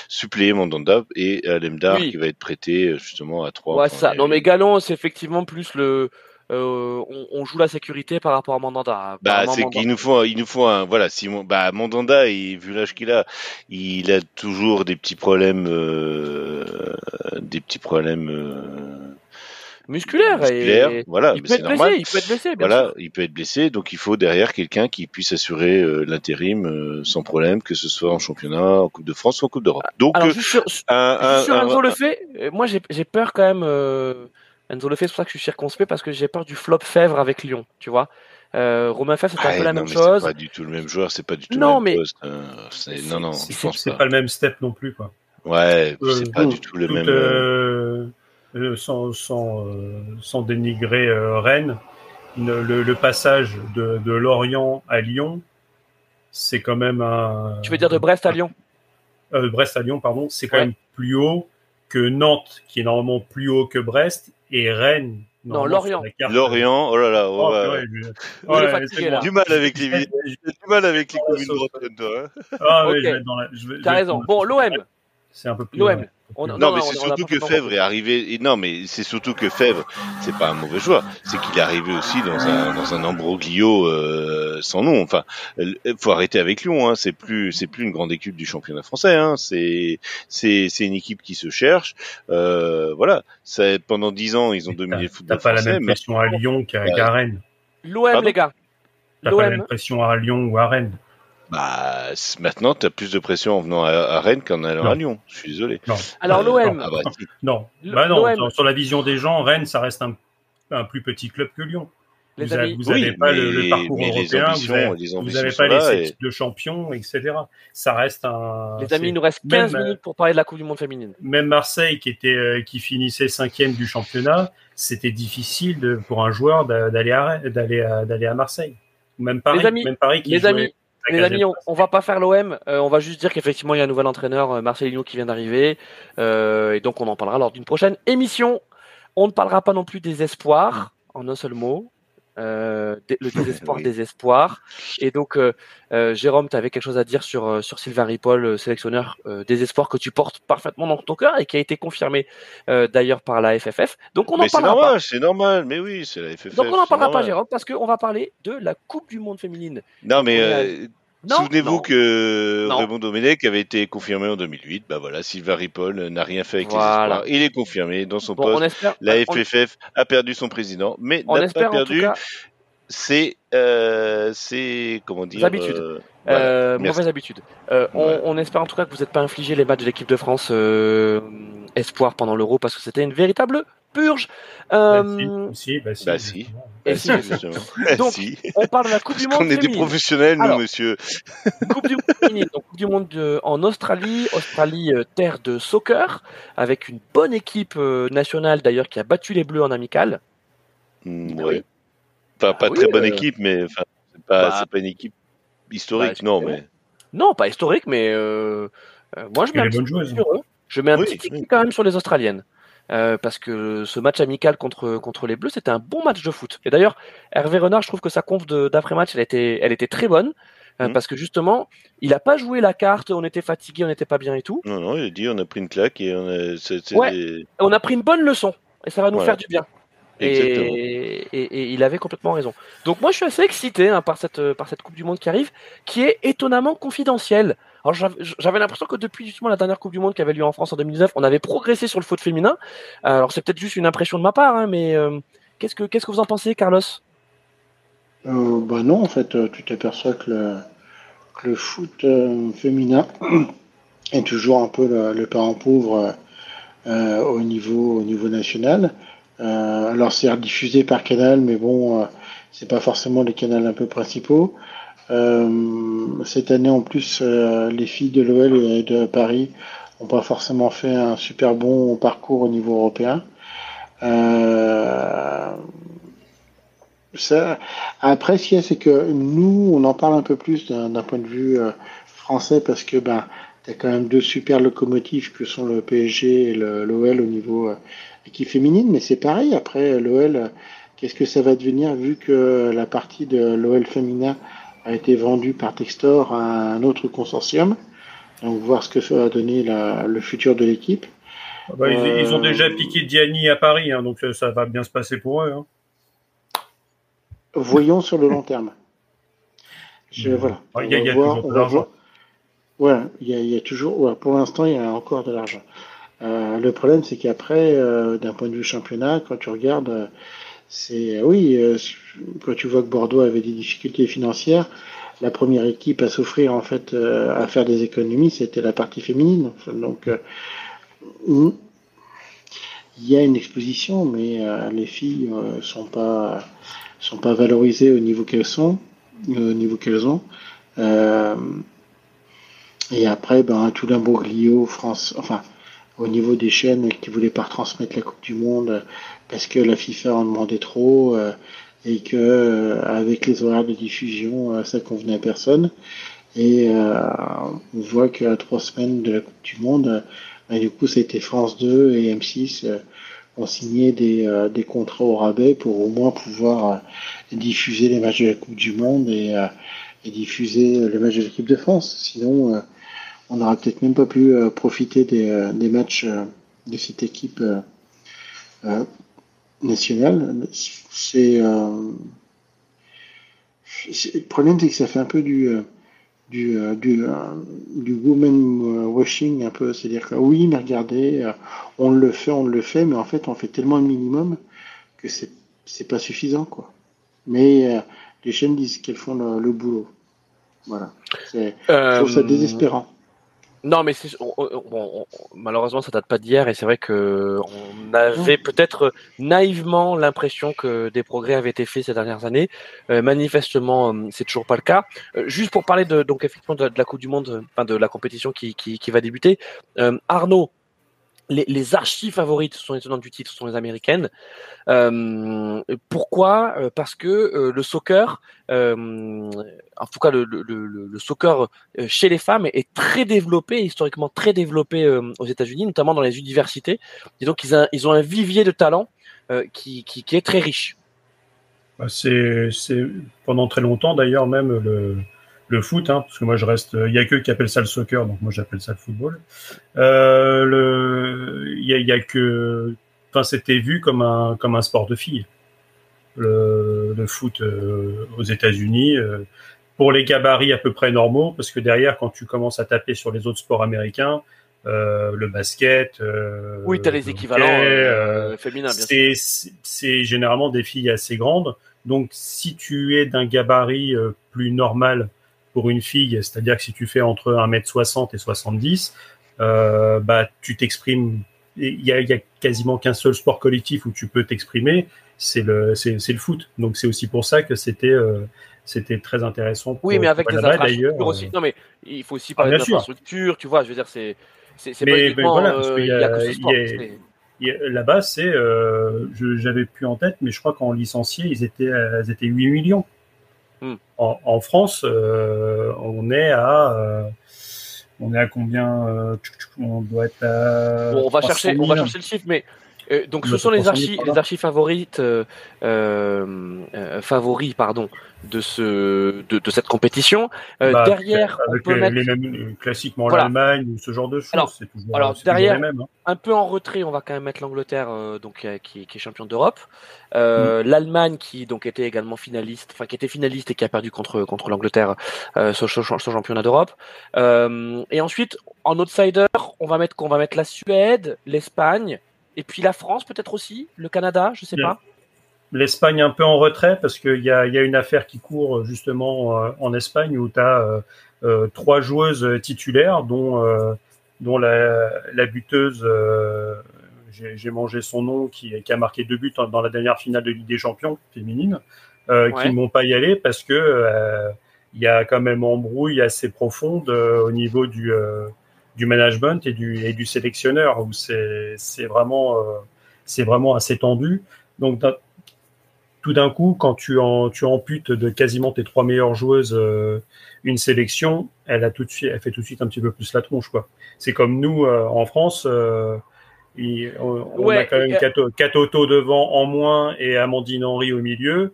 suppléer Mandanda et euh, Lemdar Oui. qui va être prêté euh, justement à Troyes. Ouais, Enfin, ça. Non mais Galon, c'est effectivement plus le. euh, on, on joue la sécurité par rapport à Mandanda. Bah, c'est qu'il nous faut, il nous faut un, voilà, Simon, bah, Mandanda, il, vu l'âge qu'il a, il a toujours des petits problèmes, euh, des petits problèmes, euh, musculaire. musculaires. Et... Voilà, Il peut c'est être normal. blessé, il peut être blessé, bien Voilà, sûr. il peut être blessé, donc il faut derrière quelqu'un qui puisse assurer euh, l'intérim euh, sans problème, que ce soit en championnat, en Coupe de France ou en Coupe d'Europe. Donc, Alors euh, juste sur, un, un- juste sur un- Enzo le fait, moi j'ai j'ai peur quand même. Euh... Enzo le fait, c'est pour ça que je suis circonspect parce que j'ai peur du flop Fèvre avec Lyon, tu vois. Euh, Romain Fèvre, c'était un Ah, peu la non, même mais chose. C'est pas du tout le même joueur, c'est pas du tout Non, le même mais- poste. euh, c'est- non, non, C'est- je pense C'est pas. pas le même step non plus, quoi. Ouais, Euh, c'est pas du tout le même. Euh, euh, sans, sans, sans dénigrer euh, Rennes, le, passage de, de Lorient à Lyon, c'est quand même un. Tu veux dire de Brest à Lyon? Euh, Brest à Lyon, pardon, c'est quand Ouais. même plus haut que Nantes, qui est normalement plus haut que Brest, et Rennes. Non, Lorient. Lorient, oh là là, Oh, je- Ouais, fatigué, là. du mal avec les villes. J'ai du mal avec les Ah, communes bretonnes, toi. hein. Ah, ouais, Ok. je vais être dans la- T'as raison. dans- Bon, l'OM. C'est un peu plus. L'OM. On- Non, non, mais c'est surtout que Fèvre est arrivé. et Non, mais c'est surtout que Fèvre, c'est pas un mauvais joueur. C'est qu'il est arrivé aussi dans un dans un ambroglio euh, sans nom. Enfin, il faut arrêter avec Lyon. Hein. C'est plus c'est plus une grande équipe du championnat français. Hein. C'est c'est c'est une équipe qui se cherche. Euh, voilà. Ça, pendant dix ans, ils ont dominé le T'as football pas la français. même mais- pression à Lyon qu'à Ouais. qu'à Rennes. L'OM, les gars. T'as pas la même pression à Lyon ou à Rennes. Bah, maintenant, t'as plus de pression en venant à, à Rennes qu'en allant Non. à Lyon. Je suis désolé. Alors, Euh, l'OM. Ah bah. Non, bah non. sur- Sur la vision des gens, Rennes, ça reste un, un plus petit club que Lyon. Les vous avez, amis. vous avez Oui, pas le, parcours européen, ambitions- vous avez, les vous ambitions avez sont pas les et- titres de champion, etc. Ça reste un. Les amis, il nous reste 15 même, euh, minutes pour parler de la Coupe du Monde féminine. Même Marseille, qui était, euh, qui finissait cinquième du championnat, c'était difficile de- pour un joueur d'a- d'aller à, Rennes- d'aller à, d'aller à Marseille. Ou Même Paris, Les amis, même Paris qui Les jouait amis, les amis, on va pas faire l'OM. euh, on va juste dire qu'effectivement, il y a un nouvel entraîneur, euh, Marcelino, qui vient d'arriver. euh, et donc, on en parlera lors d'une prochaine émission. On ne parlera pas non plus des espoirs, en un seul mot. Euh, le désespoir Oui. espoirs. Et donc, euh, euh, Jérôme, tu avais quelque chose à dire sur, sur Sylvain Ripoll, sélectionneur des espoirs que tu portes parfaitement dans ton cœur et qui a été confirmé d'ailleurs par la FFF. Donc, on Mais c'est parlera pas. c'est normal. Mais oui, c'est la FFF. Donc, on n'en parlera pas. Jérôme, parce qu'on va parler de la Coupe du Monde féminine. Non, mais Souvenez-vous que Non. Raymond Domenech avait été confirmé en 2008. Bah voilà, Sylvain Ripoll n'a rien fait avec Voilà. les espoirs. Il est confirmé dans son Bon, on poste. espère. La on- FFF a perdu son président, mais n'a pas perdu cas ses, euh, ses, comment dire, Habitudes. euh, voilà. euh, mauvaise habitude. Euh, on, espère en tout cas que vous n'êtes pas infligé les matchs de l'équipe de France euh, espoir pendant l'Euro parce que c'était une véritable purge. Euh, Bah, si, bah, si, bah, si. Ah. Donc, on parle de la Coupe du Monde qu'on est des professionnels, nous, Alors, monsieur. Coupe du Monde féminine. Donc, coupe du Monde en Australie, Australie euh, terre de soccer, avec une bonne équipe euh, nationale d'ailleurs qui a battu les Bleus en amical. Mm, Oui. ouais. Pas, pas Ah oui, très bonne euh, équipe, mais enfin, c'est pas, bah, c'est pas une équipe historique, bah, non, mais. Non, pas historique, mais euh, euh, moi je mets un petit sur eux. Je mets un Oui, petit ticket oui. quand même sur les Australiennes. Euh, parce que ce match amical contre, contre les Bleus, c'était un bon match de foot. Et d'ailleurs, Hervé Renard, je trouve que sa conf d'après-match, elle était, elle était très bonne. euh, Mhm. Parce que justement, il a pas joué la carte, on était fatigué, on n'était pas bien et tout. Non, non, il a dit, on a pris une claque et on a, Ouais. des- on a pris une bonne leçon. Et ça va nous Voilà. faire du bien. Et, et- et il avait complètement raison. Donc moi je suis assez excité hein, par, cette, par cette Coupe du Monde qui arrive, qui est étonnamment confidentielle. Alors j'avais l'impression que depuis justement la dernière Coupe du Monde qui avait lieu en France en 2019, on avait progressé sur le foot féminin. Alors c'est peut-être juste une impression de ma part, hein, mais euh, qu'est-ce que qu'est-ce que vous en pensez, Carlos? Euh, bah non, en fait, euh, tu t'aperçois que le, le foot féminin est toujours un peu le, le parent pauvre au niveau au niveau national. alors c'est diffusé par canal, mais bon, c'est pas forcément les canaux un peu principaux. Cette année en plus, les filles de l'OL et de Paris n'ont pas forcément fait un super bon parcours au niveau européen. Euh, après, ce qu'il y a, c'est que nous, on en parle un peu plus d'un point de vue euh, français parce que ben, tu as quand même deux super locomotives que sont le PSG et l'OL au niveau euh, équipe féminine, mais c'est pareil. Après, l'OL, qu'est-ce que ça va devenir vu que la partie de l'OL féminin a été vendue par Textor à un autre consortium donc voir ce que ça va donner la, le futur de l'équipe. Ah bah, ils, ont déjà euh, piqué Diani à Paris, hein, donc ça va bien se passer pour eux. Hein. Voyons sur le long terme. Je, voilà. Il y a, toujours de l'argent. Ouais, il y, a, toujours. pour l'instant, il y a encore de l'argent. Euh, le problème, c'est qu'après, euh, d'un point de vue championnat, quand tu regardes, c'est oui, quand tu vois que Bordeaux avait des difficultés financières, la première équipe à s'offrir en fait euh, à faire des économies, c'était la partie féminine. Donc euh, il y a une exposition, mais euh, les filles sont pas sont pas valorisées au niveau qu'elles sont, au niveau qu'elles ont. et après, ben tout l'imbroglio France, enfin au niveau des chaînes qui voulaient pas retransmettre la Coupe du Monde parce que la FIFA en demandait trop et que euh, avec les horaires de diffusion, euh, ça convenait à personne. Et euh, on voit qu'à trois semaines de la Coupe du Monde, bah, du coup, c'était France 2 et M6 ont signé des, des contrats au rabais pour au moins pouvoir diffuser les matchs de la Coupe du Monde et, et diffuser les matchs de l'équipe de France. Sinon, on n'aurait peut-être même pas pu profiter des, des matchs de cette équipe nationale. C'est euh, le problème, c'est que ça fait un peu du euh, du euh, du, du woman washing un peu, c'est-à-dire que oui, mais regardez, on le fait, on le fait, mais en fait, on fait tellement le minimum que c'est c'est pas suffisant, quoi. Mais les chaînes disent qu'elles font le, le boulot. Voilà. Je trouve ça désespérant. Non, mais malheureusement, ça date pas d'hier et c'est vrai que on avait peut-être naïvement l'impression que des progrès avaient été faits ces dernières années. Euh, manifestement, euh, c'est toujours pas le cas. Euh, juste pour parler de donc effectivement de, la Coupe du Monde, enfin de la compétition qui, qui, qui va débuter. Arnaud, les, archives favorites sont les tenantes du titre sont les américaines. Euh, pourquoi? Euh, Parce que euh, le soccer, en tout cas le, soccer chez les femmes est très développé, historiquement très développé aux États-Unis, notamment dans les universités. Et donc ils, ont un vivier de talent qui, qui, qui, est très riche. Bah, c'est pendant très longtemps d'ailleurs même le le foot, hein, parce que moi je reste, il y a que qui appellent ça le soccer, donc moi j'appelle ça le football. Euh, le, il y a, y a, que, enfin c'était vu comme un comme un sport de filles. Le, le foot euh, aux États-Unis euh, pour les gabarits à peu près normaux, parce que derrière quand tu commences à taper sur les autres sports américains, euh, le basket. Euh, oui, tu as les équivalents euh, féminins, bien sûr. C'est généralement des filles assez grandes. Donc, si tu es d'un gabarit plus normal pour une fille, c'est-à-dire que si tu fais entre 1m60 et 70, euh, bah, tu t'exprimes. Il y a, y a, quasiment qu'un seul sport collectif où tu peux t'exprimer, c'est le, c'est, le foot. Donc c'est aussi pour ça que c'était, euh, c'était très intéressant. Pour, oui, mais avec des infrastructures aussi. Non, mais il faut aussi parler ah, d'infrastructures, tu vois. Je veux dire, c'est, c'est, pas uniquement. Voilà, qu'il y, a, que ce sport, Là-bas, c'est, euh, j'avais plus en tête, mais je crois qu'en licencié, ils étaient, ils étaient 8 millions. Hmm. En, France, euh, on est à euh, on est à combien euh, On doit être à. on va chercher, on va chercher le chiffre, mais donc ce sont les archives, les archives favorites, favoris pardon, de ce de, de cette compétition. Euh, bah, derrière, avec on peut les, mettre... les mêmes, classiquement l'Allemagne ou ce genre de choses. Alors, c'est toujours, alors derrière, hein. un peu en retrait, on va quand même mettre l'Angleterre, euh, donc euh, qui, qui, est champion d'Europe, euh, mm. l'Allemagne qui donc était également finaliste, enfin qui était finaliste et qui a perdu contre contre l'Angleterre euh, sur, sur, championnat d'Europe. et ensuite, en outsider, on va mettre qu'on va mettre la Suède, l'Espagne. Et puis la France peut-être aussi, le Canada, je sais pas l'Espagne un peu en retrait parce qu'il y a, y a une affaire qui court justement euh, en Espagne où tu as euh, trois joueuses titulaires, dont dont la, la buteuse, j'ai mangé son nom, qui, qui, a marqué deux buts dans la dernière finale de Ligue des Champions féminine, ouais. qui ne m'ont pas y aller parce que il y a quand même embrouille assez profonde au niveau du du management et du, et du sélectionneur où c'est vraiment, euh, c'est vraiment assez tendu. Donc, tout d'un coup, quand tu, en, tu amputes de quasiment tes trois meilleures joueuses euh, une sélection, elle, a tout de suite, elle fait tout de suite un petit peu plus la tronche. quoi. C'est comme nous euh, en France. Il, on, ouais, a quand même Katoto devant en moins et Amandine Henry au milieu.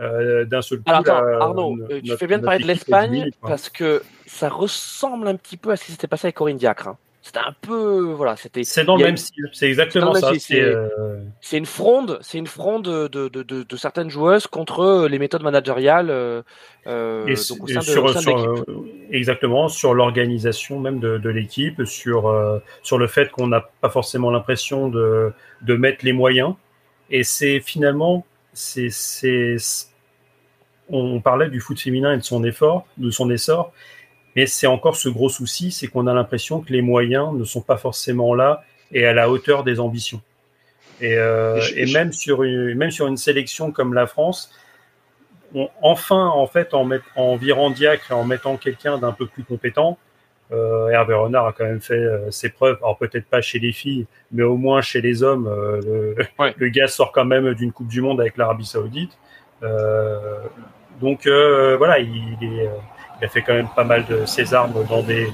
Euh, d'un seul coup. Alors, attends, Arnaud, notre, tu fais bien de parler de l'Espagne parce que ça ressemble un petit peu à ce qui s'était passé avec Corinne Diacre. Hein. C'était un peu, voilà, c'était. C'est dans le même style. C'est exactement ça. C'est euh... une fronde, c'est une fronde de, de, de, de, certaines joueuses contre les méthodes managériales. Euh, et donc au sein sur, de, sur, euh, exactement sur l'organisation même de, l'équipe, sur euh, sur le fait qu'on n'a pas forcément l'impression de de mettre les moyens. Et c'est finalement c'est on parlait du foot féminin et de son effort, de son essor, mais c'est encore ce gros souci, c'est qu'on a l'impression que les moyens ne sont pas forcément là et à la hauteur des ambitions. Et, euh, et même sur une, même sur une sélection comme la France, on, enfin en fait en, met, en virant Diacre et en mettant quelqu'un d'un peu plus compétent, euh, Hervé Renard a quand même fait euh, ses preuves. Alors peut-être pas chez les filles, mais au moins chez les hommes, euh, le, ouais. le, gars sort quand même d'une Coupe du Monde avec l'Arabie Saoudite. Euh, donc voilà, il, est, il, a fait quand même pas mal de ses armes dans des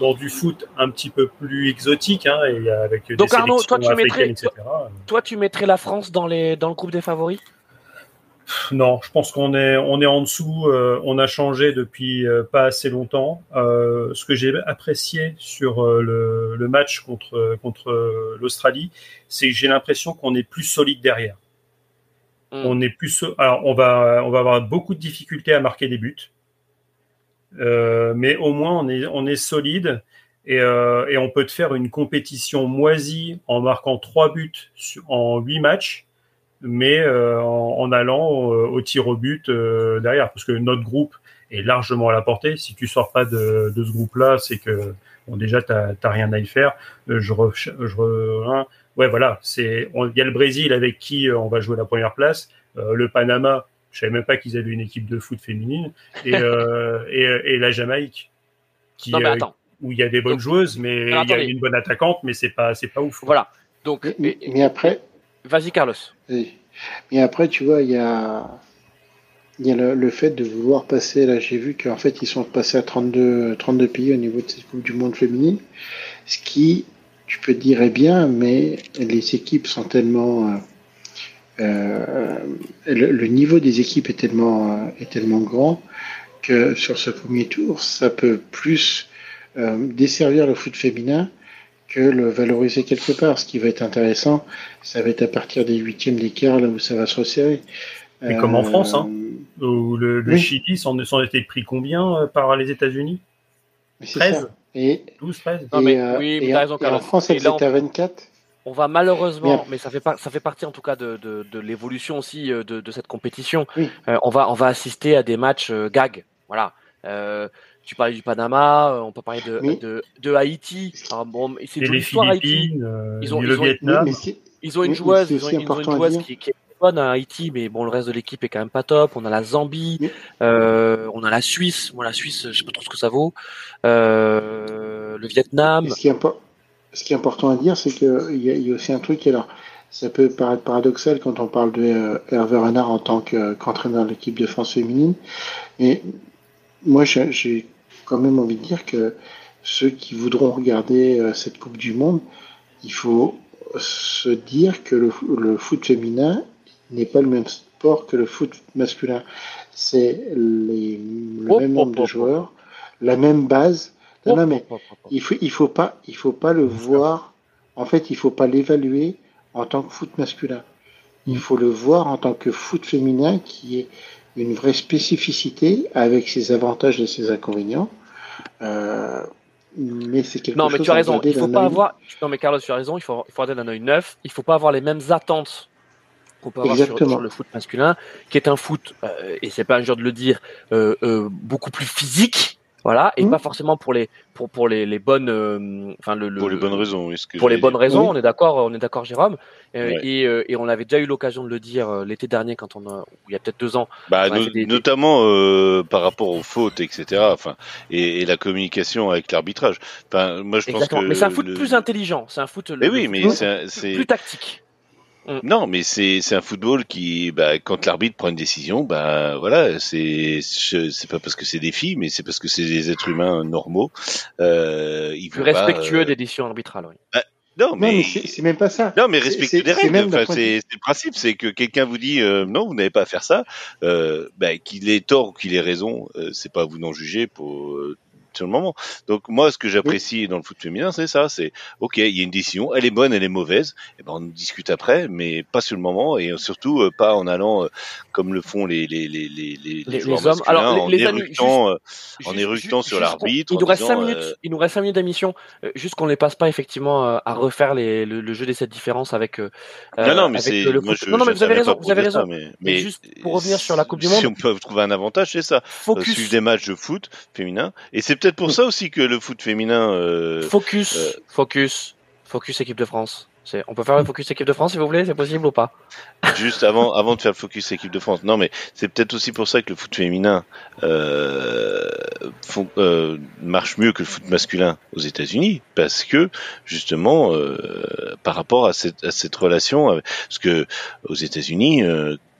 dans du foot un petit peu plus exotique, hein, et avec donc des Arnaud, toi tu mettrais, toi, toi, tu mettrais la France dans les dans le groupe des favoris? Non, je pense qu'on est on est en dessous. Euh, on a changé depuis euh, pas assez longtemps. Euh, ce que j'ai apprécié sur le, le, match contre contre l'Australie, c'est que j'ai l'impression qu'on est plus solide derrière. Mm. On est plus. Alors on va on va avoir beaucoup de difficultés à marquer des buts, mais au moins on est on est solide. Et, et on peut te faire une compétition moisie en marquant trois buts en huit matchs mais euh, en, en, allant au, au, tir au but euh, derrière, parce que notre groupe est largement à la portée. Si tu sors pas de, de ce groupe-là, c'est que bon, déjà t'as rien à y faire. Euh, je, re, je re, hein, ouais voilà, c'est il y a le Brésil avec qui on va jouer la première place, le Panama. Je savais même pas qu'ils avaient une équipe de foot féminine et, et, et, la Jamaïque qui non, mais attends. où il y a des bonnes Donc, joueuses, mais il y a une bonne attaquante, mais c'est pas c'est pas ouf. Voilà. Donc, mais, mais après, Vas-y, Carlos. Mais après, tu vois, il y a, le, fait de vouloir passer, là, j'ai vu qu'en fait, ils sont passés à 32, 32 pays au niveau de cette Coupe du Monde féminine. Ce qui, tu peux dire, est bien, mais les équipes sont tellement, euh, euh, le, niveau des équipes est tellement, euh, est tellement grand que sur ce premier tour, ça peut plus desservir le foot féminin que le valoriser quelque part. Ce qui va être intéressant, ça va être à partir des huitièmes d'écart, là où ça va se resserrer. Mais euh, comme en France, hein, où le, le oui. Chili s'en était pris combien euh, par les États-Unis? 13 et, 12, 13 non, mais, et, oui, mais et, raison, et en France, elle était à 24 on va malheureusement, mais, mais, ça fait pas, ça fait partie en tout cas de, de, de l'évolution aussi euh, de, de, cette compétition. Oui. Euh, on va, on va assister à des matchs euh, gag. Voilà. Euh, tu parlais du Panama, on peut parler de, oui. de, de, Haïti. Alors, bon, c'est une histoire Haïti. Euh, ils ont, ils, ont, Vietnam. ils ont une joueuse, ils ont, ils ont une joueuse qui, qui, est bonne à Haïti, mais bon, le reste de l'équipe est quand même pas top. On a la Zambie, oui. euh, on a la Suisse. Moi, la Suisse, je sais pas trop ce que ça vaut. Euh, le Vietnam. Ce qui, est, ce qui est important à dire, c'est qu'il y, y a aussi un truc là. Ça peut paraître paradoxal quand on parle de euh, Hervé Renard en tant qu'entraîneur de l'équipe de France féminine, mais moi, j'ai quand même envie de dire que ceux qui voudront regarder euh, cette Coupe du Monde, il faut se dire que le, le foot féminin n'est pas le même sport que le foot masculin. C'est les, le oh, même nombre oh, de joueurs, la même base. Non, non, mais il faut, il faut pas, il faut pas le voir. En fait, il faut pas l'évaluer en tant que foot masculin. Il faut le voir en tant que foot féminin qui est une vraie spécificité avec ses avantages et ses inconvénients. Euh, mais c'est quelque non, chose. Non, mais tu as raison. Il faut pas œil. avoir. Non, mais Carlos, tu as raison. Il faut, il faut regarder d'un œil neuf. Il faut pas avoir les mêmes attentes qu'on peut avoir sur, sur, le foot masculin, qui est un foot, euh, et c'est pas un genre de le dire, euh, euh beaucoup plus physique. Voilà, et Mhm. pas forcément pour les pour pour les, les bonnes euh, enfin le, le- Pour les bonnes raisons. oui, ce que pour les bonnes raisons, Oui. on est d'accord, on est d'accord, Jérôme. Euh, Ouais. et, euh, et on avait déjà eu l'occasion de le dire euh, l'été dernier quand on a, il y a peut-être deux ans. Bah, no- des- des- notamment euh, par rapport aux fautes, etc. Enfin, et, et la communication avec l'arbitrage. Enfin, moi, je pense Exactement. que Mais c'est un foot le- plus intelligent, c'est un foot. Mais le oui, mais plus, c'est plus tactique. Non, mais c'est c'est un football qui, bah, quand l'arbitre prend une décision, bah voilà, c'est c'est pas parce que c'est des filles, mais c'est parce que c'est des êtres humains normaux. Euh, ils Plus vont pas, respectueux euh, des décisions arbitrales. Oui. Non, Non, mais, mais c'est c'est même pas ça. non, mais C'est- respectez c'est- les c'est règles. d'un Enfin, de c'est c'est le principe, c'est que quelqu'un vous dit euh, non, vous n'avez pas à faire ça. Euh, bah, qu'il ait tort ou qu'il ait raison, euh, c'est pas à vous d'en juger pour euh, sur le moment. Donc moi, ce que j'apprécie dans le foot féminin, c'est ça. C'est ok, il y a une décision, elle est bonne, elle est mauvaise. Et ben on discute après, mais pas sur le moment et surtout euh, pas en allant euh, comme le font les les les les, les, Les- joueurs les hommes. Alors, les- en amis, éructant euh, en éructant sur l'arbitre. qu'on- Il en nous reste disant, cinq minutes. euh, Il nous reste cinq minutes d'émission. euh, juste qu'on les passe pas effectivement euh, à refaire les, le, le jeu des sept différences avec. euh, non, non, mais c'est non, non, mais vous avez raison. Vous avez ça, raison. mais, Mais juste pour revenir sur la Coupe du Monde. Si on peut trouver un avantage, c'est ça. Focus. suivre des matchs de foot féminin. Et c'est peut-être pour ça aussi que le foot féminin. euh, Focus. euh, Focus. Focus équipe de France. C'est- On peut faire le focus équipe de France si vous voulez, c'est possible ou pas? Juste avant, avant de faire le focus équipe de France. Non, mais c'est peut-être aussi pour ça que le foot féminin euh, euh, marche mieux que le foot masculin aux États-Unis, parce que justement, euh, par rapport à cette, à cette relation, parce que aux États-Unis.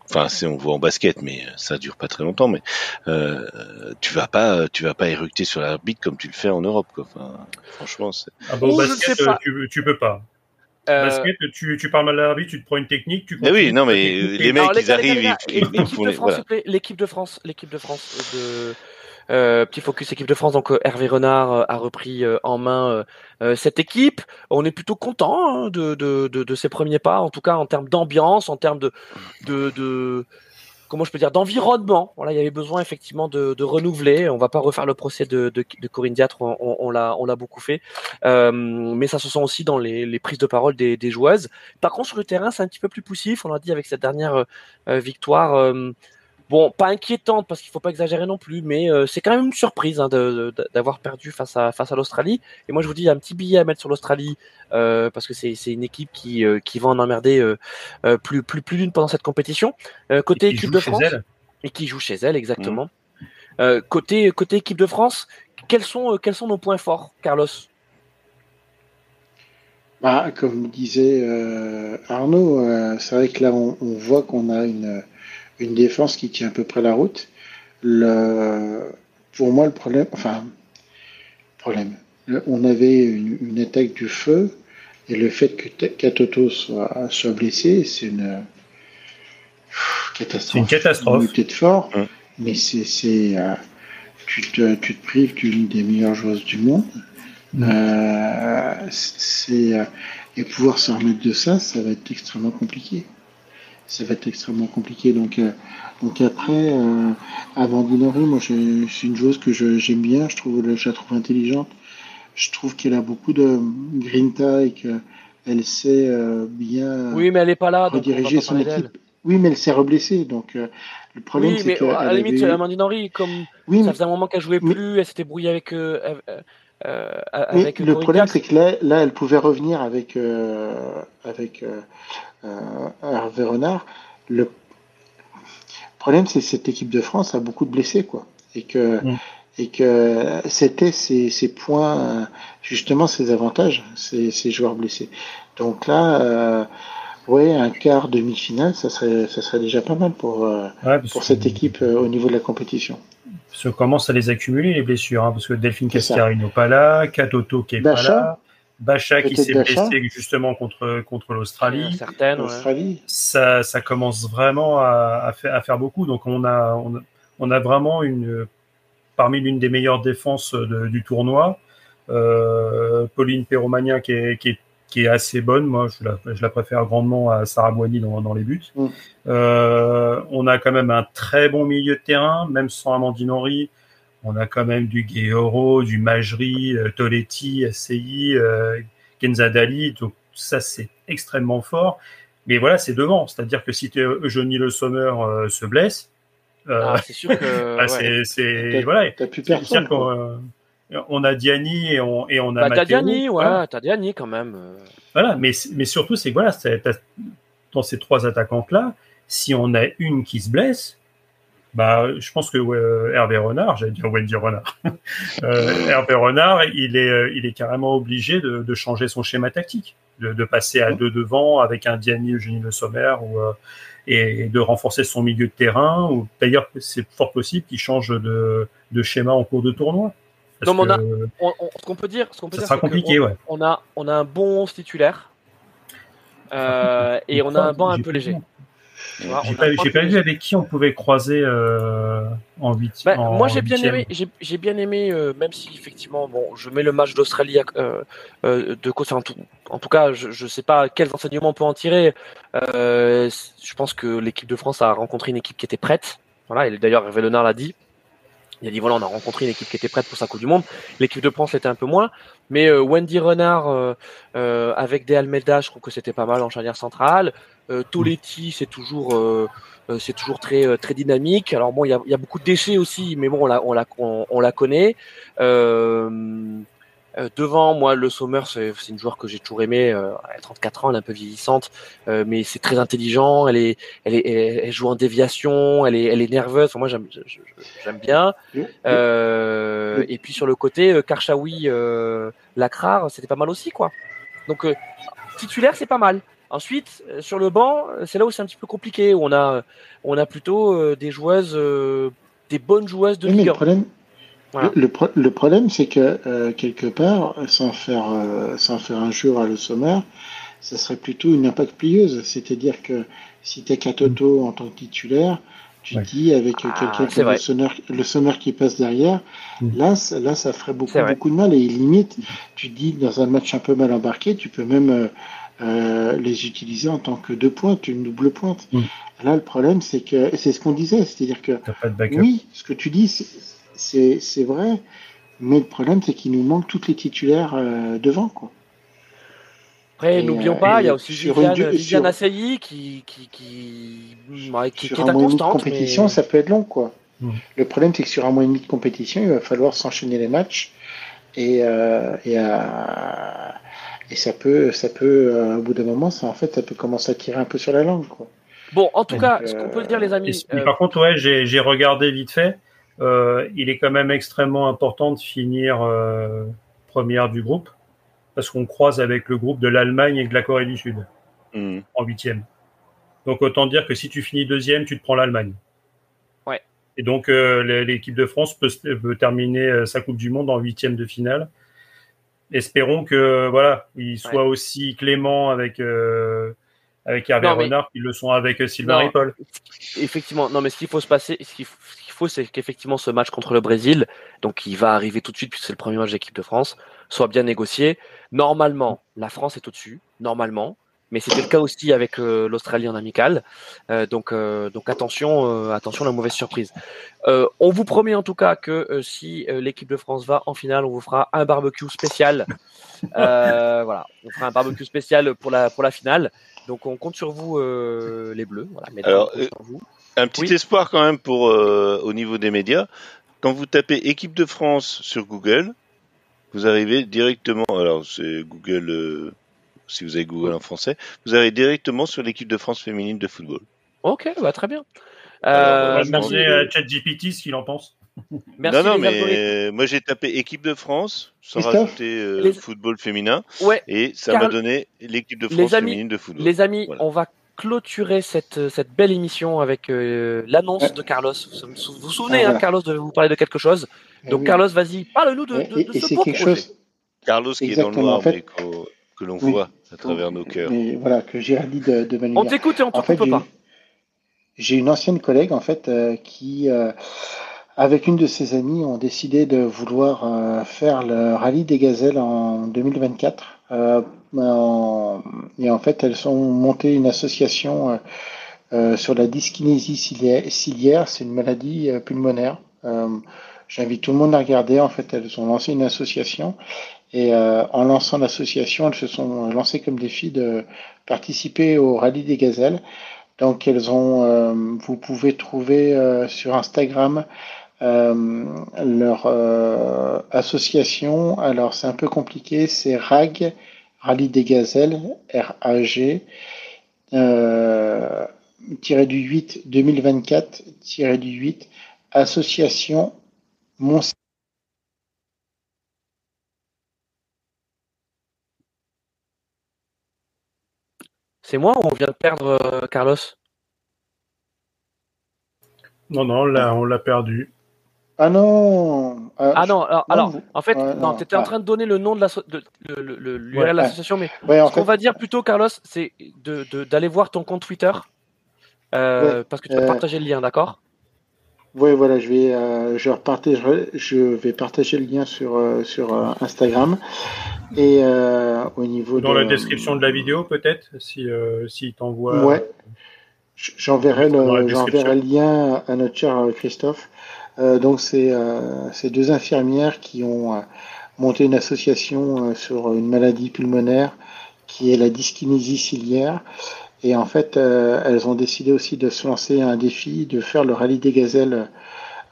Euh, Enfin, c'est on voit en basket, mais ça dure pas très longtemps. Mais euh, tu vas pas, tu vas pas éructer sur l'arbitre comme tu le fais en Europe, quoi. Enfin, franchement, c'est. Ah bah, au Ou je basket, sais pas. euh, tu, tu peux pas. Euh, Basket, tu, tu parles mal à l'arbitre, tu te prends une technique, tu Mais oui, non, mais les mecs, alors, ils arrivent, l'équipe font de les- France, l'équipe de France, l'équipe de France de euh, petit focus équipe de France. Donc euh, Hervé Renard euh, a repris euh, en main cette équipe. On est plutôt content hein, de, de, de, de ses premiers pas, en tout cas en termes d'ambiance, en termes de, de, comment je peux dire d'environnement. Voilà, il y avait besoin effectivement de, de renouveler. On va pas refaire le procès de, de, de Corinne Diatre, on, on, l'a on l'a beaucoup fait, Euh, mais ça se sent aussi dans les, les prises de parole des, des joueuses. Par contre, sur le terrain, c'est un petit peu plus poussif. On l'a dit avec cette dernière euh, victoire. euh, bon, pas inquiétante parce qu'il faut pas exagérer non plus, mais euh, c'est quand même une surprise hein, d'avoir perdu face à face à l'Australie. Et moi, je vous dis, il y a un petit billet à mettre sur l'Australie euh, parce que c'est une équipe qui euh, qui va en emmerder euh, euh, plus plus plus d'une pendant cette compétition. Euh, côté équipe de France et qui joue chez elle exactement. Euh, côté côté équipe de France, quels sont euh, quels sont nos points forts, Carlos? Bah, comme disait euh, Arnaud, euh, c'est vrai que là, on, on voit qu'on a une, une défense qui tient à peu près la route. Le, pour moi, le problème, enfin, problème, on avait une, une attaque du feu et le fait que Katoto soit, soit blessé, c'est une pff, catastrophe. C'est une catastrophe. Peut-être fort, mais c'est, c'est, euh, tu te, tu te prives d'une des meilleures joueuses du monde. Euh, c'est euh, et pouvoir se remettre de ça, ça va être extrêmement compliqué. Ça va être extrêmement compliqué. Donc, euh, donc après, euh, Amandine Henry, moi, c'est une joueuse que j'aime bien. Je trouve, je la trouve intelligente. Je trouve qu'elle a beaucoup de grinta et qu'elle sait euh, bien Oui, mais elle est pas là, donc on va rediriger pas son équipe. Oui, mais elle s'est reblessée. Donc, euh, le problème, Oui, c'est qu'elle à la avait limite, eu- Amandine Henry, comme Oui, ça mais- faisait un moment qu'elle jouait mais- plus, elle s'était brouillée avec euh, euh, euh, avec le problème, c'est que là, là, elle pouvait revenir avec, euh, avec euh, euh, Hervé Renard. Le problème, c'est que cette équipe de France a beaucoup de blessés, quoi. Et que, Mm. et que c'était ses, ses points, euh, justement, ses avantages, ces, ces joueurs blessés. Donc là, euh, ouais, un quart demi-finale, ça serait, ça serait déjà pas mal pour, euh, Ouais, pour que- cette équipe euh, au niveau de la compétition. Parce qu'on commence à les accumuler, les blessures, hein, parce que Delphine. Cascarino pas là, Katoto qui est Bacha. pas là, Bacha qui s'est blessé justement contre, contre Euh, l'Australie. certaines, ouais. Ça, ça commence vraiment à, à, faire, à faire beaucoup. Donc on a, on a, on a vraiment une, parmi l'une des meilleures défenses de- du tournoi. Euh, Pauline Perromagna qui est, qui est qui est assez bonne. Moi, je la, je la préfère grandement à Sarah Boigny dans, dans les buts. Mm. Euh, on a quand même un très bon milieu de terrain, même sans Amandine Henry. On a quand même du Guéhoro, du Majri, euh, Toletti, SCI, euh, Kenzadali. Donc ça, c'est extrêmement fort. Mais voilà, c'est devant. C'est-à-dire que si Eugénie Le Sommer euh, se blesse, Ah, c'est sûr que. bah, c'est, voilà. T'as plus personne. euh, on a Diani et on, et on a Bah, t'as Matteo, Diani, ouais, voilà. t'as Diani quand même. Voilà, mais, mais surtout, c'est que voilà, t'as- dans ces trois attaquantes-là, si on a une qui se blesse, bah, je pense que euh, Hervé Renard, j'allais dire Wendy Renard, euh, Hervé Renard, il est, euh, il est carrément obligé de, de changer son schéma tactique, de, de passer à deux devant avec un Diani Eugénie Le Sommer ou, euh, et de renforcer son milieu de terrain. Ou d'ailleurs, c'est fort possible qu'il change de, de schéma en cours de tournoi. Non, mais on a- que On- on- ce qu'on peut dire, ce qu'on peut ça dire, sera compliqué, on, ouais. on a, on a un bon 11 titulaire. euh, et on a un banc un peu léger. J'ai pas, vu avec qui on pouvait croiser euh, en 8 Bah, moi j'ai bien aimé, j'ai j'ai bien aimé, euh, même si effectivement, bon, je mets le match d'Australie euh, euh, de côté. En tout, en tout cas, je, je sais pas quels enseignements on peut en tirer. Euh, je pense que l'équipe de France a rencontré une équipe qui était prête. Voilà, et d'ailleurs Hervé Renard l'a dit. Il a dit voilà, on a rencontré une équipe qui était prête pour sa Coupe du Monde. L'équipe de France l'était un peu moins, mais euh, Wendy Renard euh, euh, avec des Almeida, je trouve que c'était pas mal en charnière centrale. Euh, Toletti, c'est toujours euh, euh, c'est toujours très très dynamique. Alors bon, il y a, il y a beaucoup de déchets aussi, mais bon, on la on la on, on la connaît. Euh, devant, moi, le Sommer, c'est une joueur que j'ai toujours aimé. Euh, elle a 34 ans, elle est un peu vieillissante, mais c'est très intelligent. Elle est, elle est, elle, elle joue en déviation. Elle est, elle est nerveuse. Enfin, moi, j'aime, bien. Et puis sur le côté, Karchaoui, euh, Lacrar, c'était pas mal aussi, quoi. Donc euh, titulaire, c'est pas mal. Ensuite, euh, sur le banc, euh, c'est là où c'est un petit peu compliqué. Où on a, on a plutôt euh, des joueuses, euh, des bonnes joueuses de Oui, le 1. problème, Voilà. le, le pro- le problème, c'est que euh, quelque part, sans faire, euh, sans faire un jour à le sommaire, ça serait plutôt une impact plieuse. C'est-à-dire que si tu es Katoto en tant que titulaire, tu Ouais. dis avec Ah, quelqu'un comme le sommaire, le sommaire qui passe derrière, Mm. là, ça, là, ça ferait beaucoup, beaucoup de mal. Et limite, tu dis dans un match un peu mal embarqué, tu peux même euh, les utiliser en tant que deux pointes, une double pointe. Mm. Là, le problème, c'est que c'est ce qu'on disait, c'est-à-dire que oui, ce que tu dis, c'est- vrai, mais le problème, c'est qu'il nous manque toutes les titulaires euh, devant. Quoi. Après, n'oublions euh, pas, il y a aussi sur Viviane, une Viviane sur- qui, qui, qui, ouais, qui, Sur qui est un mois et demi de compétition, mais- ça peut être long. quoi. Mm. Le problème, c'est que sur un mois et demi de compétition, il va falloir s'enchaîner les matchs. Et, euh, et, euh, et ça peut, ça peut euh, au bout d'un moment, ça, en fait, ça peut commencer à tirer un peu sur la langue. Quoi. Bon, en tout Donc, cas, euh, ce qu'on peut dire, les amis, mais euh, par contre, ouais, j'ai regardé vite fait. Euh, il est quand même extrêmement important de finir euh, première du groupe parce qu'on croise avec le groupe de l'Allemagne et de la Corée du Sud Mhm. en huitième. Donc autant dire que si tu finis deuxième, tu te prends l'Allemagne. Ouais. Et donc euh, l'é- l'équipe de France peut, terminer sa Coupe du Monde en huitième de finale. Espérons que voilà, il soit aussi clément avec euh, avec Hervé Non, mais- Renard qu'ils le sont avec euh, Sylvain Non. Ripoll. effectivement, non, mais ce qu'il faut se passer, ce qu'il f- ce qu'il faut, c'est qu'effectivement ce match contre le Brésil, donc il va arriver tout de suite puisque c'est le premier match d'équipe de France, soit bien négocié. Normalement, la France est au-dessus, normalement, mais c'était le cas aussi avec euh, l'Australie en amical. Euh, donc, euh, donc attention, attention à la mauvaise surprise. On vous promet en tout cas que si l'équipe de France va en finale, on vous fera un barbecue spécial. Voilà, on fera un barbecue spécial pour la pour la finale. Donc on compte sur vous les Bleus. Voilà, mesdames, Alors, vous. Un petit Oui. espoir quand même pour au niveau des médias. Quand vous tapez équipe de France sur Google, vous arrivez directement. Alors c'est Google, si vous avez Google en français, vous arrivez directement sur l'équipe de France féminine de football. Ok, bah, très bien. Alors, Euh, moi, On je va demander à ChatGPT ce qu'il en pense. merci non, non, mais moi j'ai tapé équipe de France sans Christophe rajouter euh, Les- football féminin Ouais, et ça m'a donné l'équipe de France amis- féminine de football. les amis, Voilà. on va clôturer cette, cette belle émission avec euh, l'annonce Ouais. de Carlos. Vous vous, vous souvenez, Ah, hein, voilà. Carlos devait vous parler de quelque chose? Donc oui. Carlos, vas-y, parle-nous de, Et- de, et, de et ce c'est beau projet. chose. Carlos qui est dans le noir en fait- mais qu'au- que l'on Oui. voit à travers nos cœurs. Mais voilà, que j'ai dit de, de ma On t'écoute et on te En fait, coupe j'ai- pas. J'ai une ancienne collègue en fait euh, qui, euh, avec une de ses amies, ont décidé de vouloir euh, faire le rallye des gazelles en 2024. Euh, en- et en fait, elles ont monté une association euh, euh, sur la dyskinésie cilia- ciliaire. C'est une maladie euh, pulmonaire. Euh, J'invite tout le monde à regarder. En fait, elles ont lancé une association. Et euh, en lançant l'association, elles se sont lancées comme défi de participer au rallye des gazelles. Donc elles ont, vous pouvez trouver sur Instagram leur association. Alors c'est un peu compliqué, c'est RAG, Rallye des Gazelles, R-A-G, tiré du 8 2024, tiré du 8, association Mont C'est moi ou on vient de perdre euh, Carlos? Non, non, là, on l'a perdu. Ah non euh, Ah non, alors, en fait, tu étais en train de donner le nom de l'association, mais ce qu'on va dire plutôt, Carlos, c'est d'aller voir ton compte Twitter, euh, parce que tu vas partager le lien, d'accord? Oui, voilà, je vais, euh, je, je vais partager le lien sur, euh, sur euh, Instagram. Et au niveau Dans la description de la vidéo, peut-être, si, si t'envoie. Ouais. J'enverrai le, j'enverrai le lien à notre cher Christophe. donc, c'est ces deux infirmières qui ont monté une association sur une maladie pulmonaire qui est la dyskinésie ciliaire. Et en fait, euh, elles ont décidé aussi de se lancer un défi, de faire le rallye des gazelles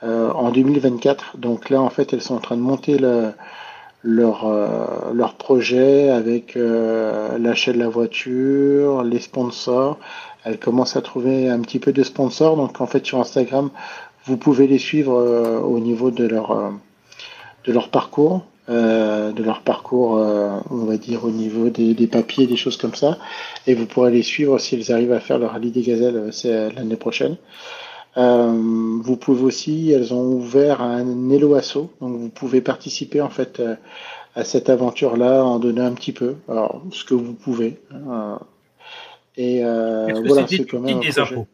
euh, en 2024. Donc là, en fait, elles sont en train de monter le, leur, euh, leur projet avec l'achat de la voiture, les sponsors. Elles commencent à trouver un petit peu de sponsors. Donc en fait, sur Instagram, vous pouvez les suivre au niveau de leur, de leur parcours. Euh, de leur parcours, euh, on va dire, au niveau des, des, papiers, des choses comme ça. Et vous pourrez les suivre s'ils arrivent à faire le rallye des gazelles euh, l'année prochaine. vous pouvez aussi, elles ont ouvert un Hello Asso, donc vous pouvez participer en fait à cette aventure-là, en donner un petit peu, alors ce que vous pouvez. Hein, et voilà, c'est quand même des impôts.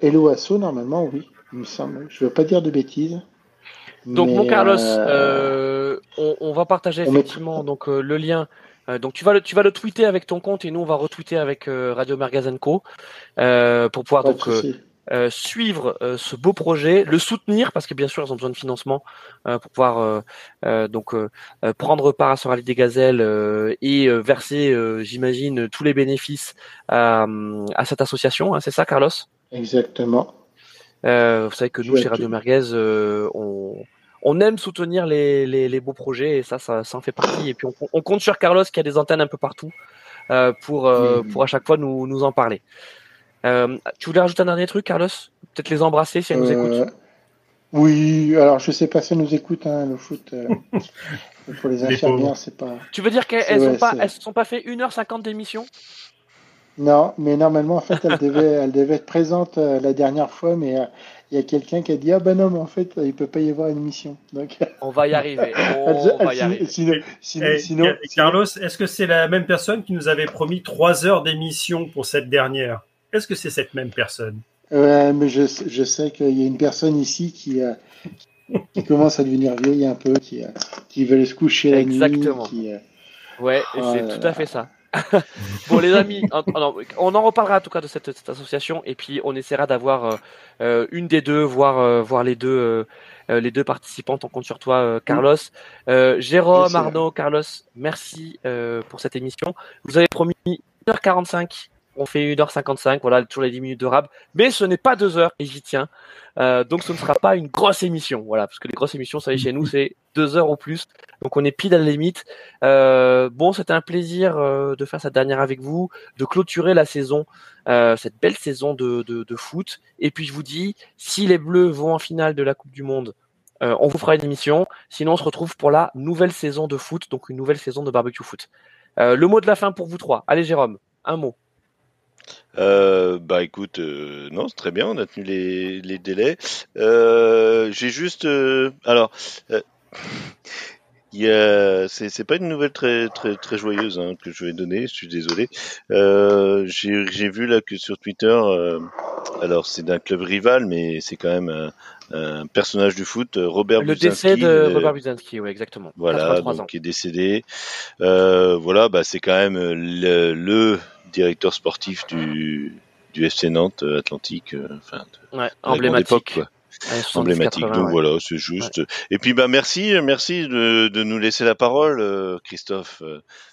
Hello Asso, normalement, oui, il me semble. Je ne veux pas dire de bêtises. Donc mon Carlos, euh, euh, on, va partager effectivement donc euh, le lien. donc tu vas le tu vas le tweeter avec ton compte et nous on va retweeter avec Radio Mergazenco pour pouvoir donc suivre ce beau projet, le soutenir parce que bien sûr ils ont besoin de financement pour pouvoir donc prendre part à ce rallye des gazelles et verser, j'imagine, tous les bénéfices à, cette association. Hein, c'est ça, Carlos? Exactement. Vous savez que nous, chez Radio Merguez, on, on aime soutenir les, les, beaux projets et ça, ça, en fait partie. Et puis on, compte sur Carlos qui a des antennes un peu partout euh, pour, euh, pour à chaque fois nous, nous en parler. Euh, tu voulais rajouter un dernier truc, Carlos? Peut-être les embrasser si elles nous écoutent Oui, alors je sais pas si elles nous écoutent, hein, le foot. pour les infirmières, c'est pas. Tu veux dire qu'elles ne pas, elles sont pas fait 1h50 d'émission? Non, mais normalement, en fait, elle devait, elle devait être présente la dernière fois, mais il y a quelqu'un qui a dit ah ben non mais en fait il peut pas y avoir une mission donc on va y arriver. On va y arriver. sinon, Carlos est-ce que c'est la même personne qui nous avait promis trois heures d'émission pour cette dernière? Est-ce que c'est cette même personne? Mais je, je sais qu'il y a une personne ici qui qui commence à devenir vieille un peu qui qui veut se coucher la nuit qui, ouais oh c'est tout à fait ça bon les amis, on en reparlera en tout cas de cette, association et puis on essaiera d'avoir euh, euh, une des deux, voire euh, voir les deux les deux participantes. On compte sur toi, Carlos, Jérôme, Arnaud, Carlos. Merci pour cette émission. Vous avez promis 1h45 on fait 1h55, voilà, toujours les 10 minutes de rab. Mais ce n'est pas 2 heures, et j'y tiens. Euh, donc ce ne sera pas une grosse émission, voilà, parce que les grosses émissions, ça y est, chez nous, c'est 2 heures ou plus. Donc on est pile à la limite. Euh, bon, c'était un plaisir euh, de faire cette dernière avec vous, de clôturer la saison, cette belle saison de, de, foot. Et puis je vous dis, si les Bleus vont en finale de la Coupe du Monde, on vous fera une émission. Sinon, on se retrouve pour la nouvelle saison de foot, donc une nouvelle saison de barbecue foot. le mot de la fin pour vous trois. Allez, Jérôme, un mot. Euh, bah écoute, euh, non, c'est très bien, on a tenu les, les délais. Euh, J'ai juste, alors, c'est pas une nouvelle très très très joyeuse hein, que je vais donner. Je suis désolé. J'ai vu là que sur Twitter, alors c'est d'un club rival, mais c'est quand même un, un personnage du foot, Robert Le décès de Robert Buzinski, oui, exactement. Voilà, donc qui est décédé. voilà, bah c'est quand même le, le directeur sportif du, du FC Nantes euh, Atlantique, euh, enfin, ouais, emblématique. quoi. emblématique. Donc voilà, c'est juste. Et puis bah merci, merci de, de, nous laisser la parole, euh, Christophe.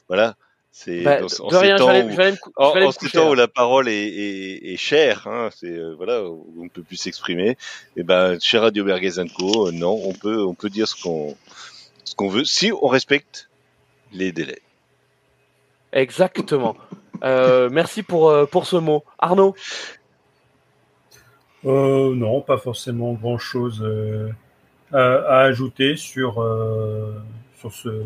Voilà, C'est Bah, de en rien, ces temps où- me, En, aller en coucher, temps où la parole est, est, est chère, hein, c'est euh, voilà, où on ne peut plus s'exprimer. Et ben, chez Radio Berguez Co, euh, non, on peut, on peut dire ce qu'on, ce qu'on veut, si on respecte les délais. Exactement. Euh, merci pour, euh, pour ce mot. Arnaud Euh, non, pas forcément grand-chose à, à ajouter sur, sur, ce,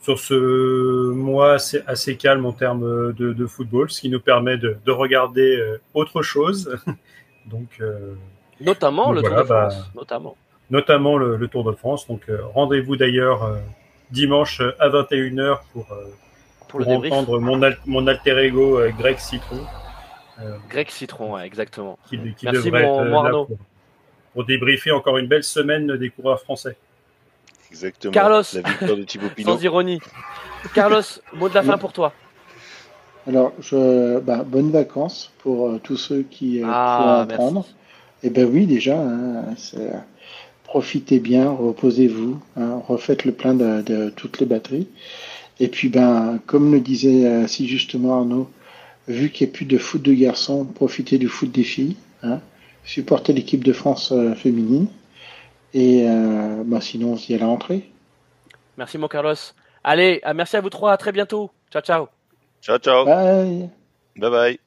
sur ce mois assez, assez calme en termes de, de football, ce qui nous permet de, de regarder autre chose, donc Notamment Donc le voilà, Tour de bah, France. Notamment. notamment le, le Tour de France. Donc rendez-vous d'ailleurs dimanche à 21h pour, Pour le pour débrief. entendre mon, al- mon alter ego euh, Greg Citron. euh, Greg Citron, ouais, exactement. qui, qui Merci, devrait mon- être euh, mon Arnaud. pour, pour débriefer encore une belle semaine des coureurs français. Exactement. Carlos. La victoire de Thibaut Pinot. Sans ironie. Carlos, mot de la fin pour toi. Alors, je, bah, bonnes vacances pour euh, tous ceux qui euh, Ah, pourront en prendre. merci. Eh ben oui, déjà, hein, profitez bien, reposez-vous, hein, refaites le plein de, de toutes les batteries. Et puis, ben, comme le disait euh, si justement Arnaud, vu qu'il n'y a plus de foot de garçons, profitez du foot des filles. Hein, supportez l'équipe de France euh, féminine. Et euh, ben, sinon, on se dit à la rentrée. Merci, mon Carlos. Allez, merci à vous trois. À très bientôt. Ciao, ciao. Ciao, ciao. Bye Bye bye.